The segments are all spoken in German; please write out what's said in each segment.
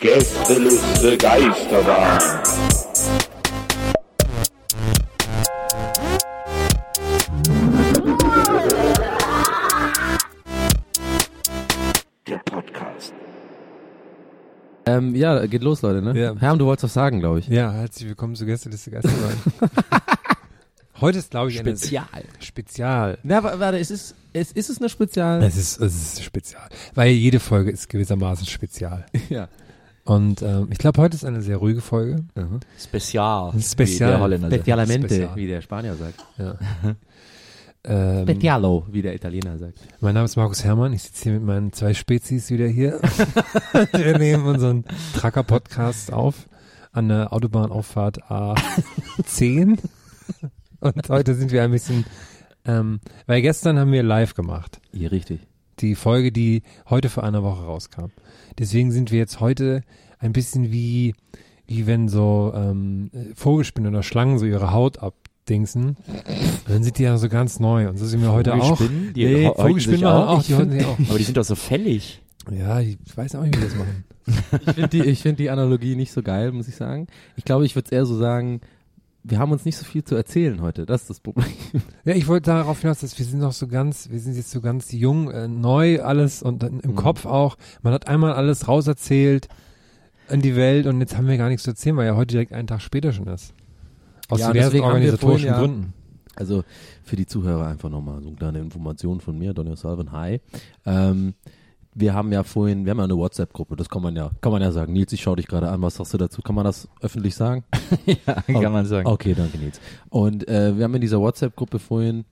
Gästeliste Geisterbahn. Der Podcast. Ähm, ja, geht los, Leute, ne? Ja. Herm, du wolltest was sagen, glaube ich. Ja, herzlich willkommen zu Gästeliste Geisterbahn. Heute ist, glaube ich, eine Spezial. Spezial. Na, wa- warte, es ist, es ist es eine Spezial? Es ist, es ist spezial. Weil jede Folge ist gewissermaßen spezial. ja. Und ähm, ich glaube, heute ist eine sehr ruhige Folge. Spezial. Spezial. Wie der Holländer sagt. Spezialmente, Spezial. wie der Spanier sagt. Ja. ähm, Specialo, wie der Italiener sagt. mein Name ist Markus Herrmann. Ich sitze hier mit meinen zwei Spezies wieder hier. Wir nehmen unseren Tracker-Podcast auf an der Autobahnauffahrt A10. Und heute sind wir ein bisschen, ähm, weil gestern haben wir live gemacht. Hier, richtig. die Folge, die heute vor einer Woche rauskam. Deswegen sind wir jetzt heute ein bisschen wie, wie wenn so ähm, Vogelspinnen oder Schlangen so ihre Haut abdingsen. Und dann sind die ja so ganz neu. Und so sind wir heute auch. Vogelspinnen, die nee, Vogelspinnen auch. auch, die sich auch. Aber die sind doch so fällig. Ja, ich weiß auch nicht, wie die das machen. Ich finde die, ich find die Analogie nicht so geil, muss ich sagen. Ich glaube, ich würde es eher so sagen, wir haben uns nicht so viel zu erzählen heute. Das ist das Problem. Ja, ich wollte darauf hinaus, dass wir sind noch so ganz, wir sind jetzt so ganz jung, äh, neu alles und im Mhm. Kopf auch. Man hat einmal alles rauserzählt in die Welt und jetzt haben wir gar nichts zu erzählen, weil ja heute direkt einen Tag später schon ist. Aus Ja, diversen organisatorischen vorhin ja- Gründen. Also für die Zuhörer einfach nochmal so eine kleine Information von mir, Donny Salven, hi. Ähm, wir haben ja vorhin, wir haben ja eine WhatsApp-Gruppe, das kann man ja, kann man ja sagen. Nils, ich schau dich gerade an, was sagst du dazu? Kann man das öffentlich sagen? ja, kann man sagen. Okay, danke Nils. Und äh, wir haben in dieser WhatsApp-Gruppe vorhin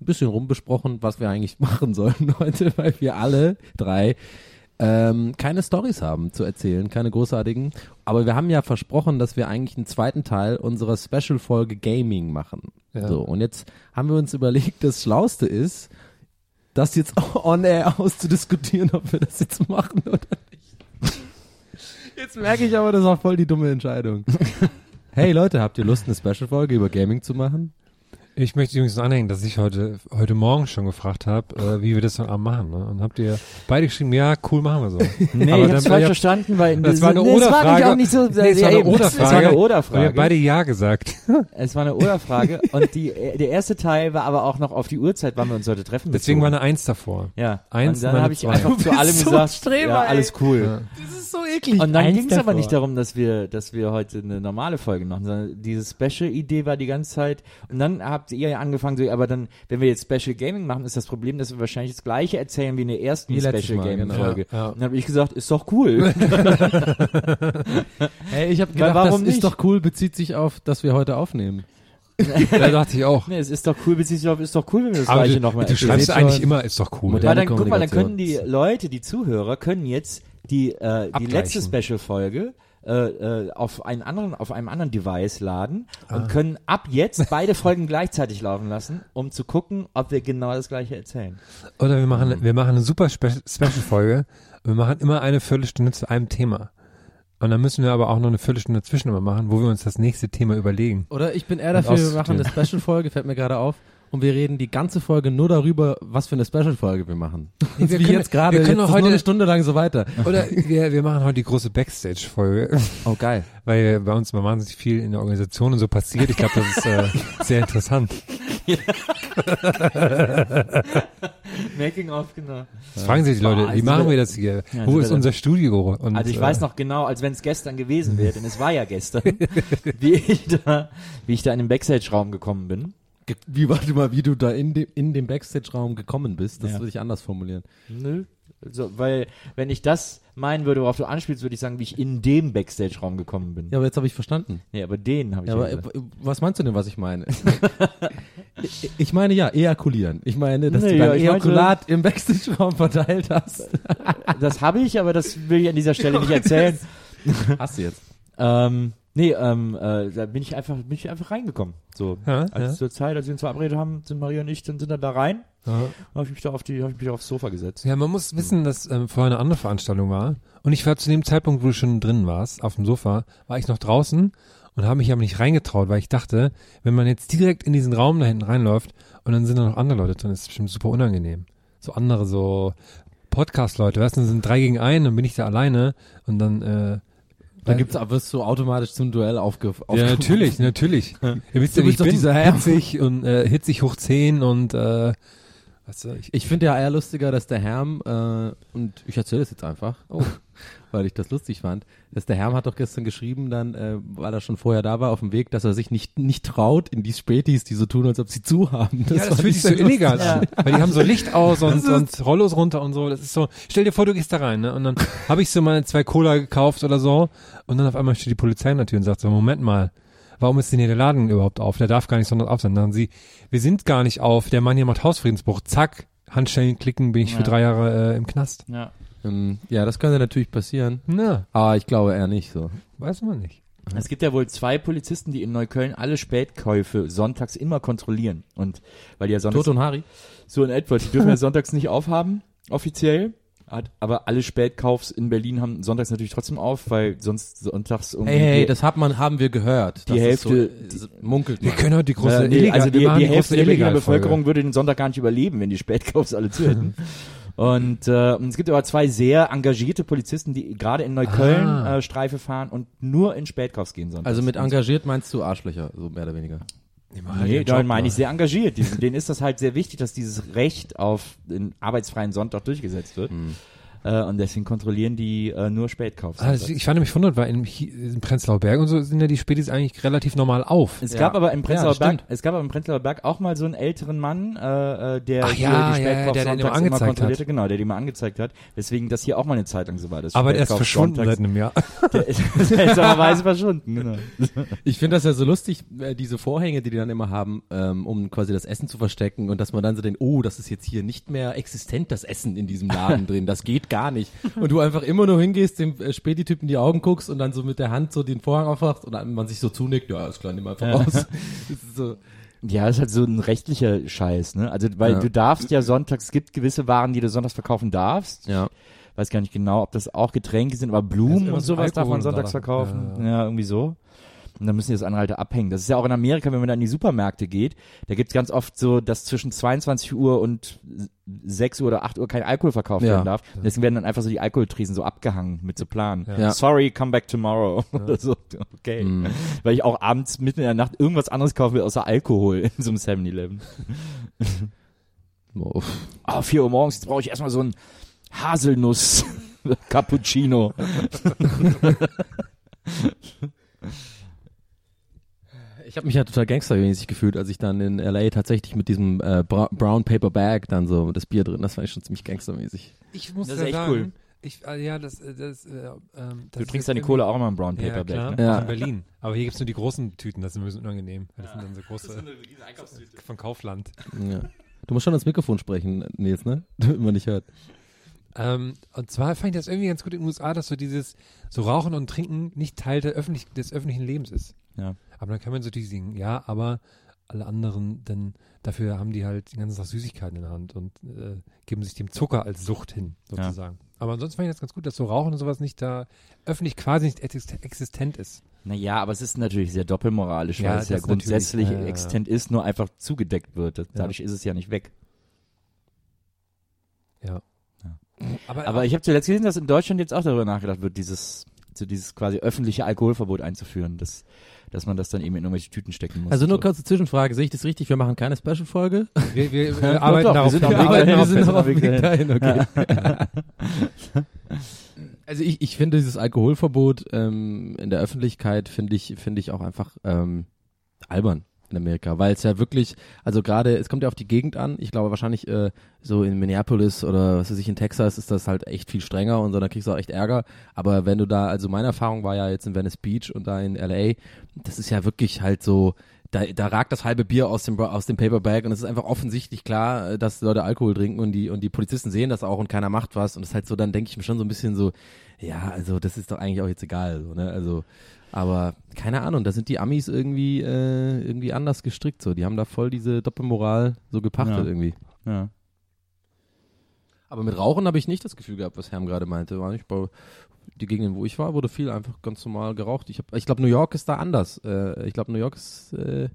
ein bisschen rumbesprochen, was wir eigentlich machen sollen heute, weil wir alle drei ähm, keine Stories haben zu erzählen, keine großartigen. Aber wir haben ja versprochen, dass wir eigentlich einen zweiten Teil unserer Special-Folge Gaming machen. Ja. So, und jetzt haben wir uns überlegt, das Schlauste ist, das jetzt on air auszudiskutieren, ob wir das jetzt machen oder nicht. Jetzt merke ich aber, das ist auch voll die dumme Entscheidung. Hey Leute, habt ihr Lust, eine Special-Folge über Gaming zu machen? Ich möchte übrigens noch anhängen, dass ich heute, heute Morgen schon gefragt habe, äh, wie wir das heute Abend machen. Ne? Und habt ihr beide geschrieben, ja, cool, machen wir so. Nee, Aber ich hab's falsch ja, verstanden, weil Das war eine nee, es war auch nicht so, Nee, es war eine eben, Oder-Frage. Es war eine Oder-Frage. habt beide Ja gesagt. Es war eine Oder-Frage und die, der erste Teil war aber auch noch auf die Uhrzeit, wann wir uns heute treffen. Deswegen war eine Eins davor. ja. Eins, und dann habe ich zwei. einfach zu allem so gesagt, Streber, ja, alles cool. Ja. Das ist so eklig. Und dann ging es aber nicht darum, dass wir, dass wir heute eine normale Folge machen, sondern diese Special-Idee war die ganze Zeit. Und dann habt ihr ja angefangen, so, aber dann, wenn wir jetzt Special Gaming machen, ist das Problem, dass wir wahrscheinlich das gleiche erzählen wie in der ersten letztes Special Mal, Gaming genau. Folge. Ja, ja. Und dann habe ich gesagt, ist doch cool. Hey, ich habe Weil gedacht, warum das nicht? ist doch cool, bezieht sich auf, dass wir heute aufnehmen. Da dachte ich auch. nee, es ist doch cool, beziehungsweise ist doch cool, wenn wir das Aber gleiche du, nochmal du erzählen. schreibst seht eigentlich immer, ist doch cool. Moderne Weil dann, guck mal, dann können die Leute, die Zuhörer, können jetzt die, äh, die letzte Special-Folge äh, äh, auf einen anderen, auf einem anderen Device laden und Ah. können ab jetzt beide Folgen gleichzeitig laufen lassen, um zu gucken, ob wir genau das gleiche erzählen. Oder wir machen, wir machen eine super Spe Special-Folge. Wir machen immer eine Viertelstunde zu einem Thema. Und dann müssen wir aber auch noch eine Viertelstunde dazwischen immer machen, wo wir uns das nächste Thema überlegen. Oder ich bin eher Und dafür, wir machen eine Special-Folge, fällt mir gerade auf. Und wir reden die ganze Folge nur darüber, was für eine Special-Folge wir machen. wir Wie können- jetzt gerade, wir können jetzt heute- nur eine Stunde lang so weiter. Oder wir, wir machen heute die große Backstage-Folge, Oh, geil. weil bei uns mal wahnsinnig viel in der Organisation und so passiert. Ich glaube, das ist äh, sehr interessant. Making of, genau. Das fragen sich die Leute, wie also machen wir- das hier? Ja, Wo also ist unser Studio? Und, Also ich äh, weiß noch genau, als wenn es gestern gewesen wäre, denn es war ja gestern, wie ich da, wie ich da in den Backstage-Raum gekommen bin. Wie, warte mal, wie du da in dem, in dem Backstage-Raum gekommen bist, das Ja. würde ich anders formulieren. Nö. So, weil, wenn ich das meinen würde, worauf du anspielst, würde ich sagen, wie ich in dem Backstage-Raum gekommen bin. Ja, aber jetzt habe ich verstanden. Nee, aber den habe ich Ja, ja aber gesagt. äh, was meinst du denn, was ich meine? ich, ich meine ja, ejakulieren. Ich meine, dass Nee, du ja, dein meinte- Ejakulat im Backstage-Raum verteilt hast. Das habe ich, aber das will ich an dieser Stelle nicht erzählen. Hast du jetzt. ähm, nee, ähm, äh, da bin ich einfach, bin ich einfach reingekommen. So, Ja, als ja. zur Zeit, als wir uns verabredet haben, sind Maria und ich, dann sind dann da rein. Ja. Habe ich mich da auf die, habe ich mich da aufs Sofa gesetzt. Ja, man muss wissen, dass ähm, vorher eine andere Veranstaltung war. Und ich war zu dem Zeitpunkt, wo du schon drin warst, auf dem Sofa, war ich noch draußen und habe mich aber nicht reingetraut, weil ich dachte, wenn man jetzt direkt in diesen Raum da hinten reinläuft und dann sind da noch andere Leute drin, ist es bestimmt super unangenehm. So andere, so Podcast-Leute, weißt du, dann sind drei gegen einen, dann bin ich da alleine und dann, äh, Da gibt's, wirst du automatisch zum Duell aufge, ja, aufgerufen. natürlich, natürlich. Ihr wisst Du ja, ich bin, hitzig und äh, hitzig hoch 10 und äh, weißt du, ich, Ich finde ja eher lustiger, dass der Herm, äh, und ich erzähle es jetzt einfach, Oh. weil ich das lustig fand, dass der Herm hat doch gestern geschrieben, dann, äh, weil er schon vorher da war, auf dem Weg, dass er sich nicht, nicht traut in die Spätis, die so tun, als ob sie zu haben. ja, das fühlt ich sich so illegal an. Weil die haben so Licht aus und, und Rollos runter und so. Das ist so, stell dir vor, du gehst da rein, ne? Und dann habe ich so mal zwei Cola gekauft oder so. Und dann auf einmal steht die Polizei in der Tür und sagt so, Moment mal, warum ist denn hier der Laden überhaupt auf? Der darf gar nicht sondern auf sein. Dann sagen sie, wir sind gar nicht auf, der Mann hier macht Hausfriedensbruch. Zack, Handschellen klicken, bin ich für Ja. drei Jahre äh, im Knast. Ja. Ähm, ja, das könnte natürlich passieren, Na, aber ich glaube eher nicht so. weiß man nicht. Es gibt ja wohl zwei Polizisten, die in Neukölln alle Spätkäufe sonntags immer kontrollieren. Und weil die ja sonntags Toto und Harry? so in etwa, die dürfen ja sonntags nicht aufhaben, offiziell. Hat- Aber alle Spätkaufs in Berlin haben sonntags natürlich trotzdem auf, weil sonst sonntags irgendwie. Hey, hey, die- das hat man, haben wir gehört. Die Das ist Hälfte- so, äh, munkelt Wir können heute die große äh, nee, illegal, also die, die große Hälfte der Berliner. Bevölkerung würde den Sonntag gar nicht überleben, wenn die Spätkaufs alle zu hätten. Und, äh, es gibt aber zwei sehr engagierte Polizisten, die gerade in Neukölln Ah. äh, Streife fahren und nur in Spätkaufs gehen sonntags. Also mit engagiert meinst du Arschlöcher, so mehr oder weniger. Halt Nee, ihren da Job meine ich sehr engagiert. Die, denen ist das halt sehr wichtig, dass dieses Recht auf den arbeitsfreien Sonntag durchgesetzt wird. Äh, und deswegen kontrollieren die äh, nur Spätkaufs. Das- ich war nämlich wundert, weil in, in Prenzlauer Berg und so sind ja die Spätis eigentlich relativ normal auf. es Ja. gab aber im Ja, Prenzlauer das Berg, es gab aber im Prenzlauer Berg auch mal so einen älteren Mann, äh, äh, der Ach ja, die ja, ja, Spätkaufs der den immer kontrollierte, hat. genau, der die mal angezeigt hat. Deswegen das hier auch mal eine Zeit lang so war. Das Aber der ist verschwunden sonntags- seit einem Jahr. Der ist seltsamerweise verschwunden, genau. Ich finde das ja so lustig, äh, diese Vorhänge, die die dann immer haben, ähm, um quasi das Essen zu verstecken und dass man dann so denkt, oh, das ist jetzt hier nicht mehr existent, das Essen in diesem Laden drin, das geht gar nicht. Und du einfach immer nur hingehst, dem äh, Späti-Typ in die Augen guckst und dann so mit der Hand so den Vorhang aufmachst und dann man sich so zunickt, ja, ist klar, nimm einfach raus. Das ist so, Ja, das ist halt so ein rechtlicher Scheiß, ne? Also, weil Ja. du darfst ja sonntags, es gibt gewisse Waren, die du sonntags verkaufen darfst. ja. Weiß gar nicht genau, ob das auch Getränke sind, aber Blumen und sowas mit darf man Alkohol sonntags verkaufen. Ja. Ja, irgendwie so. Und dann müssen die das andere halt abhängen. Das ist ja auch in Amerika, wenn man da in die Supermärkte geht, da gibt's ganz oft so, dass zwischen 22 Uhr und 6 Uhr oder 8 Uhr kein Alkohol verkauft Ja. werden darf. Deswegen werden dann einfach so die Alkoholtresen so abgehangen mit so Plan. Ja. Sorry, come back tomorrow. Oder so. Okay. Mhm. Weil ich auch abends mitten in der Nacht irgendwas anderes kaufen will außer Alkohol in so einem 7-Eleven. Oh, Ah, 4 Uhr morgens, jetzt brauche ich erstmal so ein Haselnuss Cappuccino. Ich habe mich ja total gangstermäßig gefühlt, als ich dann in LA tatsächlich mit diesem äh, Bra Brown Paper Bag dann so das Bier drin, das fand ich schon ziemlich gangstermäßig. Ich muss Das ist ja echt sagen, cool. ich, äh, ja, das, äh, das, äh, ähm, das Du ist trinkst deine Cola auch immer im Brown Ja, Paper klar, Bag, ne? Ja. in Berlin. Aber hier gibt's nur die großen Tüten, das ist ein bisschen unangenehm. Das sind dann so große von Kaufland. Ja. Du musst schon ins Mikrofon sprechen, Nils, ne? Damit man nicht hört. Ähm, und zwar fand ich das irgendwie ganz gut in den USA, dass so dieses so Rauchen und Trinken nicht Teil der öffentlich, des öffentlichen Lebens ist. Ja. Aber dann kann man natürlich sagen, ja, aber alle anderen, denn dafür haben die halt den ganzen Tag Süßigkeiten in der Hand und äh, geben sich dem Zucker als Sucht hin, sozusagen. Aber ansonsten fand ich das ganz gut, dass so Rauchen und sowas nicht da öffentlich quasi nicht exist- existent ist. Naja, aber es ist natürlich sehr doppelmoralisch, Ja, weil es ja grundsätzlich ja, ja, ja. existent ist, nur einfach zugedeckt wird. Dadurch ist es ja nicht weg. Ja. Aber, Aber ich habe zuletzt gesehen, dass in Deutschland jetzt auch darüber nachgedacht wird, dieses, so dieses quasi öffentliche Alkoholverbot einzuführen, dass, dass man das dann eben in irgendwelche Tüten stecken muss. Also nur so. kurze Zwischenfrage, sehe ich das richtig? Wir machen keine Special-Folge? wir, wir, wir arbeiten darauf hin. Wir arbeiten darauf wir hin. sind auf dem Weg dahin, okay. Also ich, ich finde dieses Alkoholverbot ähm, in der Öffentlichkeit finde ich finde ich auch einfach ähm, albern in Amerika, weil es ja wirklich, also gerade, es kommt ja auf die Gegend an. Ich glaube wahrscheinlich äh, so in Minneapolis oder was weiß ich in Texas ist das halt echt viel strenger und so, da kriegst du auch echt Ärger. Aber wenn du da, also meine Erfahrung war ja jetzt in Venice Beach und da in LA, das ist ja wirklich halt so, da, da ragt das halbe Bier aus dem aus dem Paperbag und es ist einfach offensichtlich klar, äh, dass Leute Alkohol trinken und die und die Polizisten sehen das auch und keiner macht was und es ist halt so, dann denke ich mir schon so ein bisschen so, ja, also das ist doch eigentlich auch jetzt egal, so, ne? Also aber keine Ahnung, da sind die Amis irgendwie äh, irgendwie anders gestrickt so, die haben da voll diese Doppelmoral so gepachtet Ja. irgendwie. Ja. Aber mit Rauchen habe ich nicht das Gefühl gehabt, was Herm gerade meinte. War nicht bei die Gegenden, wo ich war, wurde viel einfach ganz normal geraucht. Ich, hab- ich glaube, New York ist da anders. Äh, ich glaube, New York ist, äh,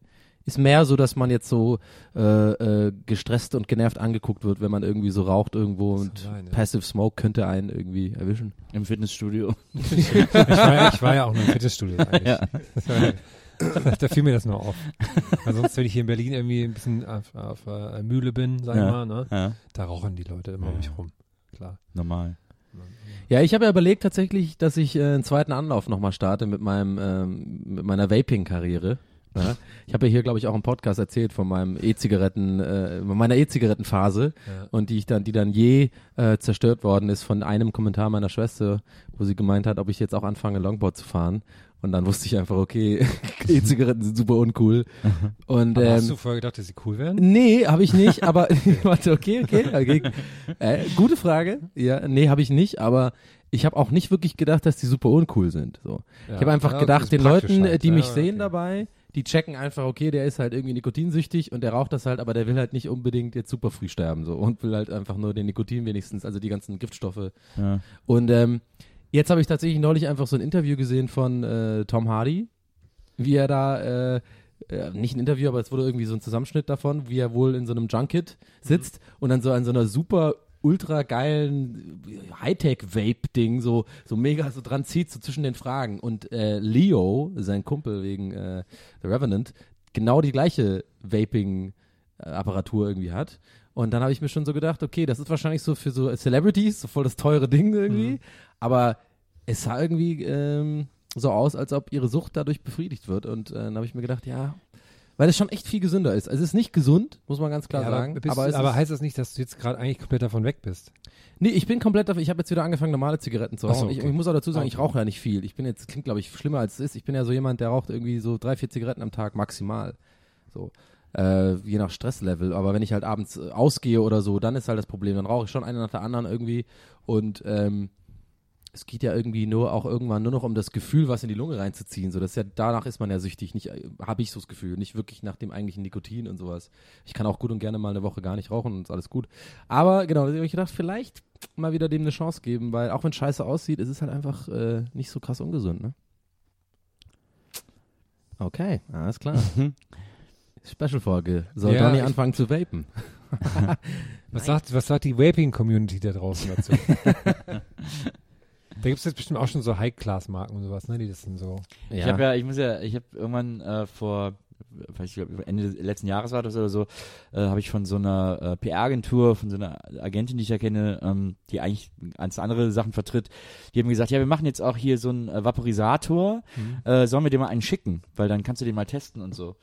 ist mehr so, dass man jetzt so äh, äh, gestresst und genervt angeguckt wird, wenn man irgendwie so raucht irgendwo und sein, ja. Passive Smoke könnte einen irgendwie erwischen. Im Fitnessstudio. Ich war, ja- ich war ja auch nur im Fitnessstudio eigentlich. Ja. Da fiel mir das nur auf. Weil sonst, wenn ich hier in Berlin irgendwie ein bisschen auf, auf äh, Mühle bin, sag ich Ja. mal, ne, Ja, da rauchen die Leute immer um mich rum. Klar. normal. Ja, ich habe ja überlegt tatsächlich, dass ich äh, einen zweiten Anlauf nochmal starte mit meinem ähm, mit meiner Vaping-Karriere. Ja. Ich habe ja hier, glaube ich, auch im Podcast erzählt von meinem E-Zigaretten, äh, meiner E-Zigarettenphase Ja. und die ich dann, die dann je äh, zerstört worden ist von einem Kommentar meiner Schwester, wo sie gemeint hat, ob ich jetzt auch anfange, Longboard zu fahren. Und dann wusste ich einfach, okay, E-Zigaretten sind super uncool. Und Aber hast ähm, du vorher gedacht, dass sie cool wären? Nee, habe ich nicht, aber warte, okay, okay, okay. Äh, gute Frage. Ja, nee, habe ich nicht, aber ich habe auch nicht wirklich gedacht, dass die super uncool sind. So. Ja. Ich habe einfach Ja, gedacht, den Leuten, halt. die Ja, mich okay. sehen dabei, die checken einfach, okay, der ist halt irgendwie nikotinsüchtig und der raucht das halt, aber der will halt nicht unbedingt jetzt super früh sterben so und will halt einfach nur den Nikotin wenigstens, also die ganzen Giftstoffe Ja. und ähm, jetzt habe ich tatsächlich neulich einfach so ein Interview gesehen von äh, Tom Hardy, wie er da, äh, äh, nicht ein Interview, aber es wurde irgendwie so ein Zusammenschnitt davon, wie er wohl in so einem Junket sitzt und dann so an so einer super ultra geilen Hightech-Vape-Ding so, so mega so dran zieht, so zwischen den Fragen. Und äh, Leo, sein Kumpel wegen äh, The Revenant, genau die gleiche Vaping-Apparatur irgendwie hat. Und dann habe ich mir schon so gedacht, okay, das ist wahrscheinlich so für so Celebrities, so voll das teure Ding irgendwie. Aber es sah irgendwie ähm, so aus, als ob ihre Sucht dadurch befriedigt wird. Und äh, dann habe ich mir gedacht, ja, weil es schon echt viel gesünder ist. Also es ist nicht gesund, muss man ganz klar Ja, sagen. aber aber es aber heißt das nicht, dass du jetzt gerade eigentlich komplett davon weg bist? nee, ich bin komplett dafür. Ich habe jetzt wieder angefangen, normale Zigaretten zu Ach so, rauchen. ich, okay. ich muss auch dazu sagen, ich Okay. rauche ja nicht viel. Ich bin jetzt, klingt glaube ich schlimmer als es ist. Ich bin ja so jemand, der raucht irgendwie so drei, vier Zigaretten am Tag maximal. So. Äh, je nach Stresslevel. Aber wenn ich halt abends äh, ausgehe oder so, dann ist halt das Problem. Dann rauche ich schon eine nach der anderen irgendwie. Und ähm, es geht ja irgendwie nur auch irgendwann nur noch um das Gefühl, was in die Lunge reinzuziehen. So, das ist ja, danach ist man ja süchtig, nicht, habe ich so das Gefühl, nicht wirklich nach dem eigentlichen Nikotin und sowas. Ich kann auch gut und gerne mal eine Woche gar nicht rauchen und ist alles gut. Aber genau, da habe ich gedacht, vielleicht mal wieder dem eine Chance geben, weil auch wenn scheiße aussieht, es ist halt einfach äh, nicht so krass ungesund, ne? Okay, alles klar. Special-Folge. Soll Ja, Donny anfangen zu vapen? Was sagt, was sagt die Vaping-Community da draußen dazu? da gibt es jetzt bestimmt auch schon so High-Class-Marken und sowas, ne? Die das dann so. Ich habe ja, ich muss ja, ich habe irgendwann äh, vor, weiß ich glaub, Ende letzten Jahres war das oder so, äh, habe ich von so einer äh, PR-Agentur, von so einer Agentin, die ich ja kenne, ähm, die eigentlich ganz andere Sachen vertritt, die haben gesagt, ja, wir machen jetzt auch hier so einen äh, Vaporisator, äh, sollen wir dir mal einen schicken, weil dann kannst du den mal testen und so.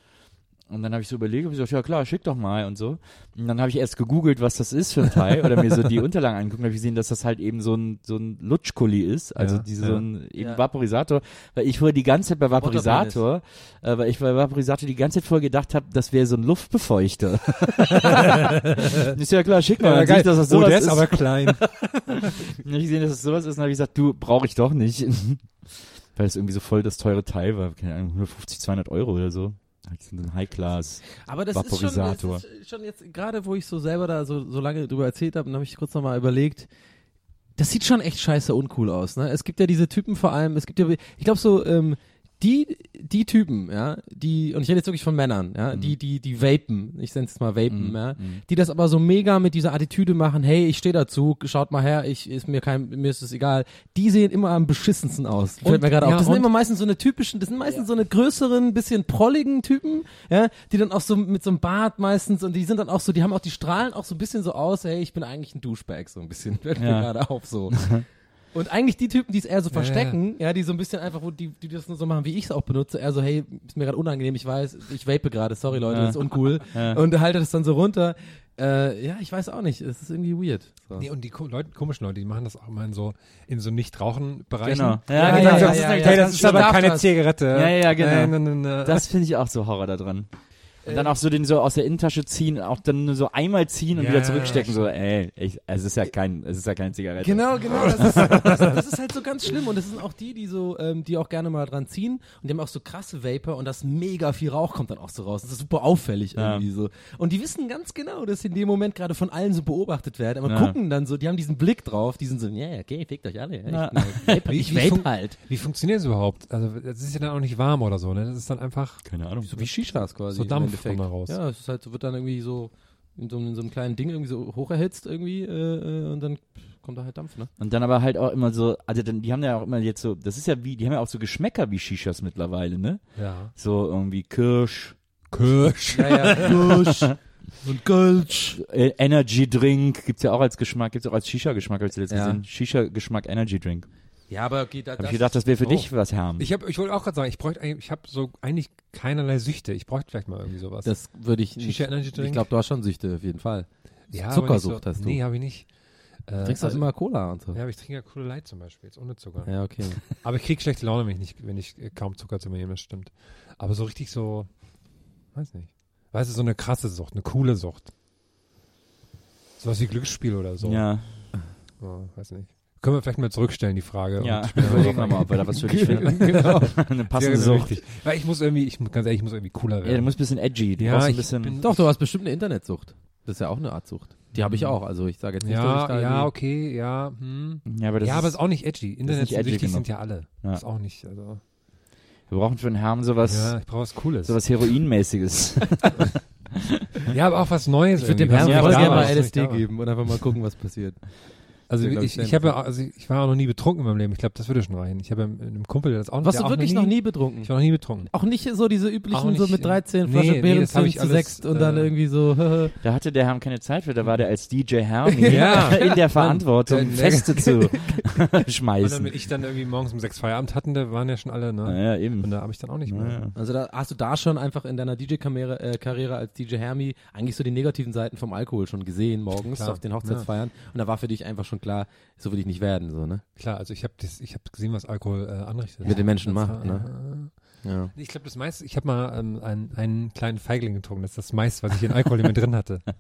Und dann habe ich so überlegt, hab ich gesagt, ja klar, schick doch mal und so. Und dann habe ich erst gegoogelt, was das ist für ein Teil oder mir so die Unterlagen angeguckt und habe gesehen, dass das halt eben so ein so ein Lutschkuli ist, also Ja, diese ja. so ein eben Ja. Vaporisator, weil ich vorher die ganze Zeit bei. Vaporisator, äh, weil ich bei Vaporisator die ganze Zeit vorher gedacht habe, das wäre so ein Luftbefeuchter. ist ja klar, schick mal, dann sehe ich, dass das oh, sowas der ist. ist aber klein. Dann hab ich gesehen, dass das sowas ist und habe ich gesagt, du, brauche ich doch nicht. weil es irgendwie so voll das teure Teil war, keine Ahnung, 150, 200 Euro oder so. So ein High-Class. Aber das ist schon, das ist schon jetzt, gerade wo ich so selber da so, so lange drüber erzählt habe, dann habe ich kurz nochmal überlegt, das sieht schon echt scheiße uncool aus, ne? Es gibt ja diese Typen vor allem, es gibt ja, ich glaube so, ähm, die, die Typen, ja, die, und ich rede jetzt wirklich von Männern, ja, Mhm. die, die, die vapen, ich nenne es mal vapen, ja, die das aber so mega mit dieser Attitüde machen, hey, ich stehe dazu, schaut mal her, ich, ist mir kein, mir ist es egal. Die sehen immer am beschissensten aus. Fällt Und- mir gerade auf. ja, Das sind immer meistens so eine typischen, das sind meistens so eine größeren, bisschen prolligen Typen, ja, die dann auch so mit so einem Bart meistens und die sind dann auch so, die haben auch, die strahlen auch so ein bisschen so aus, hey, ich bin eigentlich ein Douchebag, so ein bisschen, fällt mir Ja. gerade auf, so. Und eigentlich die Typen, die es eher so Ja, verstecken, ja, die so ein bisschen einfach, wo die, die das nur so machen, wie ich es auch benutze, eher so, hey, ist mir gerade unangenehm, ich weiß, ich vape gerade, sorry Leute, Ja. das ist uncool. Ja. Und halte das dann so runter. Äh, ja, ich weiß auch nicht, es ist irgendwie weird. So. Nee, und die ko Leute, komischen Leute, die machen das auch immer in so, in so Nicht-Rauchen-Bereichen. Genau. Ja, Ja, ja, genau. ja, Das ist ja, ja, ist aber keine. Zigarette. Ja, ja, genau. Nein, nein, nein, nein. Das finde ich auch so Horror da dran. Und dann auch so den so aus der Innentasche ziehen, auch dann nur so einmal ziehen und Ja, wieder ja, zurückstecken, so, ey, ich, es ist ja kein, es ist ja keine Zigarette. Genau, genau. Das ist, das, das ist halt so ganz schlimm. Und das sind auch die, die so, ähm, die auch gerne mal dran ziehen. Und die haben auch so krasse Vapor und das mega viel Rauch kommt dann auch so raus. Das ist super auffällig Ja. irgendwie so. Und die wissen ganz genau, dass sie in dem Moment gerade von allen so beobachtet werden. Aber Ja. gucken dann so, die haben diesen Blick drauf, die sind so, ja, yeah, okay, fickt euch alle. Ja, Ja. Ich, äh, vape, ich Wie- wie vape halt. Wie funktioniert das überhaupt? Also, das ist ja dann auch nicht warm oder so, ne? Das ist dann einfach, Keine Ahnung. So wie Shishas quasi. So Dampf Endeffekt. kommt da raus. Ja, es ist halt, so- wird dann irgendwie so in so, in so einem kleinen Ding irgendwie so hocherhitzt irgendwie äh, äh, und dann kommt da halt Dampf, ne? Und dann aber halt auch immer so, also dann, die haben ja auch immer jetzt so, das ist ja wie, die haben ja auch so Geschmäcker wie Shishas mittlerweile, ne? ja. So irgendwie Kirsch, Kirsch. Ja, ja. Kirsch und Kölsch. äh, Energy Drink, gibt's ja auch als Geschmack, gibt's auch als Shisha-Geschmack, habe ich zuletzt Ja. gesehen. Shisha-Geschmack Energy Drink. Ja, aber okay, da, Hab ich gedacht, das wäre für Oh. dich was, Herm. Ich, hab, ich wollte auch gerade sagen, ich bräuchte ich habe so eigentlich keinerlei Süchte. Ich bräuchte vielleicht mal irgendwie sowas. das würde ich nicht. Shisha Energy Drink? Ich glaube, du hast schon Süchte, auf jeden Fall. ja, Zuckersucht so, hast du. Nee, habe ich nicht. Äh, Trinkst du also, immer Cola und so? Ja, aber ich trinke ja Coole Light zum Beispiel, jetzt ohne Zucker. Ja, okay. Aber ich kriege schlechte Laune, wenn ich, nicht, wenn ich äh, kaum Zucker zu mir nehme, das stimmt. Aber so richtig so, weiß nicht. Weißt du, so eine krasse Sucht, eine coole Sucht. Sowas wie Glücksspiel oder so. Ja, Oh, weiß nicht. Können wir vielleicht mal zurückstellen, die Frage. ja. Überlegen wir mal, ob wir da was für dich finden. genau. Eine Passende Sucht. Richtig. Weil ich muss irgendwie, ich muss ganz ehrlich, ich muss irgendwie cooler Ja, du werden. musst ein bisschen edgy. Du Ja, ein bisschen, bin- Doch, du hast bestimmt eine Internetsucht. Das ist ja auch eine Art Sucht. Die habe ich auch. Also ich sage jetzt nicht, dass ich ja, da ja, irgendwie- okay, ja. Hm. ja, aber das ja, ist, aber ist auch nicht edgy. Internet nicht edgy süchtig genug. sind ja alle. Ja. Ist auch nicht, also. wir brauchen für den Herrn sowas, Ja, ich brauche was Cooles. sowas Heroinmäßiges. ja, aber auch was Neues. Ich würde dem Herrn Ja, voll gerne mal LSD geben und einfach mal gucken, was passiert. Also ich, ich, ich habe ja, also ich war auch noch nie betrunken in meinem Leben. Ich glaube, das würde schon reichen. Ich habe ja mit einem Kumpel, der das auch Warst der du auch wirklich noch nie betrunken? Ich war noch nie betrunken. Auch nicht so diese üblichen, nicht, so mit 13 nee, Flaschen nee, Beeren zu alles, sechst und dann äh, irgendwie so, Da hatte der Herr keine Zeit für, da war der als DJ Herm Ja. in der Verantwortung, Feste zu Und dann, schmeißen. wenn ich dann irgendwie morgens um sechs Feierabend hatten, da waren ja schon alle, ne? Naja, eben. Und da habe ich dann auch nicht mehr. Naja. Also da hast du da schon einfach in deiner DJ-Karriere äh, Karriere als DJ Hermi eigentlich so die negativen Seiten vom Alkohol schon gesehen morgens Klar, auf den Hochzeitsfeiern und da war für dich einfach schon klar, so will ich nicht werden, so ne? Klar, also ich habe ich hab gesehen, was Alkohol äh, anrichtet. Mit den Menschen Das macht, war, ne? Ja. Ich glaube, das meiste, ich habe mal ähm, einen, einen kleinen Feigling getrunken. Das ist das meiste, was ich in Alkohol in mir drin hatte.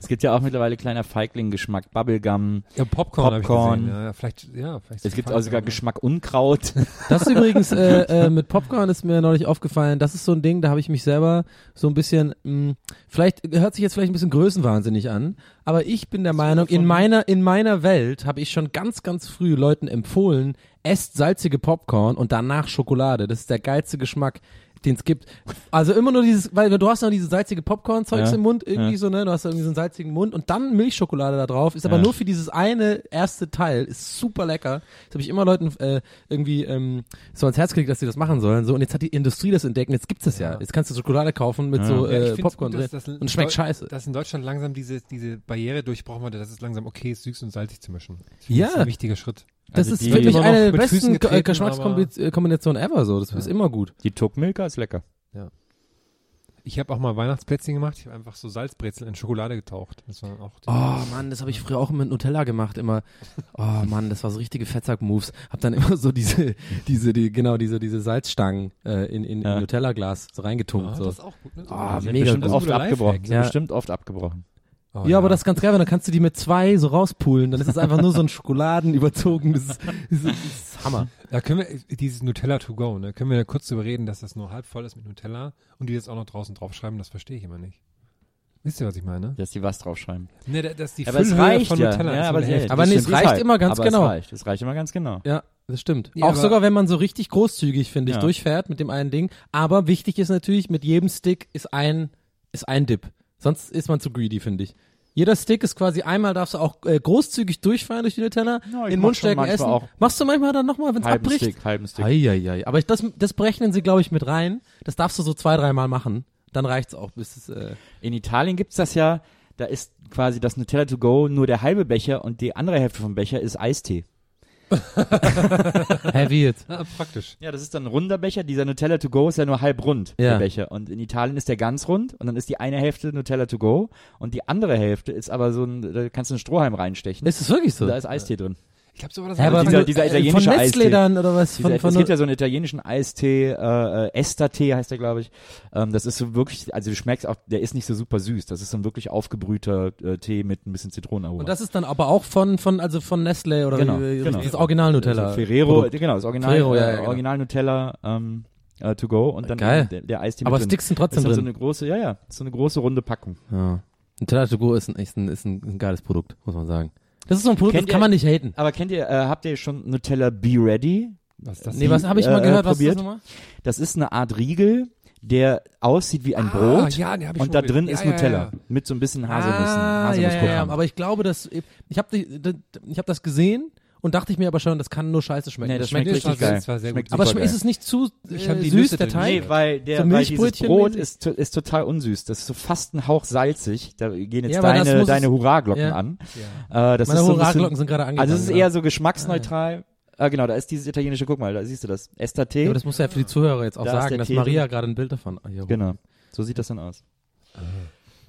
Es gibt ja auch mittlerweile kleiner Feigling-Geschmack, Bubblegum. Ja, Popcorn, Popcorn. gesehen. Ja, vielleicht, ja, vielleicht. Es gibt auch sogar? Geschmack Unkraut. Das ist übrigens äh, äh, mit Popcorn ist mir neulich aufgefallen. Das ist so ein Ding, da habe ich mich selber so ein bisschen, mh, vielleicht hört sich jetzt vielleicht ein bisschen größenwahnsinnig an, aber ich bin der Meinung, in meiner in meiner Welt habe ich schon ganz ganz früh Leuten empfohlen, esst salzige Popcorn und danach Schokolade. Das ist der geilste Geschmack den es gibt. Also immer nur dieses, weil du hast noch diese salzige Popcorn-Zeugs Ja, im Mund, irgendwie ja. so, ne? Du hast irgendwie so einen salzigen Mund und dann Milchschokolade da drauf, ist aber Ja. nur für dieses eine erste Teil, ist super lecker. Das habe ich immer Leuten äh, irgendwie ähm, so ans Herz gelegt, dass sie das machen sollen. So, und jetzt hat die Industrie das entdeckt und jetzt gibt's das ja. Ja. Jetzt kannst du Schokolade kaufen mit Ja. so Ja, ich äh, Popcorn gut, drin. das Und es schmeckt scheiße. Dass in Deutschland langsam diese, diese Barriere durchbrochen wurde, dass es langsam okay ist, süß und salzig zu mischen. Ich find, Ja. Das ist ein wichtiger Schritt. Das Also ist wirklich eine der besten äh, getreten, Geschmackskombinationen ever so. Das Ja. ist immer gut. Die Tuckmilka ist lecker. Ich habe auch mal Weihnachtsplätzchen gemacht. Ich habe einfach so Salzbrezel in Schokolade getaucht. Das war auch Oh Mann, das habe ich früher auch mit Nutella gemacht, immer. Oh Mann, das war so richtige Fettsack-Moves. Hab dann immer so diese, diese, die, genau, diese, diese Salzstangen äh, in, in, Ja. in Nutella-Glas so reingetunkt. Ah, so. das ist auch gut. Ne? Ist mega bestimmt oft abgebrochen. Ja. bestimmt oft abgebrochen. Oh, ja, aber das ist ganz geil, weil dann kannst du die mit zwei so rauspulen. Dann ist es einfach nur so ein Schokoladen überzogenes, das ist, das ist Hammer. Da können wir, dieses Nutella to go, ne, können wir da kurz drüber reden, dass das nur halb voll ist mit Nutella und die jetzt auch noch draußen draufschreiben, das verstehe ich immer nicht. Wisst ihr, was ich meine? Dass die was draufschreiben. Ne, da- dass die aber Füllhöhe reicht von ja. Nutella ja, ist aber Hälfte. Aber das nee, es reicht immer ganz aber genau. Es reicht. Es reicht immer ganz genau. Ja, Das stimmt. Ja, auch sogar, wenn man so richtig großzügig, finde ich, Ja. durchfährt mit dem einen Ding. Aber wichtig ist natürlich, mit jedem Stick ist ein, ist ein Dip. Sonst ist man zu greedy, finde ich. Jeder Stick ist quasi einmal darfst du auch äh, großzügig durchfahren durch die Nutella, ich in den Mund stecken, essen. auch. Machst du manchmal dann nochmal, wenn es abbricht? Stick, halben Stick. Eieiei. Aber ich, das, das berechnen sie, glaube ich, mit rein. Das darfst du so zwei, dreimal machen. Dann reicht's auch, bis es, äh, In Italien gibt's das ja, da ist quasi das Nutella to go nur der halbe Becher und die andere Hälfte vom Becher ist Eistee. heavy it. Ah, praktisch. Ja, das ist dann ein runder Becher. Dieser Nutella to go ist ja nur halb rund, Ja. der Becher. Und in Italien ist der ganz rund und dann ist die eine Hälfte Nutella to go und die andere Hälfte ist aber so ein, da kannst du einen Strohhalm reinstechen. Ist es wirklich so? da ist Eistee drin. Ich glaube sogar, das Ja, aber dieser- dieser äh, italienische von. Nestle dann oder was? Dieser, Von, es gibt ja so einen italienischen Eistee, äh, äh, Ester-Tee heißt der, glaube ich. Ähm, das ist so wirklich, also du schmeckst auch, der ist nicht so super süß. Das ist so ein wirklich aufgebrühter äh, Tee mit ein bisschen Zitronenaroma. und das ist dann aber auch von, von, also von Nestle oder Genau, wie, genau. das Original Nutella. Also Ferrero, Produkt. genau, das Original, Ferrero, ja, äh, ja, genau. Original Nutella ähm, äh, to go und dann Geil. der, der Eistee Aber drin. Sticks sind trotzdem dann so drin. eine große, ja, ja, so eine große runde Packung. Ja. Nutella to go ist ein, ist ein, ist ein, ein geiles Produkt, muss man sagen. Das ist so ein Produkt, Kennt das kann ihr- man nicht haten. Aber kennt ihr, äh, habt ihr schon Nutella Be Ready? Was ist das? Nee, was habe ich mal äh, gehört, was ist probiert? das nochmal? Das ist eine Art Riegel, der aussieht wie ein Ah, Brot. ja, den hab ich und schon da drin gesehen. ist Ja, ja, Nutella ja. mit so ein bisschen Haselnüssen, Ah, ja, ja, ja, aber ich glaube, dass ich habe ich habe das gesehen und dachte ich mir aber schon, das kann nur scheiße schmecken. Nee, das schmeckt schmeckt richtig geil. geil. Das war sehr Schmeckt gut. Aber ist es nicht zu Ich äh, die süß, Nüsse der. Teig? Nee, weil, der, So weil dieses Brot ist, ist total unsüß. Das ist so fast ein Hauch salzig. Da gehen jetzt Ja, deine, deine Hurra-Glocken Ja. an. Äh, das Meine ist so Hurra-Glocken sind gerade angegangen. Also es ist eher so geschmacksneutral. Ah, genau, da ist dieses italienische, guck mal, da siehst du das. Ester Tee. Ja, aber das muss ja für die Zuhörer jetzt auch Da sagen, dass Tee Maria drin. gerade ein Bild davon. Ah, Genau. So sieht das dann aus.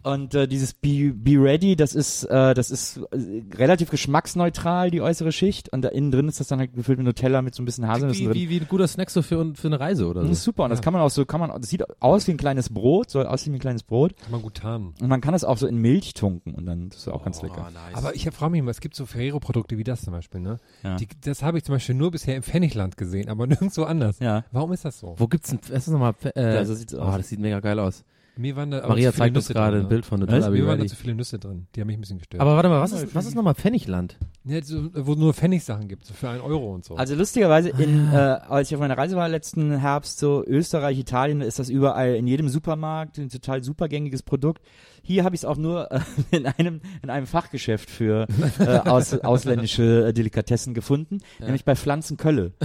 Und äh, dieses Be, Be Ready, das ist, äh, das ist äh, relativ geschmacksneutral, die äußere Schicht. Und da innen drin ist das dann halt gefüllt mit Nutella mit so ein bisschen Haselnüssen Wie, drin. wie, wie ein guter Snack so für, für eine Reise oder Das so. ist super. Und das kann man auch so, kann man, das sieht aus wie ein kleines Brot, soll aussehen wie ein kleines Brot. Kann man gut tarnen. Und man kann das auch so in Milch tunken und dann das ist auch ganz Oh, lecker. Aber ich frage mich mal, es gibt so Ferrero-Produkte wie das zum Beispiel, ne? Ja. Die, das habe ich zum Beispiel nur bisher im Pfennigland gesehen, aber nirgendwo anders. Ja. Warum ist das so? Wo gibt's denn, ist nochmal, äh, Ja, so sieht's oh, aus. das sieht mega geil aus. Mir waren da aber Maria zeigt uns gerade ein ne? Bild von? Nutella Be Mir waren da zu viele Nüsse drin. Die haben mich ein bisschen gestört. Aber warte mal, was ist, was ist nochmal Pfennigland? ja, so, wo nur Pfennigsachen gibt, so für einen Euro und so. Also lustigerweise, in, Ah. äh, als ich auf meiner Reise war letzten Herbst, so Österreich, Italien, ist das überall in jedem Supermarkt ein total supergängiges Produkt. Hier habe ich es auch nur äh, in einem in einem Fachgeschäft für äh, aus, ausländische äh, Delikatessen gefunden, nämlich bei Pflanzenkölle.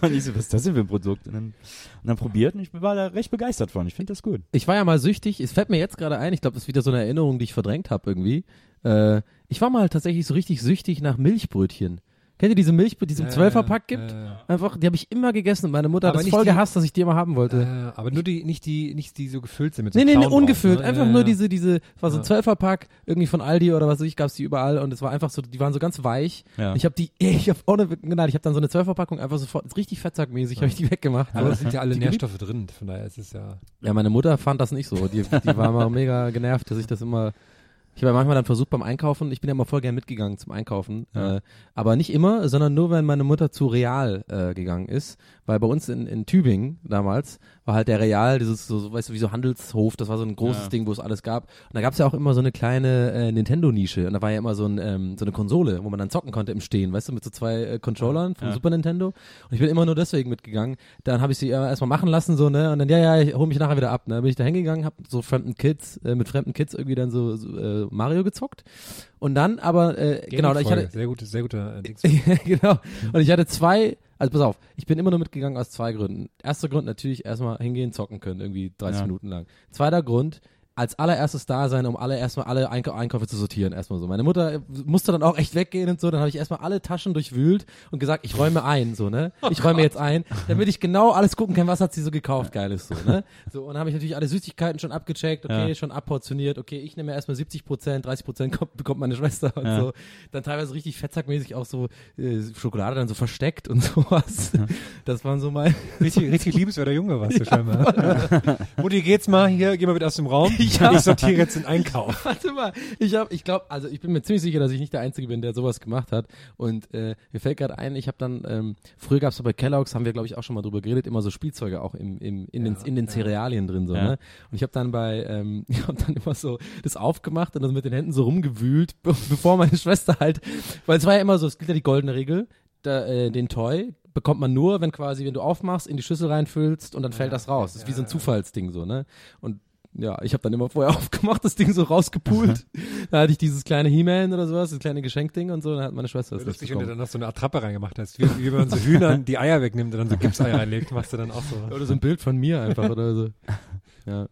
und ich so, was ist das denn für ein Produkt? Und dann, und dann probiert und ich war da recht begeistert von. Ich finde das gut. Ich war ja mal süchtig, es fällt mir jetzt gerade ein, ich glaube, das ist wieder so eine Erinnerung, die ich verdrängt habe irgendwie. Äh, ich war mal tatsächlich so richtig süchtig nach Milchbrötchen. Kennt ihr diese Milchbrötchen, die es im Äh, Zwölferpack gibt? äh, Einfach, die habe ich immer gegessen und meine Mutter hat es nicht voll die- gehasst, dass ich die immer haben wollte. äh, aber nur die, nicht die, nicht die so gefüllt sind mit so Nee, nee, nee, ungefüllt. ne? Einfach Ja, nur ja. diese, diese, war so ein Ja. Zwölferpack, irgendwie von Aldi oder was weiß ich, gab's die überall und es war einfach so, die waren so ganz weich. Ja. Ich habe die, ich habe ohne, genau, ich habe dann so eine Zwölferpackung einfach sofort, richtig fettsackmäßig, habe ich die weggemacht. Aber es sind ja alle Die Nährstoffe drin, von daher ist es ja. Ja, meine Mutter fand das nicht so. Die, die war immer mega genervt, dass ich das immer. Ich habe ja manchmal dann versucht beim Einkaufen, ich bin ja immer voll gern mitgegangen zum Einkaufen, Ja. äh, aber nicht immer, sondern nur, wenn meine Mutter zu Real äh, gegangen ist, weil bei uns in, in Tübingen damals war halt der Real, dieses so, so weißt du, wie so Handelshof, das war so ein großes Ja. Ding, wo es alles gab. Und da gab's ja auch immer so eine kleine äh, Nintendo-Nische und da war ja immer so, ein, ähm, so eine Konsole, wo man dann zocken konnte im Stehen, weißt du, mit so zwei äh, Controllern vom Ja. Super Nintendo. Und ich bin immer nur deswegen mitgegangen. Dann habe ich sie äh, erstmal machen lassen, so, ne? Und dann, ja, ja, ich hol mich nachher wieder ab. Ne? Bin ich da hingegangen, hab so fremden Kids, äh, mit fremden Kids irgendwie dann so, so äh, Mario gezockt. Und dann aber, äh, genau, ich hatte, Sehr gut, sehr guter äh, Dings. genau. Und ich hatte zwei, also pass auf, ich bin immer nur mitgegangen aus zwei Gründen. Erster Grund natürlich erstmal hingehen, zocken können, irgendwie 30 Ja. Minuten lang. Zweiter Grund, als allererstes da sein, um alle erstmal alle Einkau Einkäufe zu sortieren, erstmal so. Meine Mutter äh, musste dann auch echt weggehen und so, dann habe ich erstmal alle Taschen durchwühlt und gesagt, ich räume ein, so, ne? Ich räume jetzt ein, damit ich genau alles gucken kann, was hat sie so gekauft, geiles so, ne? So, und dann habe ich natürlich alle Süßigkeiten schon abgecheckt, okay, Ja. schon abportioniert, okay, ich nehme erstmal 70 Prozent, 30 Prozent kommt, bekommt meine Schwester und Ja. so. Dann teilweise richtig fettsackmäßig auch so äh, Schokolade dann so versteckt und sowas. Das waren so mein, Richtig, richtig liebenswerter Junge warst du scheinbar. Mutti, geht's mal hier, geh mal mit aus dem Raum. Ja. Ich sortiere jetzt den Einkauf. Warte mal, ich habe, ich glaube, also ich bin mir ziemlich sicher, dass ich nicht der Einzige bin, der sowas gemacht hat. Und äh, mir fällt gerade ein, ich habe dann, ähm, früher gab's so bei Kellogg's, haben wir glaube ich auch schon mal drüber geredet, immer so Spielzeuge auch im, im, in, den, in den Cerealien drin so. Ja. Ne? Und ich habe dann bei, ähm, ich habe dann immer so das aufgemacht und das mit den Händen so rumgewühlt, be bevor meine Schwester halt, weil es war ja immer so, es gilt ja die goldene Regel, da, äh, den Toy bekommt man nur, wenn quasi, wenn du aufmachst, in die Schüssel reinfüllst und dann fällt das raus. Das ist wie so ein Zufallsding so, ne? Und ja, ich habe dann immer vorher aufgemacht, das Ding so rausgepult. da hatte ich dieses kleine He-Man oder sowas, das kleine Geschenkding und so, dann hat meine Schwester das Lustig, wenn du dann noch so eine Attrappe reingemacht hast, wie, wie wenn man so Hühnern die Eier wegnimmt und dann so Gipseier reinlegt, machst du dann auch so. Oder so ein Bild von mir einfach oder so. Ja.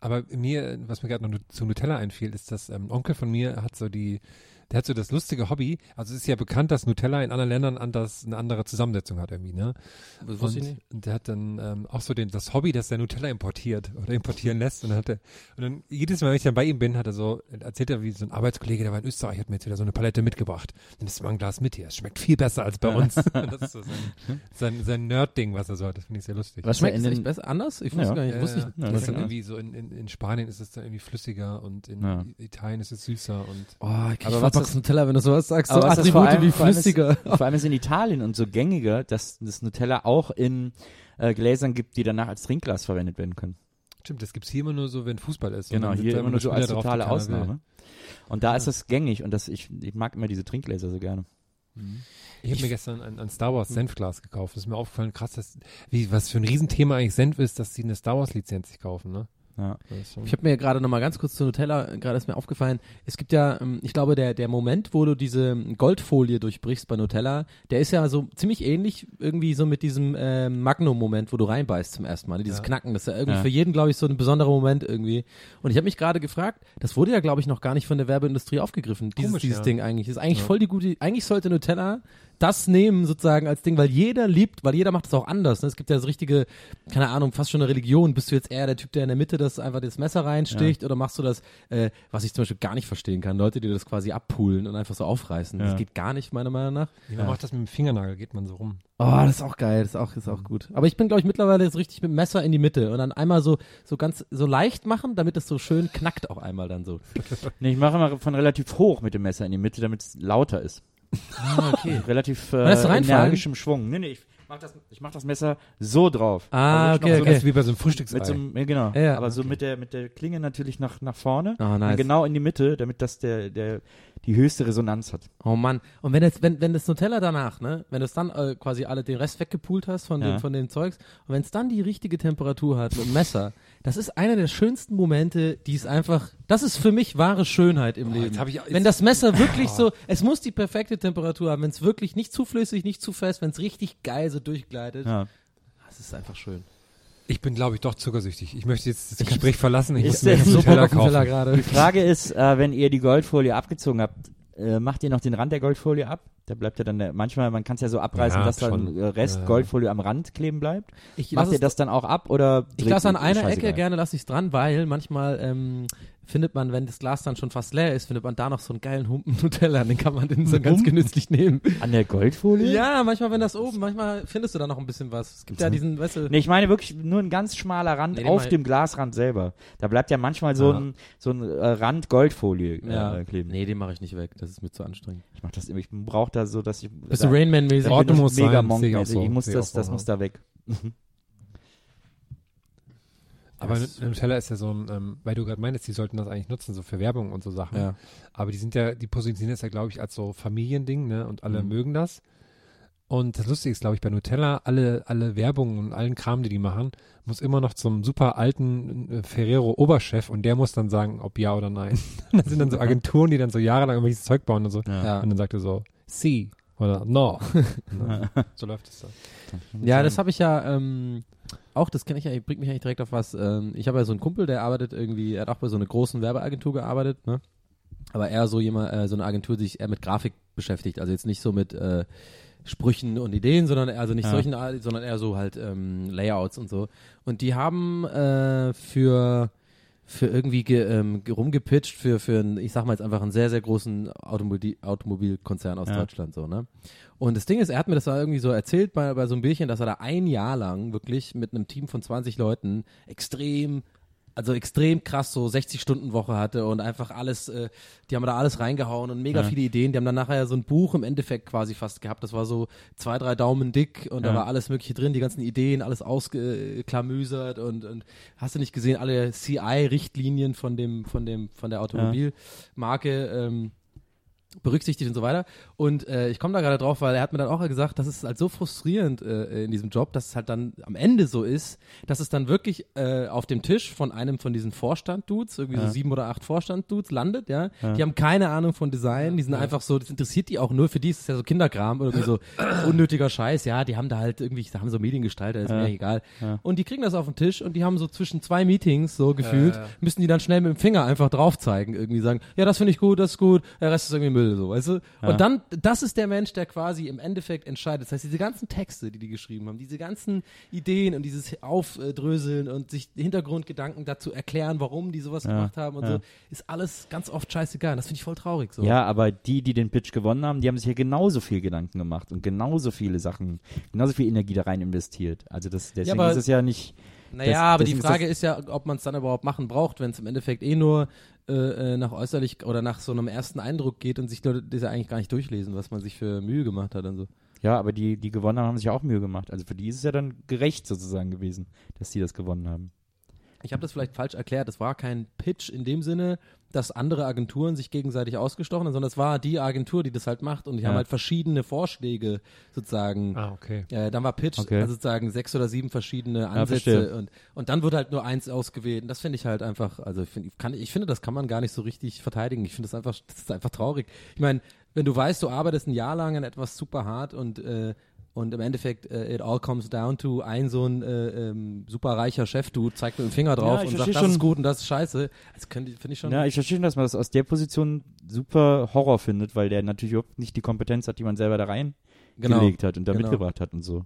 Aber mir, was mir gerade noch zu Nutella einfiel, ist, dass ähm, Onkel von mir hat so die, der hat so das lustige Hobby. Also es ist ja bekannt, dass Nutella in anderen Ländern anders eine andere Zusammensetzung hat irgendwie, ne? Das Und, wusste ich nicht. und der hat dann ähm, auch so den, das Hobby, dass der Nutella importiert oder importieren lässt. Und dann hat er, und dann jedes Mal, wenn ich dann bei ihm bin, hat er so, erzählt er, wie so ein Arbeitskollege, der war in Österreich, hat mir jetzt wieder so eine Palette mitgebracht. Dann ist mal ein Glas mit hier. Es schmeckt viel besser als bei uns. das ist so sein, sein, sein Nerd-Ding, was er so hat. Das finde ich sehr lustig. Was Schmeckt in es den- echt besser? Anders? Ich wusste Ja. gar nicht. Wusste ja. ich, Ja, das das ist dann irgendwie so in, in, in Spanien ist es dann irgendwie flüssiger und in Ja. Italien ist es süßer und Oh, ich Aber aber was das- Nutella, wenn du sowas sagst. Aber so Attribute allem- wie vor allem ist- flüssiger. Vor allem ist in Italien und so gängiger, dass das Nutella auch in äh, Gläsern gibt, die danach als Trinkglas verwendet werden können. stimmt, das gibt's hier immer nur so, wenn Fußball ist. Genau, hier immer nur so als drauf, totale Ausnahme. will. Und da ist das gängig und das ich, ich mag immer diese Trinkgläser so gerne. Ich habe mir gestern ein, ein Star Wars Senfglas gekauft. Das ist mir aufgefallen, krass, dass, wie, was für ein Riesenthema eigentlich Senf ist, dass sie eine Star Wars Lizenz sich kaufen, ne? Ja. Ich habe mir gerade noch mal ganz kurz zu Nutella, äh, gerade ist mir aufgefallen, es gibt ja, ähm, ich glaube, der, der Moment, wo du diese Goldfolie durchbrichst bei Nutella, der ist ja so ziemlich ähnlich irgendwie so mit diesem ähm, Magnum-Moment, wo du reinbeißt zum ersten Mal, ne? dieses Ja. Knacken, das ist ja irgendwie Ja. für jeden, glaube ich, so ein besonderer Moment irgendwie. Und ich habe mich gerade gefragt, das wurde ja, glaube ich, noch gar nicht von der Werbeindustrie aufgegriffen, dieses, Komisch, dieses. Ding eigentlich. Das ist eigentlich voll die gute, eigentlich sollte Nutella das nehmen sozusagen als Ding, weil jeder liebt, weil jeder macht es auch anders. Ne? Es gibt ja so richtige, keine Ahnung, fast schon eine Religion. Bist du jetzt eher der Typ, der in der Mitte das einfach das Messer reinsticht oder machst du das, äh, was ich zum Beispiel gar nicht verstehen kann, Leute, die das quasi abpulen und einfach so aufreißen. Ja. Das geht gar nicht, meiner Meinung nach. Nee, man macht das mit dem Fingernagel, geht man so rum. Oh, das ist auch geil, das ist auch, das ist auch gut. Aber ich bin, glaube ich, mittlerweile jetzt richtig mit dem Messer in die Mitte und dann einmal so, so ganz, so leicht machen, damit es so schön knackt auch einmal dann so. Nee, ich mache immer von relativ hoch mit dem Messer in die Mitte, damit es lauter ist. Ah, okay. Relativ äh, energischem Schwung. Nee, nee, ich mach das, ich mach das Messer so drauf. Ah, Also okay, noch okay. Das ist wie bei so einem Frühstücksei. Mit so einem, ja, genau. Ja, ja, Aber so okay. mit der, mit der Klinge natürlich nach, nach vorne. Oh, nice. Und genau in die Mitte, damit das der, der, die höchste Resonanz hat. Oh Mann. Und wenn jetzt, wenn, wenn das Nutella danach, ne, wenn du es dann äh, quasi alle den Rest weggepult hast von Ja. dem, von dem Zeugs, und wenn es dann die richtige Temperatur hat mit dem Messer, das ist einer der schönsten Momente, die es einfach, das ist für mich wahre Schönheit im Leben. jetzt hab ich- wenn das Messer wirklich so, es muss die perfekte Temperatur haben, wenn es wirklich nicht zu flüssig, nicht zu fest, wenn es richtig geil so durchgleitet, Ja. das ist einfach schön. Ich bin, glaube ich, doch zuckersüchtig. Ich möchte jetzt das Gespräch verlassen. Ich, Ich muss mir jetzt so auf kaufen. Nutella gerade. Die Frage ist, äh, wenn ihr die Goldfolie abgezogen habt, äh, macht ihr noch den Rand der Goldfolie ab? Da bleibt ja dann der, manchmal, man kann es ja so abreißen, Ja, dass dann äh, Rest Ja. Goldfolie am Rand kleben bleibt. Ich Macht lass ihr das dann auch ab oder? Ich lasse an einer. Ecke gerne lasse ich es dran, weil manchmal ähm, findet man, wenn das Glas dann schon fast leer ist, findet man da noch so einen geilen Humpen Nutella, den kann man dann so ganz genüsslich nehmen. An der Goldfolie? Ja, manchmal, wenn das oben, manchmal findest du da noch ein bisschen was. Es gibt ja diesen, weißt du, Nee, ich meine wirklich nur ein ganz schmaler Rand Nee, den auf dem Glasrand selber. Da bleibt ja manchmal so Ja. ein, so ein äh, Rand Goldfolie ja. äh, kleben. Nee, den mache ich nicht weg, das ist mir zu anstrengend. Ich mach das immer, ich brauche da so, dass ich. Bist da, du Rainman-mäßig? da muss ich sein, ich Ich muss ich das, so, das ja. muss da weg. Aber Das- Nutella ist ja so ein, ähm, weil du gerade meinst, die sollten das eigentlich nutzen, so für Werbung und so Sachen. Ja. Aber die sind ja, die positionieren das ja, glaube ich, als so Familiending, ne? Und alle Mhm. mögen das. Und das Lustige ist, glaube ich, bei Nutella, alle, alle Werbungen und allen Kram, die die machen, muss immer noch zum super alten äh, Ferrero-Oberchef und der muss dann sagen, ob ja oder nein. das sind dann so Agenturen, die dann so jahrelang irgendwelches Zeug bauen und so. Ja. Und dann sagt er so, sie oder no. So läuft es dann. Ja, das habe ich ja ähm, auch, das kenne ich ja, bringt mich eigentlich direkt auf was. Ähm, ich habe ja so einen Kumpel, der arbeitet irgendwie, er hat auch bei so einer großen Werbeagentur gearbeitet, ne? Aber eher so jemand, äh, so eine Agentur, die sich eher mit Grafik beschäftigt. Also jetzt nicht so mit äh, Sprüchen und Ideen, sondern also nicht Ja. solchen, sondern eher so halt ähm, Layouts und so. Und die haben äh, für für irgendwie ge, ähm, ge- rumgepitcht für für einen, ich sag mal jetzt einfach einen sehr sehr großen Automobil Automobilkonzern aus Ja. Deutschland so ne und das Ding ist er hat mir das da irgendwie so erzählt bei bei so einem Bierchen dass er da ein Jahr lang wirklich mit einem Team von 20 Leuten extrem also extrem krass so 60 Stunden Woche hatte und einfach alles, äh, die haben da alles reingehauen und mega Ja. viele Ideen. Die haben dann nachher so ein Buch im Endeffekt quasi fast gehabt. Das war so zwei, drei Daumen dick und da Ja. war alles mögliche drin, die ganzen Ideen, alles ausgeklamüsert und, und hast du nicht gesehen, alle CI-Richtlinien von dem, von dem, von der Automobilmarke. Ähm, berücksichtigt und so weiter. Und äh, ich komme da gerade drauf, weil er hat mir dann auch gesagt, das ist halt so frustrierend äh, in diesem Job, dass es halt dann am Ende so ist, dass es dann wirklich äh, auf dem Tisch von einem von diesen Vorstand-Dudes, irgendwie so sieben oder acht Vorstand-Dudes landet, ja? Die haben keine Ahnung von Design, die sind einfach so, das interessiert die auch nur, für die ist es ja so Kinderkram oder so unnötiger Scheiß, ja, die haben da halt irgendwie, da haben so Mediengestalter, ist mir egal. Und die kriegen das auf den Tisch und die haben so zwischen zwei Meetings so gefühlt, müssen die dann schnell mit dem Finger einfach drauf zeigen, irgendwie sagen, ja, das finde ich gut, das ist gut, der Rest ist irgendwie Müll, so, weißt du? Und dann, das ist der Mensch, der quasi im Endeffekt entscheidet. Das heißt, diese ganzen Texte, die die geschrieben haben, diese ganzen Ideen und dieses Aufdröseln und sich Hintergrundgedanken dazu erklären, warum die sowas gemacht haben und so, ist alles ganz oft scheißegal. Das finde ich voll traurig, so. Ja, aber die, die den Pitch gewonnen haben, die haben sich hier genauso viel Gedanken gemacht und genauso viele Sachen, genauso viel Energie da rein investiert. Also das, deswegen aber- ist es ja nicht. Naja, Das- aber die ist Frage das- ist, ja, ob man es dann überhaupt machen braucht, wenn es im Endeffekt eh nur äh, äh, nach äußerlich oder nach so einem ersten Eindruck geht und sich Leute das ja eigentlich gar nicht durchlesen, was man sich für Mühe gemacht hat und so. Ja, aber die, die gewonnen haben, haben sich auch Mühe gemacht. Also für die ist es ja dann gerecht sozusagen gewesen, dass die das gewonnen haben. Ich habe das vielleicht falsch erklärt. Es war kein Pitch in dem Sinne, dass andere Agenturen sich gegenseitig ausgestochen haben, sondern es war die Agentur, die das halt macht und die Ja. haben halt verschiedene Vorschläge sozusagen. Ah, okay. Äh, dann war Pitch, Okay. also sozusagen sechs oder sieben verschiedene Ansätze verstehe. und, und dann wurde halt nur eins ausgewählt. Und das finde ich halt einfach, also ich, find, kann, ich finde, das kann man gar nicht so richtig verteidigen. Ich finde das einfach, das ist einfach traurig. Ich meine, wenn du weißt, du arbeitest ein Jahr lang an etwas super hart und äh, und im Endeffekt, äh, it all comes down to ein so ein äh, ähm, super reicher Chef, du zeigt mit dem Finger drauf Ja, und sagt, das ist gut und das ist scheiße. Das finde ich schon. Ja, ich verstehe schon, dass man das aus der Position super Horror findet, weil der natürlich überhaupt nicht die Kompetenz hat, die man selber da reingelegt Genau. hat und da Genau. mitgebracht hat und so.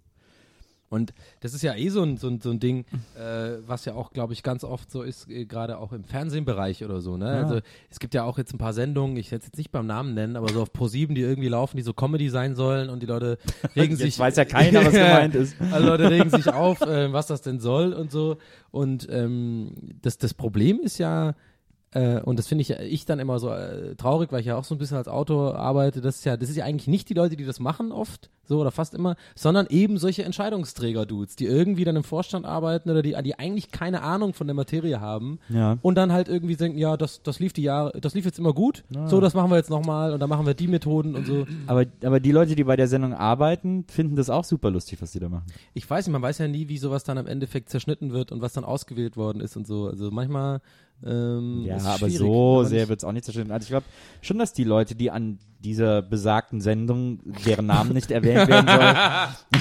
Und das ist ja eh so ein, so ein, so ein Ding, äh, was ja auch, glaube ich, ganz oft so ist, äh, gerade auch im Fernsehbereich oder so. Ne? Ja. Also es gibt ja auch jetzt ein paar Sendungen, ich werde es jetzt nicht beim Namen nennen, aber so auf Pro7, die irgendwie laufen, die so Comedy sein sollen und die Leute regen sich. weiß ja keiner, was gemeint ist. Also Leute regen sich auf, äh, was das denn soll und so. Und ähm, das, das Problem ist ja, äh, und das finde ich, ich dann immer so äh, traurig, weil ich ja auch so ein bisschen als Autor arbeite, das ist ja, das ist ja eigentlich nicht die Leute, die das machen oft, so oder fast immer, sondern eben solche Entscheidungsträger-Dudes, die irgendwie dann im Vorstand arbeiten oder die, die eigentlich keine Ahnung von der Materie haben Ja. und dann halt irgendwie denken, ja, das, das lief die Jahre, das lief jetzt immer gut, so, das machen wir jetzt nochmal und dann machen wir die Methoden und so. Aber, aber die Leute, die bei der Sendung arbeiten, finden das auch super lustig, was die da machen. Ich weiß nicht, man weiß ja nie, wie sowas dann am Endeffekt zerschnitten wird und was dann ausgewählt worden ist und so. Also manchmal ähm, Ja, ist aber so sehr wird es auch nicht zerstört. Also ich glaube schon, dass die Leute, die an dieser besagten Sendung, deren Namen nicht erwähnt werden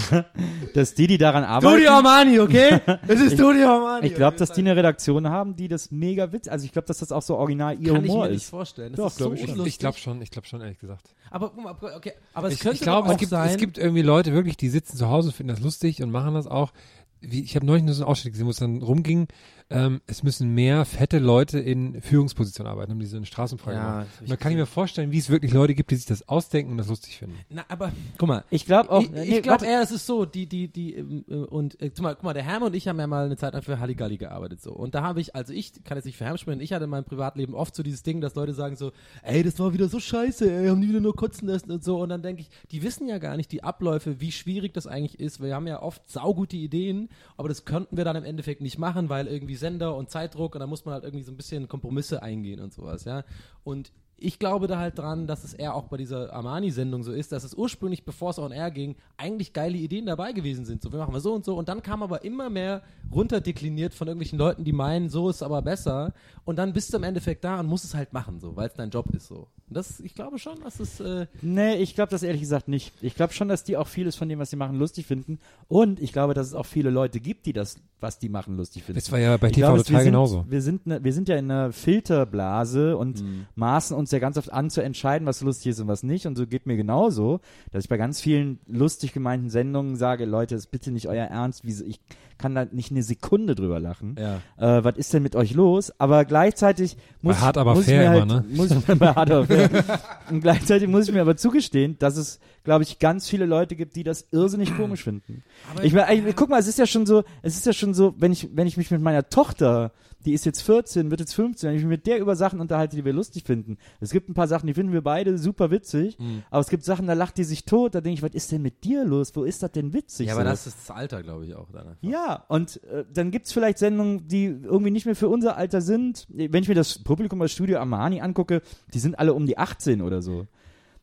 soll, dass die, die daran arbeiten, Studio Armani, okay? Es ist Studio Armani. ich glaube, dass die eine Redaktion haben, die das mega witz, also ich glaube, dass das auch so original ihr kann ich Humor mir nicht ist. vorstellen. Das Doch, ist so glaub ich schon. Ich glaube schon, ich glaube schon, ehrlich gesagt. Aber guck mal, okay, aber es ich könnte ich auch es gibt, sein. es gibt irgendwie Leute wirklich, die sitzen zu Hause, finden das lustig und machen das auch. Wie, ich habe neulich nur so einen Ausschnitt gesehen, wo es dann rumging, ähm, es müssen mehr fette Leute in Führungspositionen arbeiten, haben diese in Straßenfrage Ja, gemacht. dann kann ich mir vorstellen, wie es wirklich Leute gibt, die sich das ausdenken und das lustig finden. Na, aber guck mal. Ich glaube auch, ich nee, ich glaube warte. eher, es ist so, die, die, die, äh, und äh, guck mal, guck mal, der Herm und ich haben ja mal eine Zeit lang für Halligalli gearbeitet so. Und da habe ich, also ich kann jetzt nicht für Herm sprechen, ich hatte in meinem Privatleben oft so dieses Ding, dass Leute sagen so, ey, das war wieder so scheiße, ey, haben die wieder nur kotzen lassen und so. Und dann denke ich, die wissen ja gar nicht die Abläufe, wie schwierig das eigentlich ist. Wir haben ja oft saugute Ideen, aber das könnten wir dann im Endeffekt nicht machen, weil irgendwie Sender und Zeitdruck und da muss man halt irgendwie so ein bisschen Kompromisse eingehen und sowas, ja. Und ich glaube da halt dran, dass es eher auch bei dieser Armani-Sendung so ist, dass es ursprünglich, bevor es on air ging, eigentlich geile Ideen dabei gewesen sind. So, wir machen wir so und so. Und dann kam aber immer mehr runterdekliniert von irgendwelchen Leuten, die meinen, so ist aber besser. Und dann bist du im Endeffekt da und musst es halt machen, so, weil es dein Job ist, so. Und das, ich glaube schon, dass es, äh, Nee, ich glaube das ehrlich gesagt nicht. Ich glaube schon, dass die auch vieles von dem, was sie machen, lustig finden. Und ich glaube, dass es auch viele Leute gibt, die das, was die machen, lustig finden. Das war ja bei TV glaube, total wir sind, genauso. Wir sind, ne, wir sind ja in einer Filterblase und maßen uns ja ganz oft an zu entscheiden, was lustig ist und was nicht. Und so geht mir genauso, dass ich bei ganz vielen lustig gemeinten Sendungen sage, Leute, ist bitte nicht euer Ernst. Ich kann da nicht eine Sekunde drüber lachen. Ja. Äh, was ist denn mit euch los? Aber gleichzeitig muss, Hart aber muss fair ich mir immer, ne? muss ich mir bei Hart aber fair. und gleichzeitig muss ich mir aber zugestehen, dass es, glaube ich, ganz viele Leute gibt, die das irrsinnig komisch finden. ich, mein, ich, guck mal, es ist ja schon so, es ist ja schon so, wenn ich, wenn ich mich mit meiner Tochter, die ist jetzt 14, wird jetzt 15, wenn ich mich mit der über Sachen unterhalte, die wir lustig finden. Es gibt ein paar Sachen, die finden wir beide super witzig, Mhm. aber es gibt Sachen, da lacht die sich tot, da denke ich, was ist denn mit dir los? Wo ist das denn witzig? ja, aber so? das ist das Alter, glaube ich, auch dann. Ja, und äh, dann gibt's vielleicht Sendungen, die irgendwie nicht mehr für unser Alter sind. Wenn ich mir das Publikum bei Studio Armani angucke, die sind alle um die 18 oder so.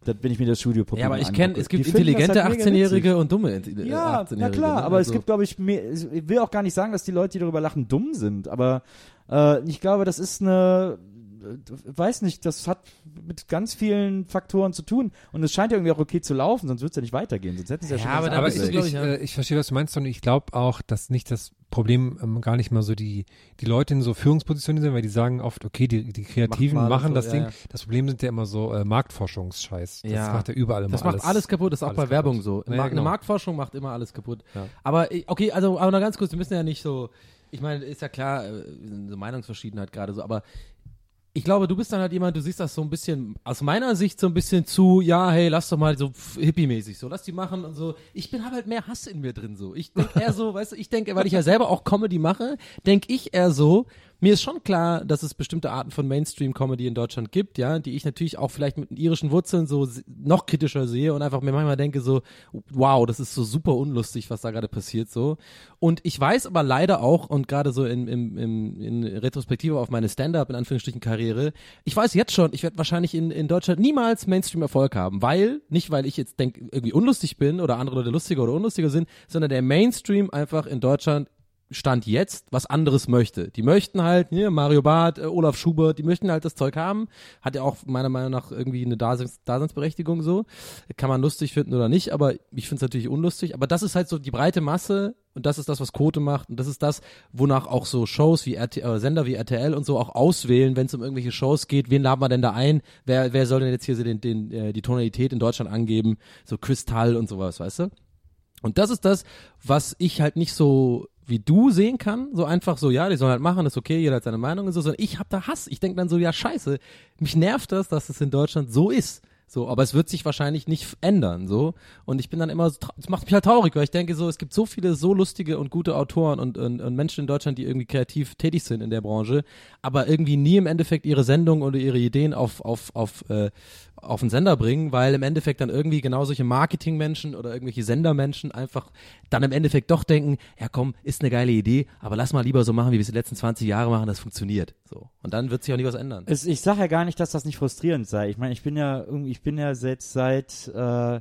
Das, wenn ich mir das Studioprogramm Ja, aber ich kenne, es gibt Die intelligente halt mega 18-Jährige witzig. und dumme äh, Ja, 18-Jährige. na klar, ne? aber Also- es gibt, glaube ich, mehr, ich will auch gar nicht sagen, dass die Leute, die darüber lachen, dumm sind, aber äh, ich glaube, das ist eine, weiß nicht, das hat mit ganz vielen Faktoren zu tun und es scheint ja irgendwie auch okay zu laufen, sonst wird es ja nicht weitergehen, sonst hätten sie ja, Ja, schon aber Aber ich, ich, äh, ich verstehe, was du meinst und ich glaube auch, dass nicht das Problem ähm, gar nicht mal so die, die Leute in so Führungspositionen sind, weil die sagen oft, okay, die, die Kreativen Macht mal machen so, das ja, Ding. ja. Das Problem sind ja immer so äh, Marktforschungsscheiß. Das Ja. macht ja überall immer Das macht alles, kaputt, das ist auch alles bei Werbung kaputt. so. Ja, Eine genau. Marktforschung macht immer alles kaputt. Ja. Aber ich- okay, also aber noch ganz kurz, wir müssen ja nicht so, ich meine, ist ja klar, äh, so Meinungsverschiedenheit gerade so, aber ich glaube, du bist dann halt jemand, du siehst das so ein bisschen, aus meiner Sicht so ein bisschen zu, ja, hey, lass doch mal so hippie-mäßig so, lass die machen und so. Ich bin hab halt mehr Hass in mir drin so. Ich denke eher so, weißt du, ich denke, weil ich ja selber auch Comedy mache, denke ich eher so, mir ist schon klar, dass es bestimmte Arten von Mainstream-Comedy in Deutschland gibt, ja, die ich natürlich auch vielleicht mit irischen Wurzeln so noch kritischer sehe und einfach mir manchmal denke so, wow, das ist so super unlustig, was da gerade passiert so. Und ich weiß aber leider auch und gerade so in, im, im, in Retrospektive auf meine Stand-up in Anführungsstrichen Karriere, ich weiß jetzt schon, ich werde wahrscheinlich in, in Deutschland niemals Mainstream-Erfolg haben, weil nicht weil ich jetzt denke irgendwie unlustig bin oder andere Leute lustiger oder unlustiger sind, sondern der Mainstream einfach in Deutschland Stand jetzt was anderes möchte. Die möchten halt, hier, Mario Barth, äh, Olaf Schubert, die möchten halt das Zeug haben. Hat ja auch meiner Meinung nach irgendwie eine Daseins Daseinsberechtigung so. Kann man lustig finden oder nicht, aber ich finde es natürlich unlustig. Aber das ist halt so die breite Masse und das ist das, was Quote macht und das ist das, wonach auch so Shows wie RT, äh, Sender wie RTL und so auch auswählen, wenn es um irgendwelche Shows geht. Wen laden wir denn da ein? Wer, wer soll denn jetzt hier so den, den, äh, die Tonalität in Deutschland angeben? So Kristall und sowas, weißt du? Und das ist das, was ich halt nicht so wie du sehen kann, so einfach so, ja, die sollen halt machen, ist okay, jeder hat seine Meinung und so, sondern ich hab da Hass. Ich denk dann so, ja, scheiße, mich nervt das, dass es in Deutschland so ist. So, aber es wird sich wahrscheinlich nicht ändern, so. Und ich bin dann immer so, es macht mich halt traurig, weil ich denke so, es gibt so viele so lustige und gute Autoren und, und, und Menschen in Deutschland, die irgendwie kreativ tätig sind in der Branche, aber irgendwie nie im Endeffekt ihre Sendung oder ihre Ideen auf, auf, auf, äh, auf den Sender bringen, weil im Endeffekt dann irgendwie genau solche Marketingmenschen oder irgendwelche Sendermenschen einfach dann im Endeffekt doch denken, ja komm, ist eine geile Idee, aber lass mal lieber so machen, wie wir es die letzten 20 Jahre machen, das funktioniert. So. Und dann wird sich auch nie was ändern. Es, ich sage ja gar nicht, dass das nicht frustrierend sei. Ich meine, ich bin ja ich bin ja jetzt seit äh,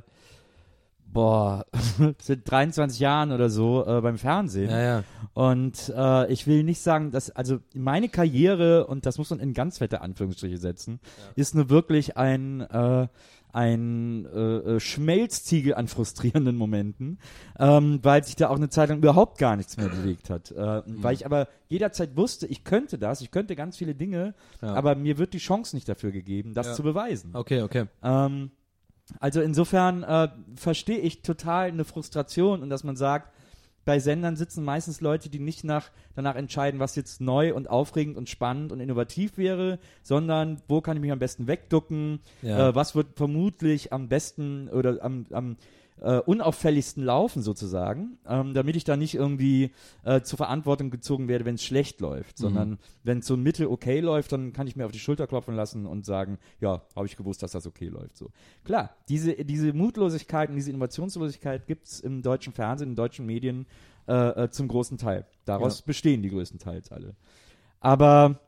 boah, seit 23 Jahren oder so äh, beim Fernsehen. Ja, ja. Und äh, ich will nicht sagen, dass, also meine Karriere, und das muss man in ganz fette Anführungsstriche setzen, ist nur wirklich ein, äh, ein äh, äh, Schmelztiegel an frustrierenden Momenten, ähm, weil sich da auch eine Zeit lang überhaupt gar nichts mehr bewegt hat. Äh, Weil ich aber jederzeit wusste, ich könnte das, ich könnte ganz viele Dinge, Ja. aber mir wird die Chance nicht dafür gegeben, das Ja. zu beweisen. Okay, okay. Ähm, also insofern äh, verstehe ich total eine Frustration und dass man sagt, bei Sendern sitzen meistens Leute, die nicht nach, danach entscheiden, was jetzt neu und aufregend und spannend und innovativ wäre, sondern wo kann ich mich am besten wegducken, Ja. äh, was wird vermutlich am besten oder am, am äh, unauffälligsten laufen sozusagen, ähm, damit ich da nicht irgendwie äh, zur Verantwortung gezogen werde, wenn es schlecht läuft, sondern wenn so ein Mittel okay läuft, dann kann ich mir auf die Schulter klopfen lassen und sagen, ja, habe ich gewusst, dass das okay läuft. So klar, diese diese Mutlosigkeit und diese Innovationslosigkeit gibt's im deutschen Fernsehen, in deutschen Medien äh, äh, zum großen Teil. Daraus bestehen die größtenteils alle. Aber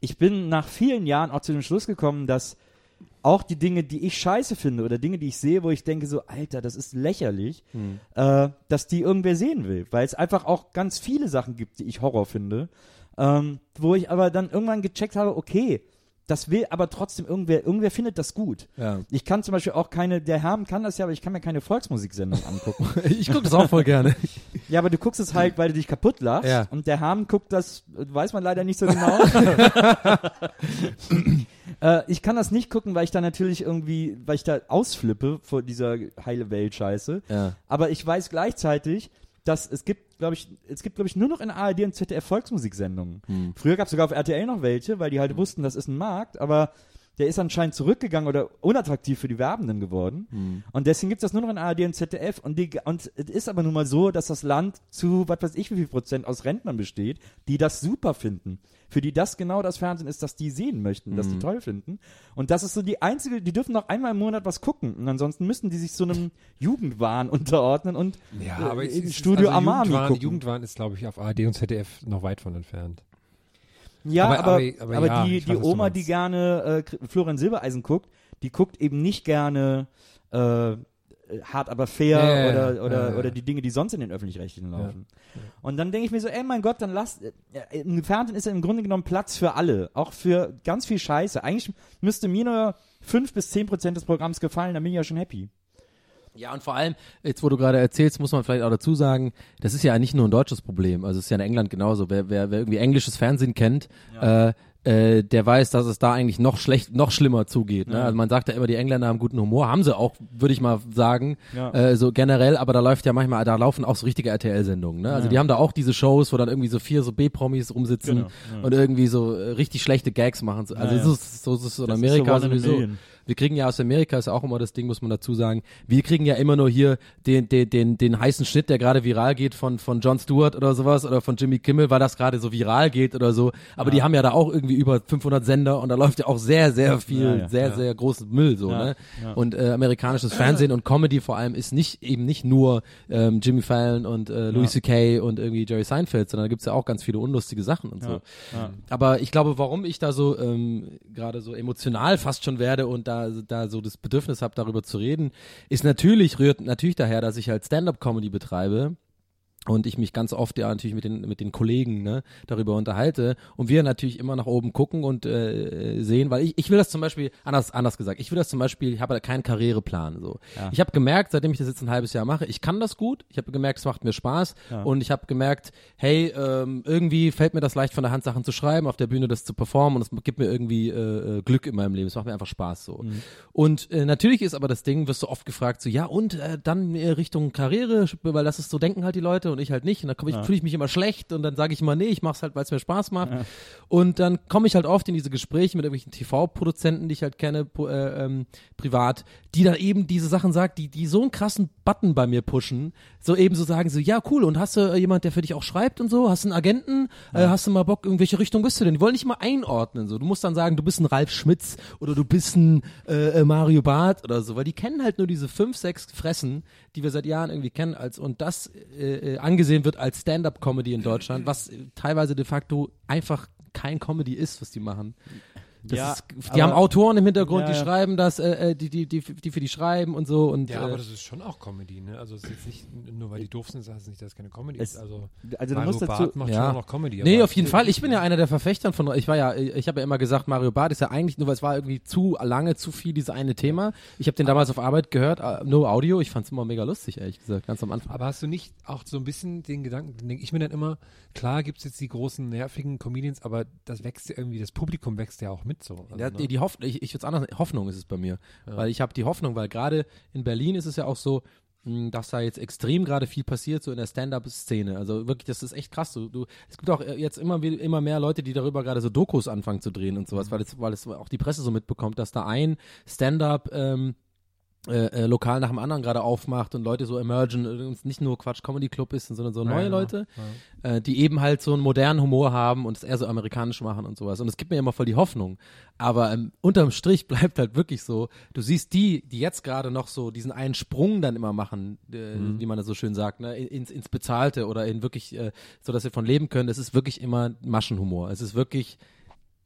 ich bin nach vielen Jahren auch zu dem Schluss gekommen, dass auch die Dinge, die ich scheiße finde oder Dinge, die ich sehe, wo ich denke so, Alter, das ist lächerlich, äh, dass die irgendwer sehen will, weil es einfach auch ganz viele Sachen gibt, die ich Horror finde, ähm, wo ich aber dann irgendwann gecheckt habe, okay, das will aber trotzdem irgendwer, irgendwer findet das gut. Ja. Ich kann zum Beispiel auch keine, der Herm kann das ja, aber ich kann mir keine Volksmusiksendung angucken. Ich gucke das auch voll gerne. ja, aber du guckst es halt, weil du dich kaputt lachst Ja. und der Herm guckt das, weiß man leider nicht so genau. äh, ich kann das nicht gucken, weil ich da natürlich irgendwie, weil ich da ausflippe vor dieser heile Welt-Scheiße. Ja. Aber ich weiß gleichzeitig, dass es gibt, glaube ich, es gibt, glaube ich, nur noch in ARD und ZDF Volksmusiksendungen. Früher gab es sogar auf RTL noch welche, weil die halt wussten, das ist ein Markt, aber der ist anscheinend zurückgegangen oder unattraktiv für die Werbenden geworden. Und deswegen gibt es das nur noch in ARD und ZDF. Und, die, und es ist aber nun mal so, dass das Land zu, was weiß ich, wie viel Prozent aus Rentnern besteht, die das super finden. Für die das genau das Fernsehen ist, das die sehen möchten, das die toll finden. Und das ist so die einzige, die dürfen noch einmal im Monat was gucken. Und ansonsten müssen die sich so einem Jugendwahn unterordnen und Ja, äh, aber ist- Studio also Amami Jugendwahn, gucken. Jugendwahn ist, glaube ich, auf ARD und ZDF noch weit von entfernt. Ja, Aber- aber, aber- aber, ja, die, die weiß, Oma, die gerne äh, Florian Silbereisen guckt, die guckt eben nicht gerne äh, hart aber fair Ja, ja, ja. oder, oder, Ja, ja. oder die Dinge, die sonst in den öffentlich-rechtlichen laufen. Und dann denke ich mir so, ey mein Gott, dann lass, äh, im Fernsehen ist ja im Grunde genommen Platz für alle, auch für ganz viel Scheiße. Eigentlich müsste mir nur fünf bis zehn Prozent des Programms gefallen, dann bin ich ja schon happy. Ja, und vor allem, jetzt wo du gerade erzählst, muss man vielleicht auch dazu sagen, das ist ja nicht nur ein deutsches Problem. Also es ist ja in England genauso. Wer, wer, wer irgendwie englisches Fernsehen kennt, äh, äh, der weiß, dass es da eigentlich noch schlecht, noch schlimmer zugeht. Ne? Also man sagt ja immer, die Engländer haben guten Humor, haben sie auch, würde ich mal sagen, Ja. äh, so generell, aber da läuft ja manchmal, da laufen auch so richtige RTL-Sendungen. Ne? Also die haben da auch diese Shows, wo dann irgendwie so vier so B-Promis rumsitzen Genau, und irgendwie so äh, richtig schlechte Gags machen. Also Ja, ja. so, ist- so ist es in Amerika so sowieso. Wir kriegen ja aus Amerika, ist auch immer das Ding, muss man dazu sagen. Wir kriegen ja immer nur hier den, den, den, den heißen Schnitt, der gerade viral geht von, von Jon Stewart oder sowas oder von Jimmy Kimmel, weil das gerade so viral geht oder so. Aber die haben ja da auch irgendwie über 500 Sender und da läuft ja auch sehr, sehr viel, Ja, ja, sehr, ja. sehr großen Müll so, Ja, ne? ja. Und äh, amerikanisches Fernsehen und Comedy vor allem ist nicht eben nicht nur ähm, Jimmy Fallon und äh, Louis C.K. und irgendwie Jerry Seinfeld, sondern da gibt's ja auch ganz viele unlustige Sachen und so. ja. Aber ich glaube, warum ich da so ähm, gerade so emotional fast schon werde und da da so das Bedürfnis habe, darüber zu reden, ist natürlich rührt natürlich daher, dass ich halt Stand-up-Comedy betreibe und ich mich ganz oft ja natürlich mit den mit den Kollegen ne, darüber unterhalte und wir natürlich immer nach oben gucken und äh, sehen, weil ich, ich will das zum Beispiel anders anders gesagt, ich will das zum Beispiel, ich habe keinen Karriereplan so. Ich habe gemerkt, seitdem ich das jetzt ein halbes Jahr mache, ich kann das gut. Ich habe gemerkt, es macht mir Spaß und ich habe gemerkt, hey, ähm, irgendwie fällt mir das leicht von der Hand, Sachen zu schreiben, auf der Bühne das zu performen und es gibt mir irgendwie äh, äh, Glück in meinem Leben. Es macht mir einfach Spaß so. Und äh, natürlich ist aber das Ding, wirst du oft gefragt so, ja und äh, dann äh, Richtung Karriere, weil das ist so denken halt die Leute und ich halt nicht. Und dann ich, fühle ich mich immer schlecht und dann sage ich immer, nee, ich mach's halt, weil es mir Spaß macht. Und dann komme ich halt oft in diese Gespräche mit irgendwelchen TV-Produzenten, die ich halt kenne, äh, ähm, privat, die dann eben diese Sachen sagt, die, die so einen krassen Button bei mir pushen, so eben so sagen so, ja cool, und hast du äh, jemand, der für dich auch schreibt und so? Hast du einen Agenten? Äh, hast du mal Bock, in welche Richtung bist du denn? Die wollen nicht mal einordnen, so. Du musst dann sagen, du bist ein Ralf Schmitz oder du bist ein äh, äh, Mario Barth oder so, weil die kennen halt nur diese fünf, sechs Fressen, die wir seit Jahren irgendwie kennen als und das äh, äh, angesehen wird als Stand-up-Comedy in Deutschland, was teilweise de facto einfach kein Comedy ist, was die machen. Ja, ist, die haben Autoren im Hintergrund, Ja, die schreiben das, äh, äh, die, die, die, die für die schreiben und so und Ja, äh, aber das ist schon auch Comedy, ne? Also es ist jetzt nicht, nur weil die doof sind, heißt es nicht, dass es keine Comedy Es- ist. Also, also Mario dazu- Barth macht Ja. schon auch noch Comedy. Nee, auf jeden Fall. Ich bin ja einer der Verfechtern von, ich war ja, ich habe ja immer gesagt, Mario Barth ist ja eigentlich nur, weil es war irgendwie zu lange, zu viel, dieses eine Thema. Ich habe den damals auf Arbeit gehört, äh, no Audio. Ich fand's immer mega lustig, ehrlich gesagt, ganz am Anfang. Aber hast du nicht auch so ein bisschen den Gedanken, den denke ich mir dann immer, klar gibt's jetzt die großen nervigen Comedians, aber das wächst ja irgendwie, das Publikum wächst ja auch mit so. Also, Ja, ne? die, Hoffnung, ich, ich würde anders, Hoffnung ist es bei mir. Weil ich habe die Hoffnung, weil gerade in Berlin ist es ja auch so, mh, dass da jetzt extrem gerade viel passiert, so in der Stand-Up-Szene. Also wirklich, das ist echt krass. Du, du, es gibt auch äh, jetzt immer, immer mehr Leute, die darüber gerade so Dokus anfangen zu drehen und sowas, weil es, weil es auch die Presse so mitbekommt, dass da ein Stand-Up, ähm, äh, äh, Lokal nach dem anderen gerade aufmacht und Leute so emergen und es nicht nur Quatsch Comedy Club ist, sondern so neue ja, Leute, äh, die eben halt so einen modernen Humor haben und es eher so amerikanisch machen und sowas. Und es gibt mir immer voll die Hoffnung. Aber ähm, unterm Strich bleibt halt wirklich so, du siehst die, die jetzt gerade noch so diesen einen Sprung dann immer machen, äh, wie man das so schön sagt, ne, ins, ins Bezahlte oder in wirklich, äh, so dass sie von leben können. Es ist wirklich immer Maschenhumor. Es ist wirklich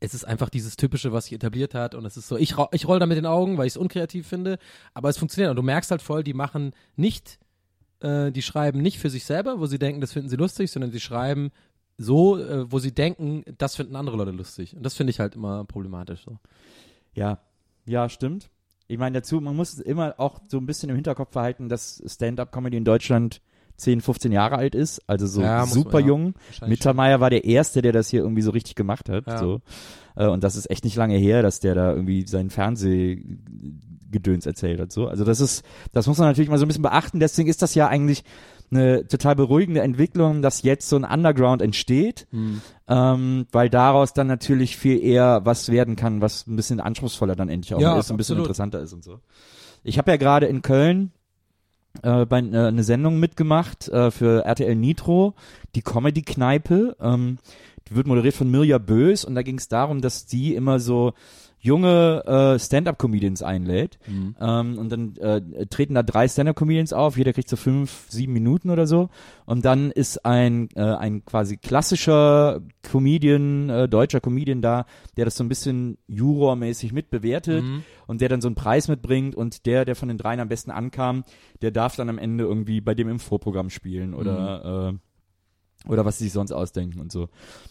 es ist einfach dieses typische, was sich etabliert hat und es ist so, ich, ich roll da mit den Augen, weil ich es unkreativ finde, aber es funktioniert und du merkst halt voll, die machen nicht, äh, die schreiben nicht für sich selber, wo sie denken, das finden sie lustig, sondern sie schreiben so, äh, wo sie denken, das finden andere Leute lustig und das finde ich halt immer problematisch so. Ja, ja, stimmt. Ich meine dazu, man muss immer auch so ein bisschen im Hinterkopf behalten, dass Stand-up-Comedy in Deutschland 10, 15 Jahre alt ist, also so Ja, super man- jung. Mittermeier war der Erste, der das hier irgendwie so richtig gemacht hat. Ja. So. Äh, Und das ist echt nicht lange her, dass der da irgendwie seinen Fernsehgedöns erzählt hat. So. Also das ist, das muss man natürlich mal so ein bisschen beachten. Deswegen ist das ja eigentlich eine total beruhigende Entwicklung, dass jetzt so ein Underground entsteht, Hm. ähm, weil daraus dann natürlich viel eher was werden kann, was ein bisschen anspruchsvoller dann endlich auch Ja, ist, ein bisschen absolut. interessanter ist und so. Ich habe ja gerade in Köln äh, bei äh, eine Sendung mitgemacht äh, für RTL Nitro, die Comedy-Kneipe. Ähm, die wird moderiert von Mirja Bös und da ging es darum, dass die immer so junge äh, Stand-up-Comedians einlädt. Ähm, und dann äh, treten da drei Stand-up-Comedians auf, jeder kriegt so fünf, sieben Minuten oder so. Und dann ist ein, äh, ein quasi klassischer Comedian, äh, deutscher Comedian da, der das so ein bisschen jurormäßig mitbewertet und der dann so einen Preis mitbringt und der, der von den dreien am besten ankam, der darf dann am Ende irgendwie bei dem im Vorprogramm spielen oder äh, oder was sie sich sonst ausdenken und so.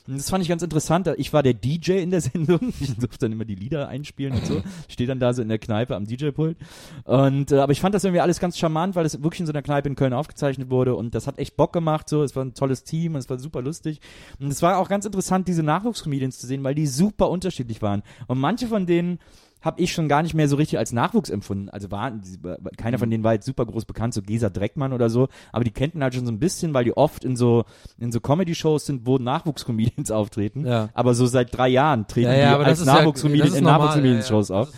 Und das fand ich ganz interessant. Ich war der DJ in der Sendung. Ich durfte dann immer die Lieder einspielen und so. Stehe dann da so in der Kneipe am DJ-Pult. Und äh, aber ich fand das irgendwie alles ganz charmant, weil es wirklich in so einer Kneipe in Köln aufgezeichnet wurde und das hat echt Bock gemacht. So, es war ein tolles Team und es war super lustig. Und es war auch ganz interessant, diese Nachwuchscomedians zu sehen, weil die super unterschiedlich waren. Und manche von denen habe ich schon gar nicht mehr so richtig als Nachwuchs empfunden. Also waren, keiner von denen war jetzt super groß bekannt, so Gesa Dreckmann oder so, aber die kennten halt schon so ein bisschen, weil die oft in so, in so Comedy-Shows sind, wo Nachwuchscomedians auftreten. Ja. Aber so seit drei Jahren treten Ja, ja, die als Nachwuchscomedians in ja, ja, auf.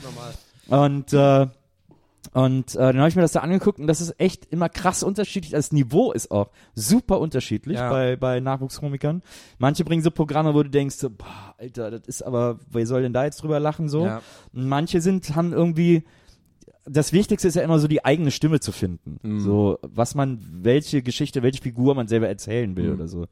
Und, äh, und äh, dann habe ich mir das da angeguckt und das ist echt immer krass unterschiedlich. Das Niveau ist auch super unterschiedlich Ja. bei, bei Nachwuchskomikern. Manche bringen so Programme, wo du denkst, boah, Alter, das ist aber, wer soll denn da jetzt drüber lachen so? Ja. Manche sind, haben irgendwie, das Wichtigste ist ja immer so die eigene Stimme zu finden. Mhm. So, was man, welche Geschichte, welche Figur man selber erzählen will Mhm. oder so.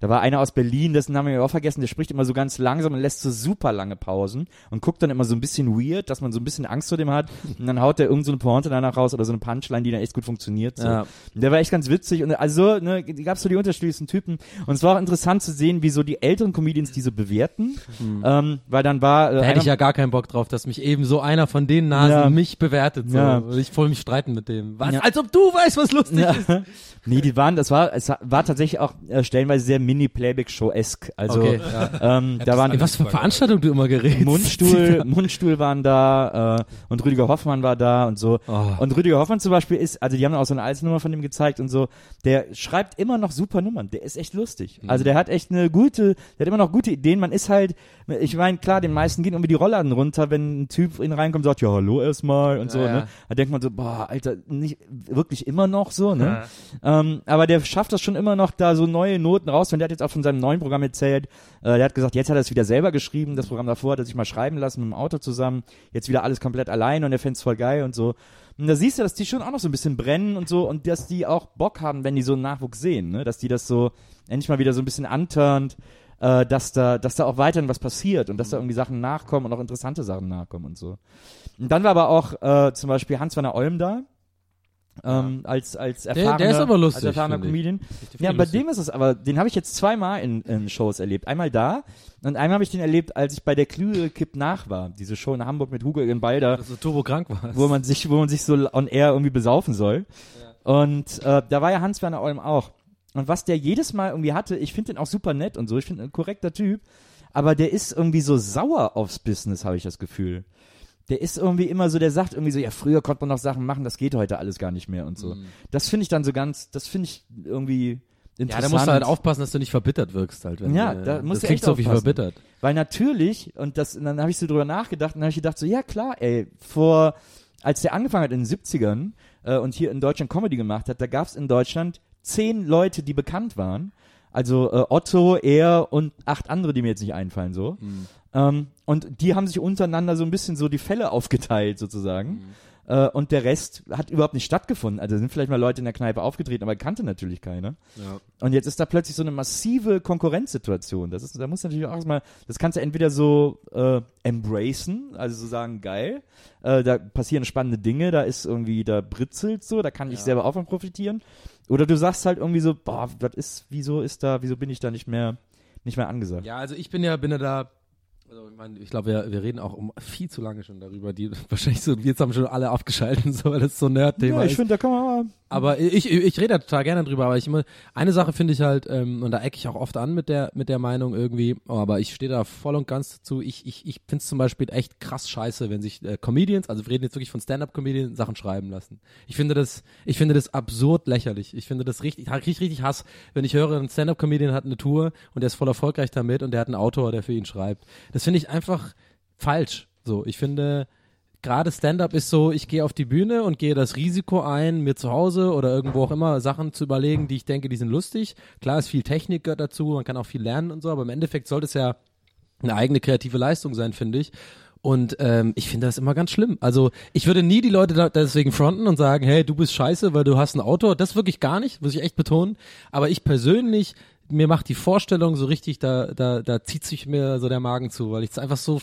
Da war einer aus Berlin, dessen Namen wir auch vergessen, der spricht immer so ganz langsam und lässt so super lange Pausen und guckt dann immer so ein bisschen weird, dass man so ein bisschen Angst vor dem hat. Und dann haut der irgend so eine Pointe danach raus oder so eine Punchline, die dann echt gut funktioniert. So. Ja. Und Der war echt ganz witzig und also so, ne, gab so die unterschiedlichsten Typen und es war auch interessant zu sehen, wie so die älteren Comedians diese bewerten, ähm, weil dann war äh, Da hätte ich ja gar keinen Bock drauf, dass mich eben so einer von den Nasen Ja. mich bewertet. So. Ja. Ich voll mich streiten mit dem. Was? Ja. Als ob du weißt, was lustig Ja. ist. Nee, die waren, das war, es war tatsächlich auch äh, stellenweise sehr Mini-Playback-Show-esk. Also, Okay, ähm, da waren was für Veranstaltungen du immer gerätst. Mundstuhl, Mundstuhl waren da äh, und Rüdiger Hoffmann war da und so. Oh. Und Rüdiger Hoffmann zum Beispiel ist, also die haben auch so eine Einzelnummer von dem gezeigt und so, der schreibt immer noch super Nummern, der ist echt lustig. Mhm. Also der hat echt eine gute, der hat immer noch gute Ideen. Man ist halt, ich meine, klar, den meisten gehen irgendwie die Rollladen runter, wenn ein Typ in reinkommt und sagt, ja, hallo erstmal und so, Ja, ja. ne? Da denkt man so, boah, Alter, nicht wirklich immer noch so, ne? Ähm, aber der schafft das schon immer noch, da so neue Noten raus. Und der hat jetzt auch von seinem neuen Programm erzählt. Äh, der hat gesagt, jetzt hat er es wieder selber geschrieben. Das Programm davor hat er sich mal schreiben lassen mit dem Auto zusammen. Jetzt wieder alles komplett allein und er fänd's voll geil und so. Und da siehst du, dass die schon auch noch so ein bisschen brennen und so und dass die auch Bock haben, wenn die so einen Nachwuchs sehen, ne? Dass die das so endlich mal wieder so ein bisschen anturnt, äh, dass da, dass da auch weiterhin was passiert und dass da irgendwie Sachen nachkommen und auch interessante Sachen nachkommen und so. Und dann war aber auch äh, zum Beispiel Hans-Werner Olm da. Ähm, als als erfahrener, der ist aber lustig, als erfahrener. Comedian. Ja, bei lustig. dem ist es aber, den habe ich jetzt zweimal in, in Shows erlebt. Einmal da und einmal habe ich den erlebt, als ich bei der Klüre Kipp nach war. Diese Show in Hamburg mit Hugo Balder, du turbo krank warst. wo man sich, wo man sich so on air irgendwie besaufen soll. Und äh, da war ja Hans-Werner Olm auch. Und was der jedes Mal irgendwie hatte, ich finde den auch super nett und so, ich finde ein korrekter Typ, aber der ist irgendwie so sauer aufs Business, habe ich das Gefühl. Der ist irgendwie immer so, der sagt irgendwie so, ja, früher konnte man noch Sachen machen, das geht heute alles gar nicht mehr und so. Das finde ich dann so ganz, das finde ich irgendwie ja, interessant. da musst du halt aufpassen, dass du nicht verbittert wirkst halt. Wenn Ja, du, da musst das du echt so wie aufpassen. verbittert. Weil natürlich, und das, und dann habe ich so drüber nachgedacht, und dann habe ich gedacht, so, ja klar, ey, vor, als der angefangen hat in den 70ern äh, und hier in Deutschland Comedy gemacht hat, da gab es in Deutschland zehn Leute, die bekannt waren. Also äh, Otto, er und acht andere, die mir jetzt nicht einfallen, so. Ähm, und die haben sich untereinander so ein bisschen so die Fälle aufgeteilt, sozusagen. Äh, und der Rest hat überhaupt nicht stattgefunden. Also sind vielleicht mal Leute in der Kneipe aufgetreten, aber kannte natürlich keiner. Und jetzt ist da plötzlich so eine massive Konkurrenzsituation. Das ist, da muss natürlich auch erstmal, das kannst du entweder so äh, embracen, also so sagen, geil, äh, da passieren spannende Dinge, da ist irgendwie, da britzelt so, da kann ich selber auch von profitieren. Oder du sagst halt irgendwie so, boah, das ist, wieso ist da, wieso bin ich da nicht mehr, nicht mehr angesagt? Ja, also ich bin ja, bin ja da, also ich meine, ich glaube, wir, wir reden auch um viel zu lange schon darüber. Die wahrscheinlich so, jetzt haben schon alle abgeschalten, so, weil das so ein Nerd-Thema Ja, ich ist. finde, da kann man mal, Aber ich, ich, ich rede da total gerne drüber, aber ich immer, eine Sache finde ich halt, ähm, und da ecke ich auch oft an mit der, mit der Meinung irgendwie, aber ich stehe da voll und ganz dazu. Ich, ich, ich finde es zum Beispiel echt krass scheiße, wenn sich äh, Comedians, also wir reden jetzt wirklich von Stand-Up-Comedians, Sachen schreiben lassen. Ich finde das, ich finde das absurd lächerlich. Ich finde das richtig, ich krieg richtig Hass, wenn ich höre, ein Stand-Up-Comedian hat eine Tour und der ist voll erfolgreich damit und der hat einen Autor, der für ihn schreibt. Das finde ich einfach falsch. So, ich finde, gerade Stand-up ist so, ich gehe auf die Bühne und gehe das Risiko ein, mir zu Hause oder irgendwo auch immer Sachen zu überlegen, die ich denke, die sind lustig. Klar ist viel Technik gehört dazu, man kann auch viel lernen und so, aber im Endeffekt sollte es ja eine eigene kreative Leistung sein, finde ich. Und ähm, ich finde das immer ganz schlimm. Also ich würde nie die Leute da deswegen fronten und sagen, hey, du bist scheiße, weil du hast ein Auto. Das wirklich gar nicht, muss ich echt betonen. Aber ich persönlich, mir macht die Vorstellung so richtig, da, da, da zieht sich mir so der Magen zu, weil ich es einfach so,